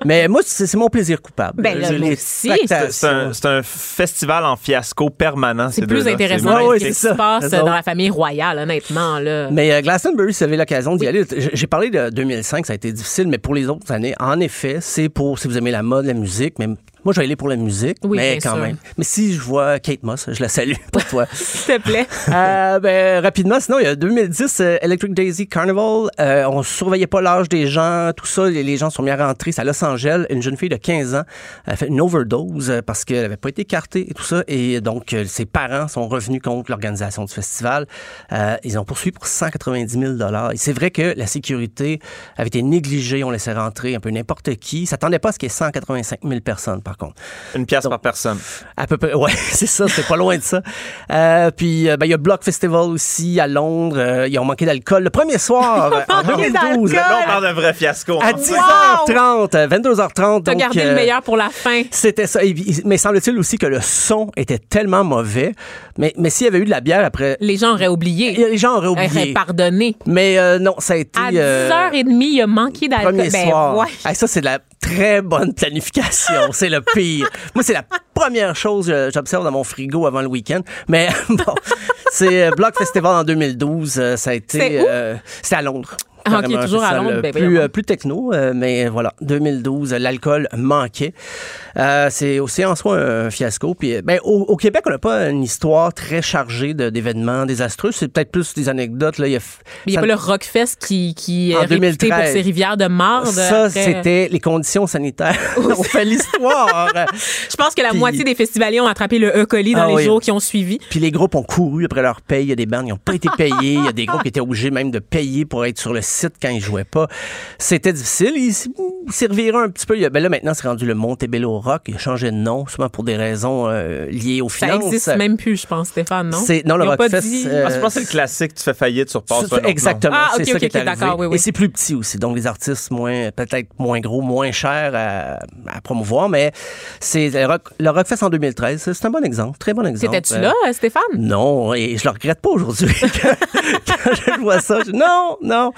mais moi, c'est mon plaisir coupable. Ben là, Je- moi les aussi. C'est un, c'est un festival en fiasco permanent. C'est ces plus intéressant que ouais, ce qui se passe Raison. dans la famille royale, honnêtement. Là. Mais euh, Glastonbury, si vous avez l'occasion d'y aller, j'ai parlé de 2005, ça a été difficile, mais pour les autres années, en effet, c'est pour si vous aimez la mode, la musique, mais moi, je vais aller pour la musique, Oui, mais quand sûr. même. Mais si je vois Kate Moss, je la salue pour toi. S'il te plaît. Euh, ben, rapidement, sinon, il y a 2010, euh, Electric Daisy Carnival. Euh, on surveillait pas l'âge des gens, tout ça. Les, les gens sont mis à rentrer. C'est à Los Angeles. Une jeune fille de 15 ans a fait une overdose euh, parce qu'elle avait pas été écartée et tout ça. Et donc, euh, ses parents sont revenus contre l'organisation du festival. Euh, ils ont poursuivi pour 190 000 Et c'est vrai que la sécurité avait été négligée. On laissait rentrer un peu n'importe qui. Ils s'attendaient pas à ce qu'il y ait 185 000 personnes, par contre. Une pièce par personne. À peu près, ouais, c'est ça, c'est pas loin de ça. Euh, puis, euh, ben, il y a Block Festival aussi à Londres. Euh, ils ont manqué d'alcool. Le premier soir, euh, en manqué 2012, d'alcool! Là, on parle d'un vrai fiasco. à hein. 10h30, euh, 22h30. T'as donc, gardé euh, le meilleur pour la fin. C'était ça. Mais semble-t-il aussi que le son était tellement mauvais. Mais, mais s'il y avait eu de la bière après, Les gens auraient oublié. les gens auraient Auraient oublié. pardonné. Mais euh, non, ça a été... À euh, 10h30, il a manqué d'alcool. Premier Ben, soir. ouais. Hey, ça, c'est de la très bonne planification. c'est le pire. Moi, c'est la première chose que j'observe dans mon frigo avant le week-end. Mais bon, c'est euh, Block Festival en 2012. euh, ça a été... C'est euh, C'était à Londres. Ah, ok, Carrément, un toujours à Londres, ben, plus, euh, plus techno, euh, mais voilà, 2012, euh, l'alcool manquait. Euh, c'est aussi en soi un fiasco. Puis, ben, au, au Québec, on n'a pas une histoire très chargée d'événements désastreux. C'est peut-être plus des anecdotes. Là. Il y a, n'y a pas le Rockfest qui, qui est En réputé 2013. pour ses rivières de marde. ça, Après, c'était les conditions sanitaires. On fait l'histoire. Je pense que la Puis- moitié des festivaliers ont attrapé le E. coli dans Ah les oui. jours qui ont suivi. Puis les groupes ont couru après leur paye. Il y a des bandes qui n'ont pas été payées. Il y a des groupes qui étaient obligés même de payer pour être sur le site quand il jouait pas. C'était difficile. Il, s'est reviré un petit peu. Il a- Ben là, maintenant, c'est rendu le Montebello Rock. Il a changé de nom, souvent pour des raisons euh, liées aux Ça finances. existe même plus, je pense, Stéphane, non? C'est- non, le Ils ont pas Rockfest, dit- euh, Ah, je pense que c'est le classique, tu fais faillite, tu repasses nom. Exactement. Ah, c'est ok, ça ok, qui est oui, oui. Et c'est plus petit aussi. Donc, les artistes moins, peut-être moins gros, moins chers à, à promouvoir. Mais c'est le, Rock, le Rockfest en 2013. C'est un bon exemple. Très bon exemple. T'étais-tu Euh, là, Stéphane? Non, et je le regrette pas aujourd'hui. quand, quand je vois ça, je- non, non.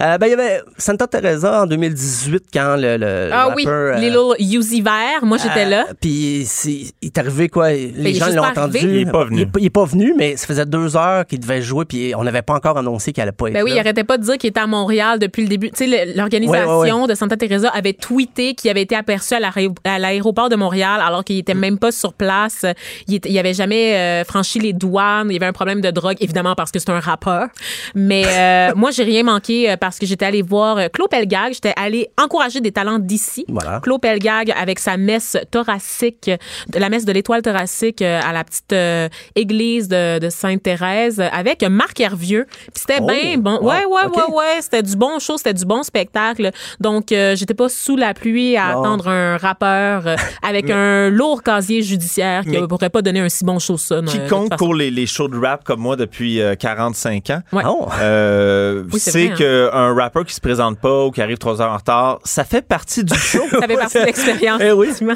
Euh, ben, il y avait Santa Teresa en 2018 quand le, le Ah oui, rappeur, euh, Little Uzi Vert. Moi, j'étais euh, là. Puis c'est- il est arrivé quoi Les est gens l'ont entendu. arrivé. Il est pas venu. Il est, pas- il est pas venu, mais ça faisait deux heures qu'il devait jouer, puis on n'avait pas encore annoncé qu'il allait pas être Ben oui, il arrêtait pas de dire qu'il était à Montréal depuis le début. Tu sais, l'organisation Ouais, ouais, de Santa Teresa avait tweeté qu'il avait été aperçu à l'aé- à l'aéroport de Montréal alors qu'il était même pas sur place. Il, était- il avait jamais euh, franchi les douanes. Il y avait un problème de drogue, évidemment parce que c'est un rappeur. Mais euh, moi, j'ai rien manqué euh, parce que j'étais allée voir euh, Claude Pelgag. J'étais allée encourager des talents d'ici. Voilà. Claude Pelgag avec sa messe thoracique, la messe de l'étoile thoracique euh, à la petite euh, église de, de Sainte-Thérèse avec Marc Hervieux. Puis c'était Oh, bien bon. wow, Ouais, ouais, ok. ouais, ouais. C'était du bon show, c'était du bon spectacle. Donc, euh, j'étais pas sous la pluie à attendre un rappeur euh, avec un lourd casier judiciaire qui ne pourrait pas donner un si bon show ça. Quiconque court les, les shows de rap comme moi depuis euh, 45 ans, Ouais. Oh. Oui, c'est hein. Qu'un rappeur qui se présente pas ou qui arrive trois heures en retard, ça fait partie du show. Ça fait partie de l'expérience. Eh oui. effectivement.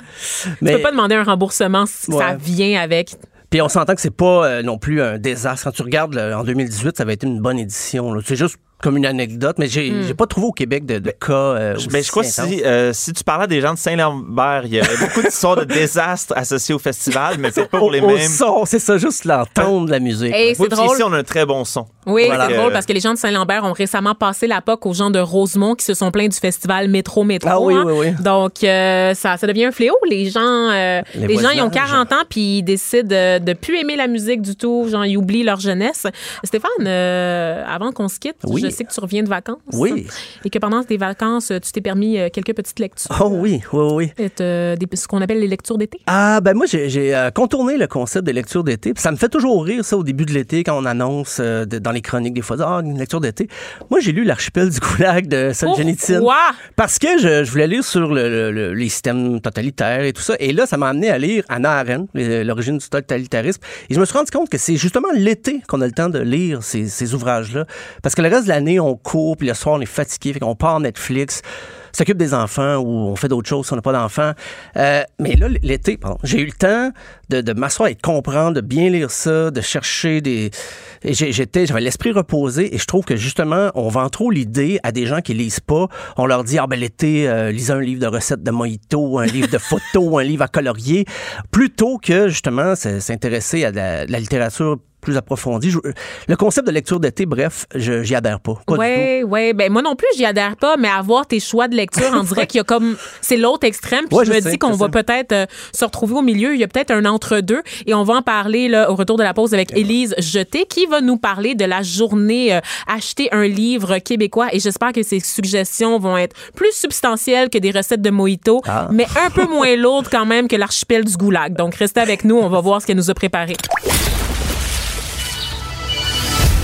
Mais- Tu peux pas demander un remboursement si Ouais. ça vient avec. Puis on s'entend que c'est pas euh, non plus un désastre. Quand tu regardes là, en 2018, ça avait été une bonne édition. C'est juste comme une anecdote, mais j'ai Hmm. j'ai pas trouvé au Québec de, de cas. euh, Je- aussi Ben, je crois que intenses. si, euh, si tu parlais des gens de Saint-Lambert, il y aurait beaucoup d'histoires de désastres associés au festival, mais peut-être pas pour les Au- au mêmes. son, c'est ça, juste l'entendre la musique. Et Oui, c'est drôle. ici, on a un très bon son. Oui, Voilà. c'est drôle parce que les gens de Saint-Lambert ont récemment passé la POC aux gens de Rosemont qui se sont plaints du festival Métro Métro. Ah oui, hein. oui, oui. Donc, euh, ça, ça devient un fléau. Les gens, euh, Les les, gens, ils ont voisinages. 40 ans puis ils décident de, de plus aimer la musique du tout. Genre, ils oublient leur jeunesse. Stéphane, euh, avant qu'on se quitte, Oui. je sais que tu reviens de vacances. Oui. Et que pendant tes vacances, tu t'es permis quelques petites lectures. Oh oui, oui, oui. Et, euh, des- ce qu'on appelle les lectures d'été. Ah, ben moi, j'ai contourné le concept de lecture d'été. Puis Ça me fait toujours rire, ça, au début de l'été, quand on annonce euh, dans les chroniques, des fois, ah, une lecture d'été. Moi, j'ai lu L'archipel du Goulag de Solzhenitsyn. Pourquoi? Parce que je, je voulais lire sur le- le- le- les systèmes totalitaires et tout ça. Et là, ça m'a amené à lire Anna Arendt, les- l'origine du totalitarisme. Et je me suis rendu compte que c'est justement l'été qu'on a le temps de lire ces, ces ouvrages-là. Parce que le reste de l'année, on court, puis le soir, on est fatigué, fait qu'on part Netflix, s'occupe des enfants ou on fait d'autres choses si on n'a pas d'enfants. Euh, mais là, l'été, pardon, j'ai eu le temps de, m'asseoir et de comprendre, de bien lire ça, de chercher des... J'étais, j'avais l'esprit reposé et je trouve que justement, on vend trop l'idée à des gens qui lisent pas. On leur dit, ah ben l'été, euh, lisez un livre de recettes de mojito, un livre de photos, un livre à colorier, plutôt que justement s'intéresser à de la littérature plus approfondie. Je- le concept de lecture d'été, bref, je- j'y adhère pas. Oui, oui. Ben, moi non plus, j'y adhère pas, mais avoir tes choix de lecture, on dirait qu'il y a comme. C'est l'autre extrême. Puis Ouais, je je me sais, dis qu'on va peut-être euh, se retrouver au milieu. Il y a peut-être un entre-deux. Et on va en parler là, au retour de la pause avec Élise Jeté, qui va nous parler de la journée euh, Acheter un livre québécois. Et j'espère que ces suggestions vont être plus substantielles que des recettes de mojito, Ah. mais un peu moins lourdes quand même que l'archipel du Goulag. Donc, restez avec nous. On va voir ce qu'elle nous a préparé.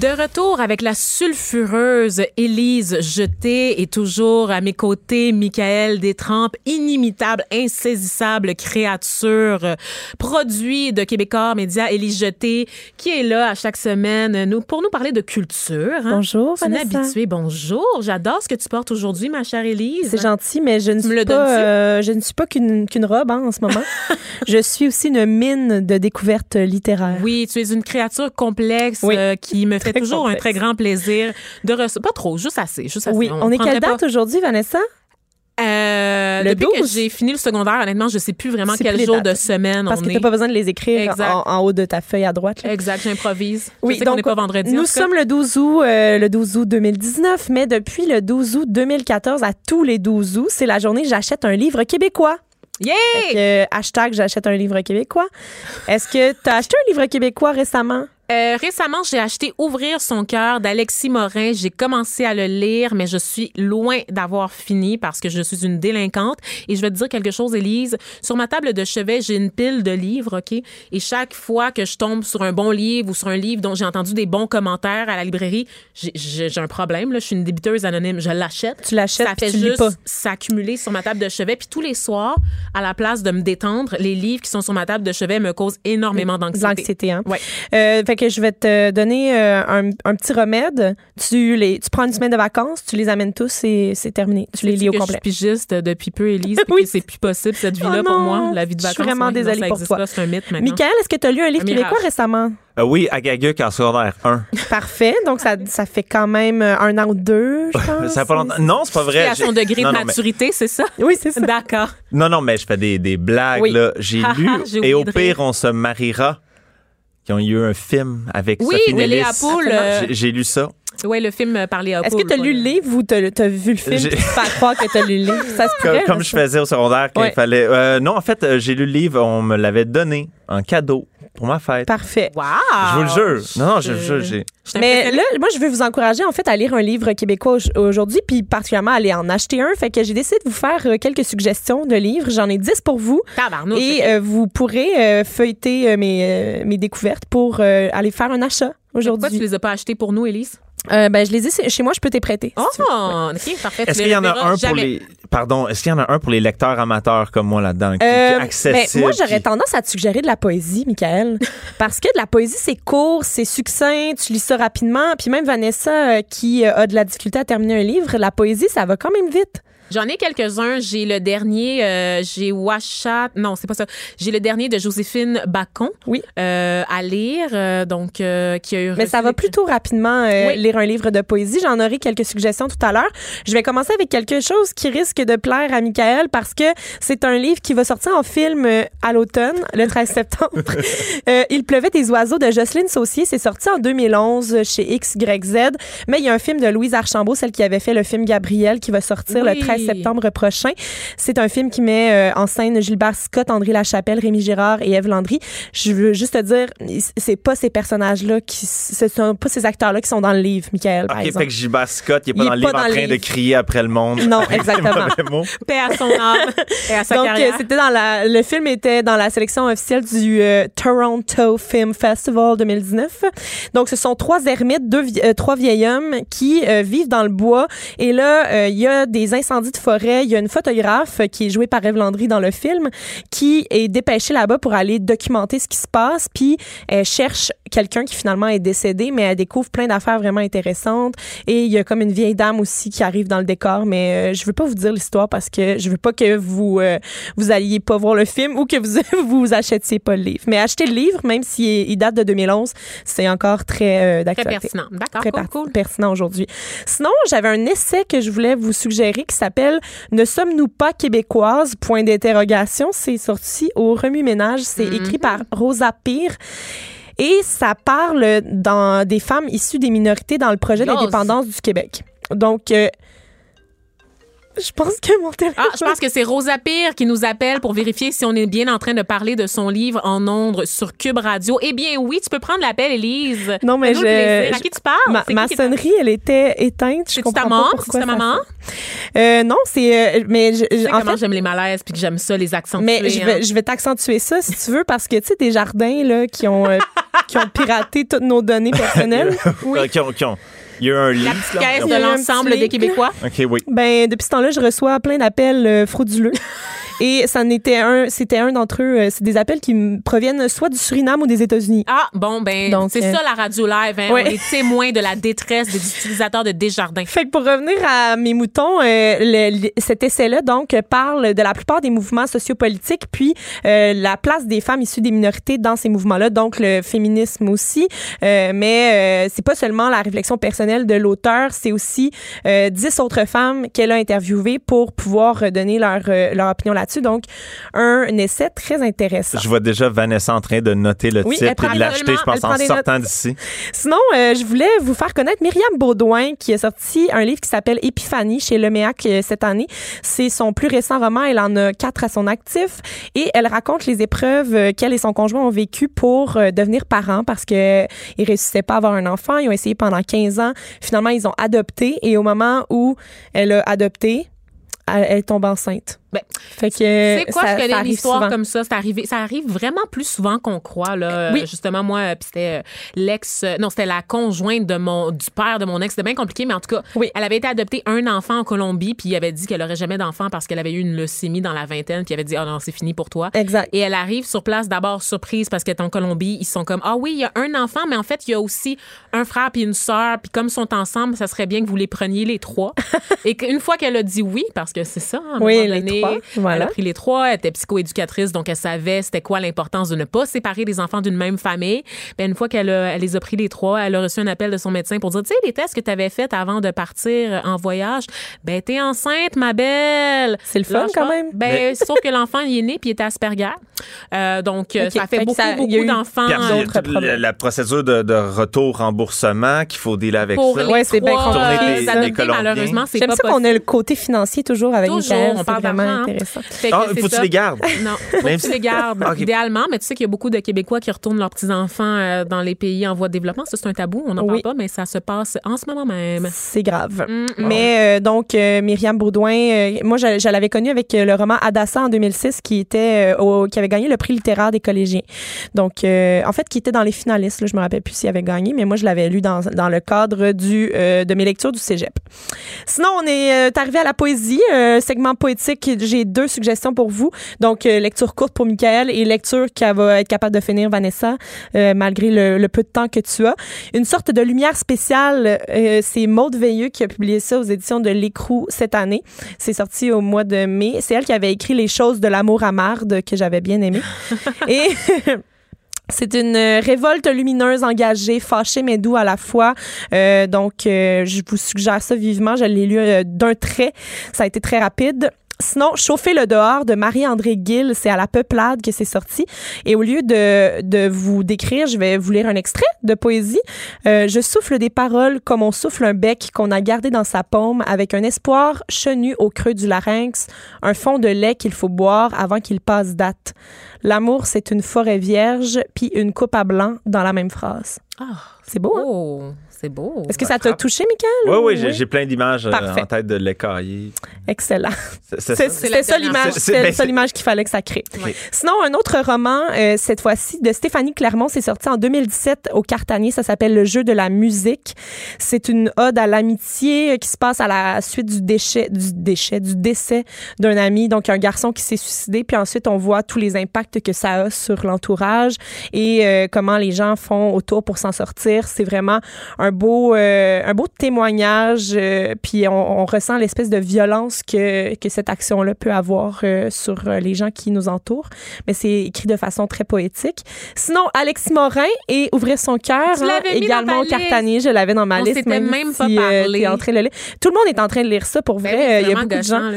De retour avec la sulfureuse Élise Jeté et toujours à mes côtés, Michael Détrempe, inimitable, insaisissable créature, produit de Québécois Média, Élise Jeté, qui est là à chaque semaine nous, pour nous parler de culture. hein. Bonjour, C'est une Vanessa. habituée. Bonjour. J'adore ce que tu portes aujourd'hui, ma chère Élise. C'est gentil, mais je ne suis pas, euh, je ne suis pas qu'une robe hein, en ce moment. je suis aussi une mine de découvertes littéraires. Oui, tu es une créature complexe Oui. euh, qui me fait Très toujours un très grand plaisir de recevoir. Pas trop, juste assez. Juste assez. Oui, on, est quelle date aujourd'hui, Vanessa? Euh, Le depuis que 12. j'ai fini le secondaire, honnêtement, je sais plus vraiment C'est quel plus jour de semaine Parce on que est. tu n'as pas besoin de les écrire en, en haut de ta feuille à droite. là. Exact, j'improvise. Oui, je sais qu'on donc, n'est pas vendredi. en Nous sommes le 12 août, euh, le 12 août 2019, mais depuis le 12 août 2014 à tous les 12 août, c'est la journée J'achète un livre québécois. Yeah! Que, hashtag J'achète un livre québécois. Est-ce que tu as acheté un livre québécois récemment? Euh, récemment, j'ai acheté Ouvrir son cœur d'Alexis Morin. J'ai commencé à le lire, mais je suis loin d'avoir fini parce que je suis une délinquante. Et je vais te dire quelque chose, Élise. Sur ma table de chevet, j'ai une pile de livres, OK? Et chaque fois que je tombe sur un bon livre ou sur un livre dont j'ai entendu des bons commentaires à la librairie, j'ai- un problème. Là. Je suis une débiteuse anonyme. Je l'achète. Tu l'achètes, Ça fait tu juste s'accumuler sur ma table de chevet. Puis tous les soirs, à la place de me détendre, les livres qui sont sur ma table de chevet me causent énormément d'anxiété. l'anxiété, hein? Ouais. Euh, fait que je vais te donner euh, un, un petit remède. Tu, les, tu prends une semaine de vacances, tu les amènes tous et c'est terminé. Tu les lis au que complet. Je suis pigiste depuis peu, Élise, Oui. c'est plus possible cette vie-là Oh pour moi, la vie de je suis vacances. vraiment non, désolée pour toi. C'est un mythe maintenant. Michael, est-ce que tu as lu un livre Un québécois mirage. récemment? Euh, oui, Agaguc en secondaire 1. Parfait. Donc, ça, ça fait quand même euh, un an ou deux, je pense. ça fait pas longtemps. Non, c'est pas C'est vrai. à son degré non, de non, mais- maturité, c'est ça? Oui, c'est ça. D'accord. Non, non, mais je fais des, des blagues, Oui. là. J'ai Ha, lu j'ai Et au pire, on se mariera. Qui ont eu un film avec Oui, Sophie euh, J'ai lu ça. Oui, le film par Léa Est-ce que tu as lu le livre ou tu as vu le film fais croire que tu as lu le livre? Ça se Comme, pourrait, comme là, je faisais au secondaire, quand Ouais. il fallait. euh, non, en fait, euh, j'ai lu le livre, on me l'avait donné en cadeau pour ma fête. Parfait. Wow! Je vous le jure. Non, non, je le jure. Mais là, moi, je veux vous encourager, en fait, à lire un livre québécois au- aujourd'hui, puis particulièrement à aller en acheter un. Fait que j'ai décidé de vous faire euh, quelques suggestions de livres. J'en ai 10 pour vous. Tabarnouche, Et euh, vous pourrez euh, feuilleter euh, mes, euh, mes découvertes pour euh, aller faire un achat Pourquoi tu aujourd'hui. les as pas achetés pour nous, Élise? Euh, ben, je les ai chez moi, je peux t'y prêter. Oh, si. OK, parfait. Est-ce qu'il y en a un pour les. Pardon, est-ce qu'il y en a un pour les lecteurs amateurs comme moi là-dedans? Qui, qui est Euh, accessible? ben, moi, j'aurais qui- tendance à te suggérer de la poésie, Michael. parce que de la poésie, c'est court, c'est succinct, tu lis ça rapidement. Puis même Vanessa, euh, qui euh, a de la difficulté à terminer un livre, la poésie, ça va quand même vite. J'en ai quelques-uns. J'ai le dernier, euh, j'ai Washat. Non, c'est pas ça. J'ai le dernier de Joséphine Bacon Oui. euh, à lire, euh, donc qui a eu. Mais ça va plutôt rapidement Oui. lire un livre de poésie. J'en aurai quelques suggestions tout à l'heure. Je vais commencer avec quelque chose qui risque de plaire à Michael parce que c'est un livre qui va sortir en film à l'automne, le 13 septembre. Il pleuvait des oiseaux de Jocelyne Saucier. C'est sorti en 2011 chez XYZ. Mais il y a un film de Louise Archambault, celle qui avait fait le film Gabriel, qui va sortir Oui. le 13 septembre prochain. C'est un film qui met euh, en scène Gilbert Scott, André Lachapelle, Rémi Girard et Ève Landry. Je veux juste te dire, c'est pas ces personnages-là qui, ce sont pas ces acteurs-là qui sont dans le livre, Michael. par Ok, exemple. fait que Gilbert Scott, il est pas Il est dans le pas livre dans en train de crier après le monde. Non, exactement. Paix à son âme et à sa Donc, euh, carrière. c'était dans la, le film était dans la sélection officielle du euh, Toronto Film Festival 2019. Donc, ce sont trois ermites, deux, euh, trois vieils hommes qui euh, vivent dans le bois. Et là, euh, il y a des incendies de forêt. Il y a une photographe qui est jouée par Eve Landry dans le film qui est dépêchée là-bas pour aller documenter ce qui se passe. Puis, elle cherche quelqu'un qui finalement est décédé, mais elle découvre plein d'affaires vraiment intéressantes. Et il y a comme une vieille dame aussi qui arrive dans le décor, mais euh, je veux pas vous dire l'histoire parce que je veux pas que vous euh, vous alliez pas voir le film ou que vous vous achetiez pas le livre. Mais achetez le livre, même s'il il date de 2011, c'est encore très euh, Très d'actualité. pertinent. D'accord, Très cool, cool. pertinent aujourd'hui. Sinon, j'avais un essai que je voulais vous suggérer qui s'appelle Ne sommes-nous pas québécoises? Point d'interrogation. C'est sorti au Remue-Ménage. C'est Mm-hmm. écrit par Rosa Pire. Et ça parle dans des femmes issues des minorités dans le projet d'indépendance du Québec. Donc, euh, je pense que mon téléphone... Ah, je pense que c'est Rosa Pire qui nous appelle pour vérifier si on est bien en train de parler de son livre en ondes sur Cube Radio. Eh bien, oui, tu peux prendre l'appel, Élise. Non, mais je-. À qui tu parles? Ma, C'est ma qui qui- sonnerie, elle était éteinte. Comprends ta maman? pourquoi C'est-tu ta maman? Euh, non, c'est... euh, mais je, Tu sais en fait, j'aime les malaises puis que j'aime ça, les accents. Mais je vais, je vais t'accentuer ça si tu veux parce que tu sais des jardins là qui ont euh, qui ont piraté toutes nos données personnelles. Qui ont- qui ont- Il y a un La petite là. caisse de l'ensemble des Québécois. OK, oui. Ben depuis ce temps-là, je reçois plein d'appels euh, frauduleux. Et ça n'était un, c'était un d'entre eux. euh, c'est des appels qui proviennent soit du Suriname ou des États-Unis. Ah, bon, ben, Donc, c'est euh, ça la radio live. Hein? ouais. On est témoins de la détresse des utilisateurs de Desjardins. Fait que pour revenir à mes moutons, euh, le- le- cet essai-là donc parle de la plupart des mouvements sociopolitiques, puis euh, la place des femmes issues des minorités dans ces mouvements-là, donc le féminisme aussi. Euh, mais euh, c'est pas seulement la réflexion personnelle de l'auteur, c'est aussi euh, dix autres femmes qu'elle a interviewées pour pouvoir donner leur, euh, leur opinion là-dessus. Là-dessus. Donc, un, essai très intéressant. Je vois déjà Vanessa en train de noter le Oui, titre et de l'acheter, je pense, en sortant d'ici. Sinon, euh, je voulais vous faire connaître Myriam Baudouin qui a sorti un livre qui s'appelle Épiphanie chez Leméac euh, cette année. C'est son plus récent roman. Elle en a quatre à son actif et elle raconte les épreuves euh, qu'elle et son conjoint ont vécues pour devenir parents parce que ils réussissaient pas à avoir un enfant. Ils ont essayé pendant 15 ans. Finalement, ils ont adopté et au moment où elle a adopté, elle, elle tombe enceinte. Ben, fait que C'est quoi, ça- je connais une histoire comme ça. C'est arrivé, ça arrive vraiment plus souvent qu'on croit. Là. Oui. Euh, Justement, moi, euh, c'était euh, l'ex, euh, non, c'était la conjointe de mon, du père de mon ex. C'était bien compliqué, mais en tout cas, Oui. elle avait été adoptée un enfant en Colombie, puis il avait dit qu'elle aurait jamais d'enfant parce qu'elle avait eu une leucémie dans la vingtaine, puis il avait dit, oh non, c'est fini pour toi. Exact. Et elle arrive sur place d'abord surprise parce qu'elle est en Colombie. Ils sont comme ah oui, il y a un enfant, mais en fait il y a aussi un frère puis une sœur. Puis comme ils sont ensemble, ça serait bien que vous les preniez les trois. Et qu'une fois qu'elle a dit oui, parce que c'est ça, à un Oui, moment donné, trois, voilà. elle a pris les trois. Elle était psychoéducatrice, donc elle savait c'était quoi l'importance de ne pas séparer les enfants d'une même famille. Ben, une fois qu'elle elle les a pris les trois, elle a reçu un appel de son médecin pour dire tu sais les tests que tu avais faits avant de partir en voyage, ben t'es enceinte ma belle. C'est le fun, quand même. Ben sauf que l'enfant il est né puis il était Asperger. Euh, donc euh, Ok, ça fait fait beaucoup ça- beaucoup d'enfants. La, la procédure de, de retour remboursement qu'il faut dealer avec pour ça. les Ouais, c'est bien compliqué, euh, malheureusement, c'est J'aime pas ça qu'on possible. a le côté financier toujours avec Toujours, Michael. on parle vraiment. Intéressant. Fait que Ah, faut que tu les gardes. Non, faut Même que tu les gardes. Idéalement, mais tu sais qu'il y a beaucoup de Québécois qui retournent leurs petits-enfants euh, dans les pays en voie de développement. Ça, c'est un tabou, on n'en Oui. parle pas, mais ça se passe en ce moment même. C'est grave. Mm, Mais euh, donc, euh, Myriam Baudouin, euh, moi, je, je l'avais connue avec le roman Adassa en 2006 qui était euh, au- qui avait gagné le prix littéraire des collégiens. Donc, euh, en fait, qui était dans les finalistes. Là, je me rappelle plus s'il avait gagné, mais moi, je l'avais lu dans, dans le cadre du, euh, de mes lectures du cégep. Sinon, on est euh, arrivé à la poésie, euh, segment poétique. J'ai deux suggestions pour vous. Donc, euh, lecture courte pour Michael et lecture qui va être capable de finir Vanessa, euh, malgré le, le peu de temps que tu as. Une sorte de lumière spéciale, euh, c'est Maude Veilleux qui a publié ça aux éditions de L'Écrou cette année. C'est sorti au mois de mai. C'est elle qui avait écrit Les choses de l'amour à marde que j'avais bien aimé. et C'est une révolte lumineuse, engagée, fâchée mais doux à la fois. Euh, donc, euh, je vous suggère ça vivement. Je l'ai lu euh, d'un trait. Ça a été très rapide. Sinon, Chauffer le dehors de Marie-André Gill, c'est à la peuplade que c'est sorti. Et au lieu de, de vous décrire, je vais vous lire un extrait de poésie. Euh, je souffle des paroles comme on souffle un bec qu'on a gardé dans sa paume avec un espoir chenu au creux du larynx, un fond de lait qu'il faut boire avant qu'il passe date. L'amour, c'est une forêt vierge, puis une coupe à blanc dans la même phrase. Ah, C'est beau, hein? oh, c'est beau. Est-ce que ça t'a touché, Michael? Oui, ou- oui, j'ai- j'ai plein d'images euh, Parfait. en tête de l'écaillé. Excellent. C'est- c'est C'est- ça? L'image, fois. c'était C'est- ça l'image qu'il fallait que ça crée. Sinon, un autre roman, euh, cette fois-ci, de Stéphanie Clermont, c'est sorti en 2017 au Cartanier. Ça s'appelle Le jeu de la musique. C'est une ode à l'amitié euh, qui se passe à la suite du déchet, du déchet, du décès d'un ami. Donc, un garçon qui s'est suicidé. Puis ensuite, on voit tous les impacts que ça a sur l'entourage et euh, comment les gens font autour pour s'en sortir. C'est vraiment un beau, euh, un beau témoignage. euh, puis on, on ressent l'espèce de violence que, que cette action-là peut avoir euh, sur les gens qui nous entourent. Mais c'est écrit de façon très poétique. Sinon, Alexis Morin et Ouvrir son cœur, hein, également au. Cartanier, je l'avais dans ma On liste. s'était même pas si, parlé. t'es en train de le lire. Tout le monde est en train de lire ça pour Ben vrai. Il y a beaucoup de gens.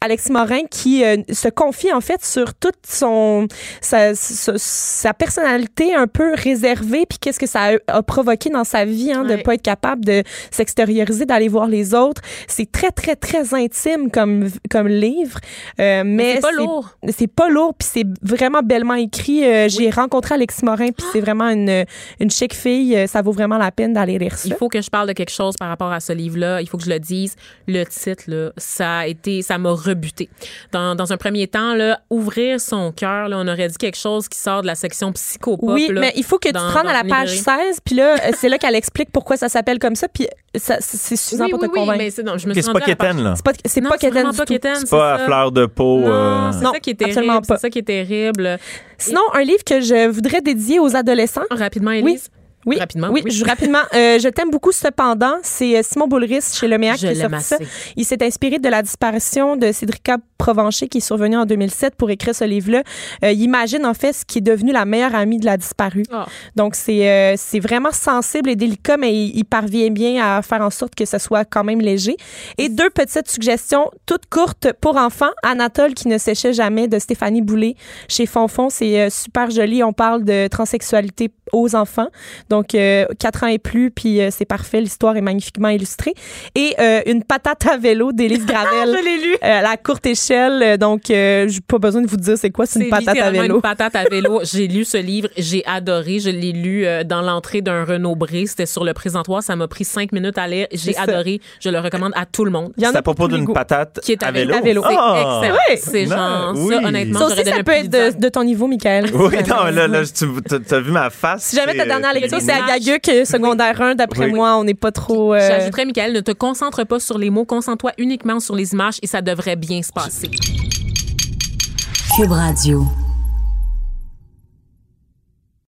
Alexis Morin qui se confie en fait sur toute son sa, sa, sa personnalité un peu réservée puis qu'est-ce que ça a, a provoqué dans sa vie hein, de Ouais. pas être capable de s'extérioriser d'aller voir les autres c'est très très très intime comme comme livre euh, mais c'est pas lourd. c'est pas lourd puis c'est vraiment bellement écrit Euh, j'ai rencontré Alexis Morin puis c'est vraiment une une chic fille Euh, ça vaut vraiment la peine d'aller lire ça Il faut que je parle de quelque chose par rapport à ce livre-là. Il faut que je le dise. Le titre, là, ça a été, ça m'a rebuté. Dans, dans un premier temps, là, ouvrir son cœur, là, on aurait dit quelque chose qui sort de la section psychopop. Oui, là, mais il faut que tu te rendes à la page librairie. 16, puis là, euh, c'est là qu'elle explique pourquoi ça s'appelle comme ça, puis ça, c'est suffisant Oui, pour oui, te oui, convaincre. mais c'est non, je me Ok, suis c'est pas quétaine, là. C'est pas, c'est Non, pas c'est pas tout. quétaine, C'est pas à fleur de peau. Non, euh, c'est Non, ça qui est terrible. absolument pas. C'est ça qui est terrible. Sinon, un livre que je voudrais dédier aux adolescents. Rapidement, Élise. Oui, Rapidement, oui, oui. je- rapidement. Euh, je t'aime beaucoup cependant. C'est euh, Simon Boulris chez Le Méac Je qui l'aime sort ça. Il s'est inspiré de la disparition de Cédrica Provencher qui est survenu en 2007 pour écrire ce livre-là. Euh, il imagine en fait ce qui est devenu la meilleure amie de la disparue. Ah. Donc c'est euh, c'est vraiment sensible et délicat, mais il, il parvient bien à faire en sorte que ce soit quand même léger. Et deux petites suggestions, toutes courtes pour enfants. Anatole qui ne séchait jamais de Stéphanie Boulay chez Fonfon, c'est euh, super joli. On parle de transsexualité aux enfants, donc 4 ans et plus, puis c'est parfait. L'histoire est magnifiquement illustrée. Et une patate à vélo d'Élise Gravel. Je l'ai lu. La courte échelle, euh, donc euh, j'ai pas besoin de vous dire c'est quoi, c'est une patate à vélo. une patate à vélo. J'ai lu ce livre, j'ai adoré. Je l'ai lu euh, dans l'entrée d'un Renault Bré. C'était sur le présentoir. Ça m'a pris cinq minutes à lire. J'ai adoré. Je le recommande à tout le monde. C'est à propos d'une patate Qui est à vélo? à vélo. C'est Ah! excellent. Oui. C'est genre, oui. ça, honnêtement, Ça aussi, ça un peut être de, de ton niveau, Michael. Oui, non, là, là, tu as vu ma face. Si jamais ta dernière lecture, c'est à. Gaguc, euh, secondaire 1, d'après moi, on n'est pas trop... euh, J'ajouterais, Michael, ne te concentre pas sur les mots, concentre-toi uniquement sur les images et ça devrait bien se passer. Cube Radio.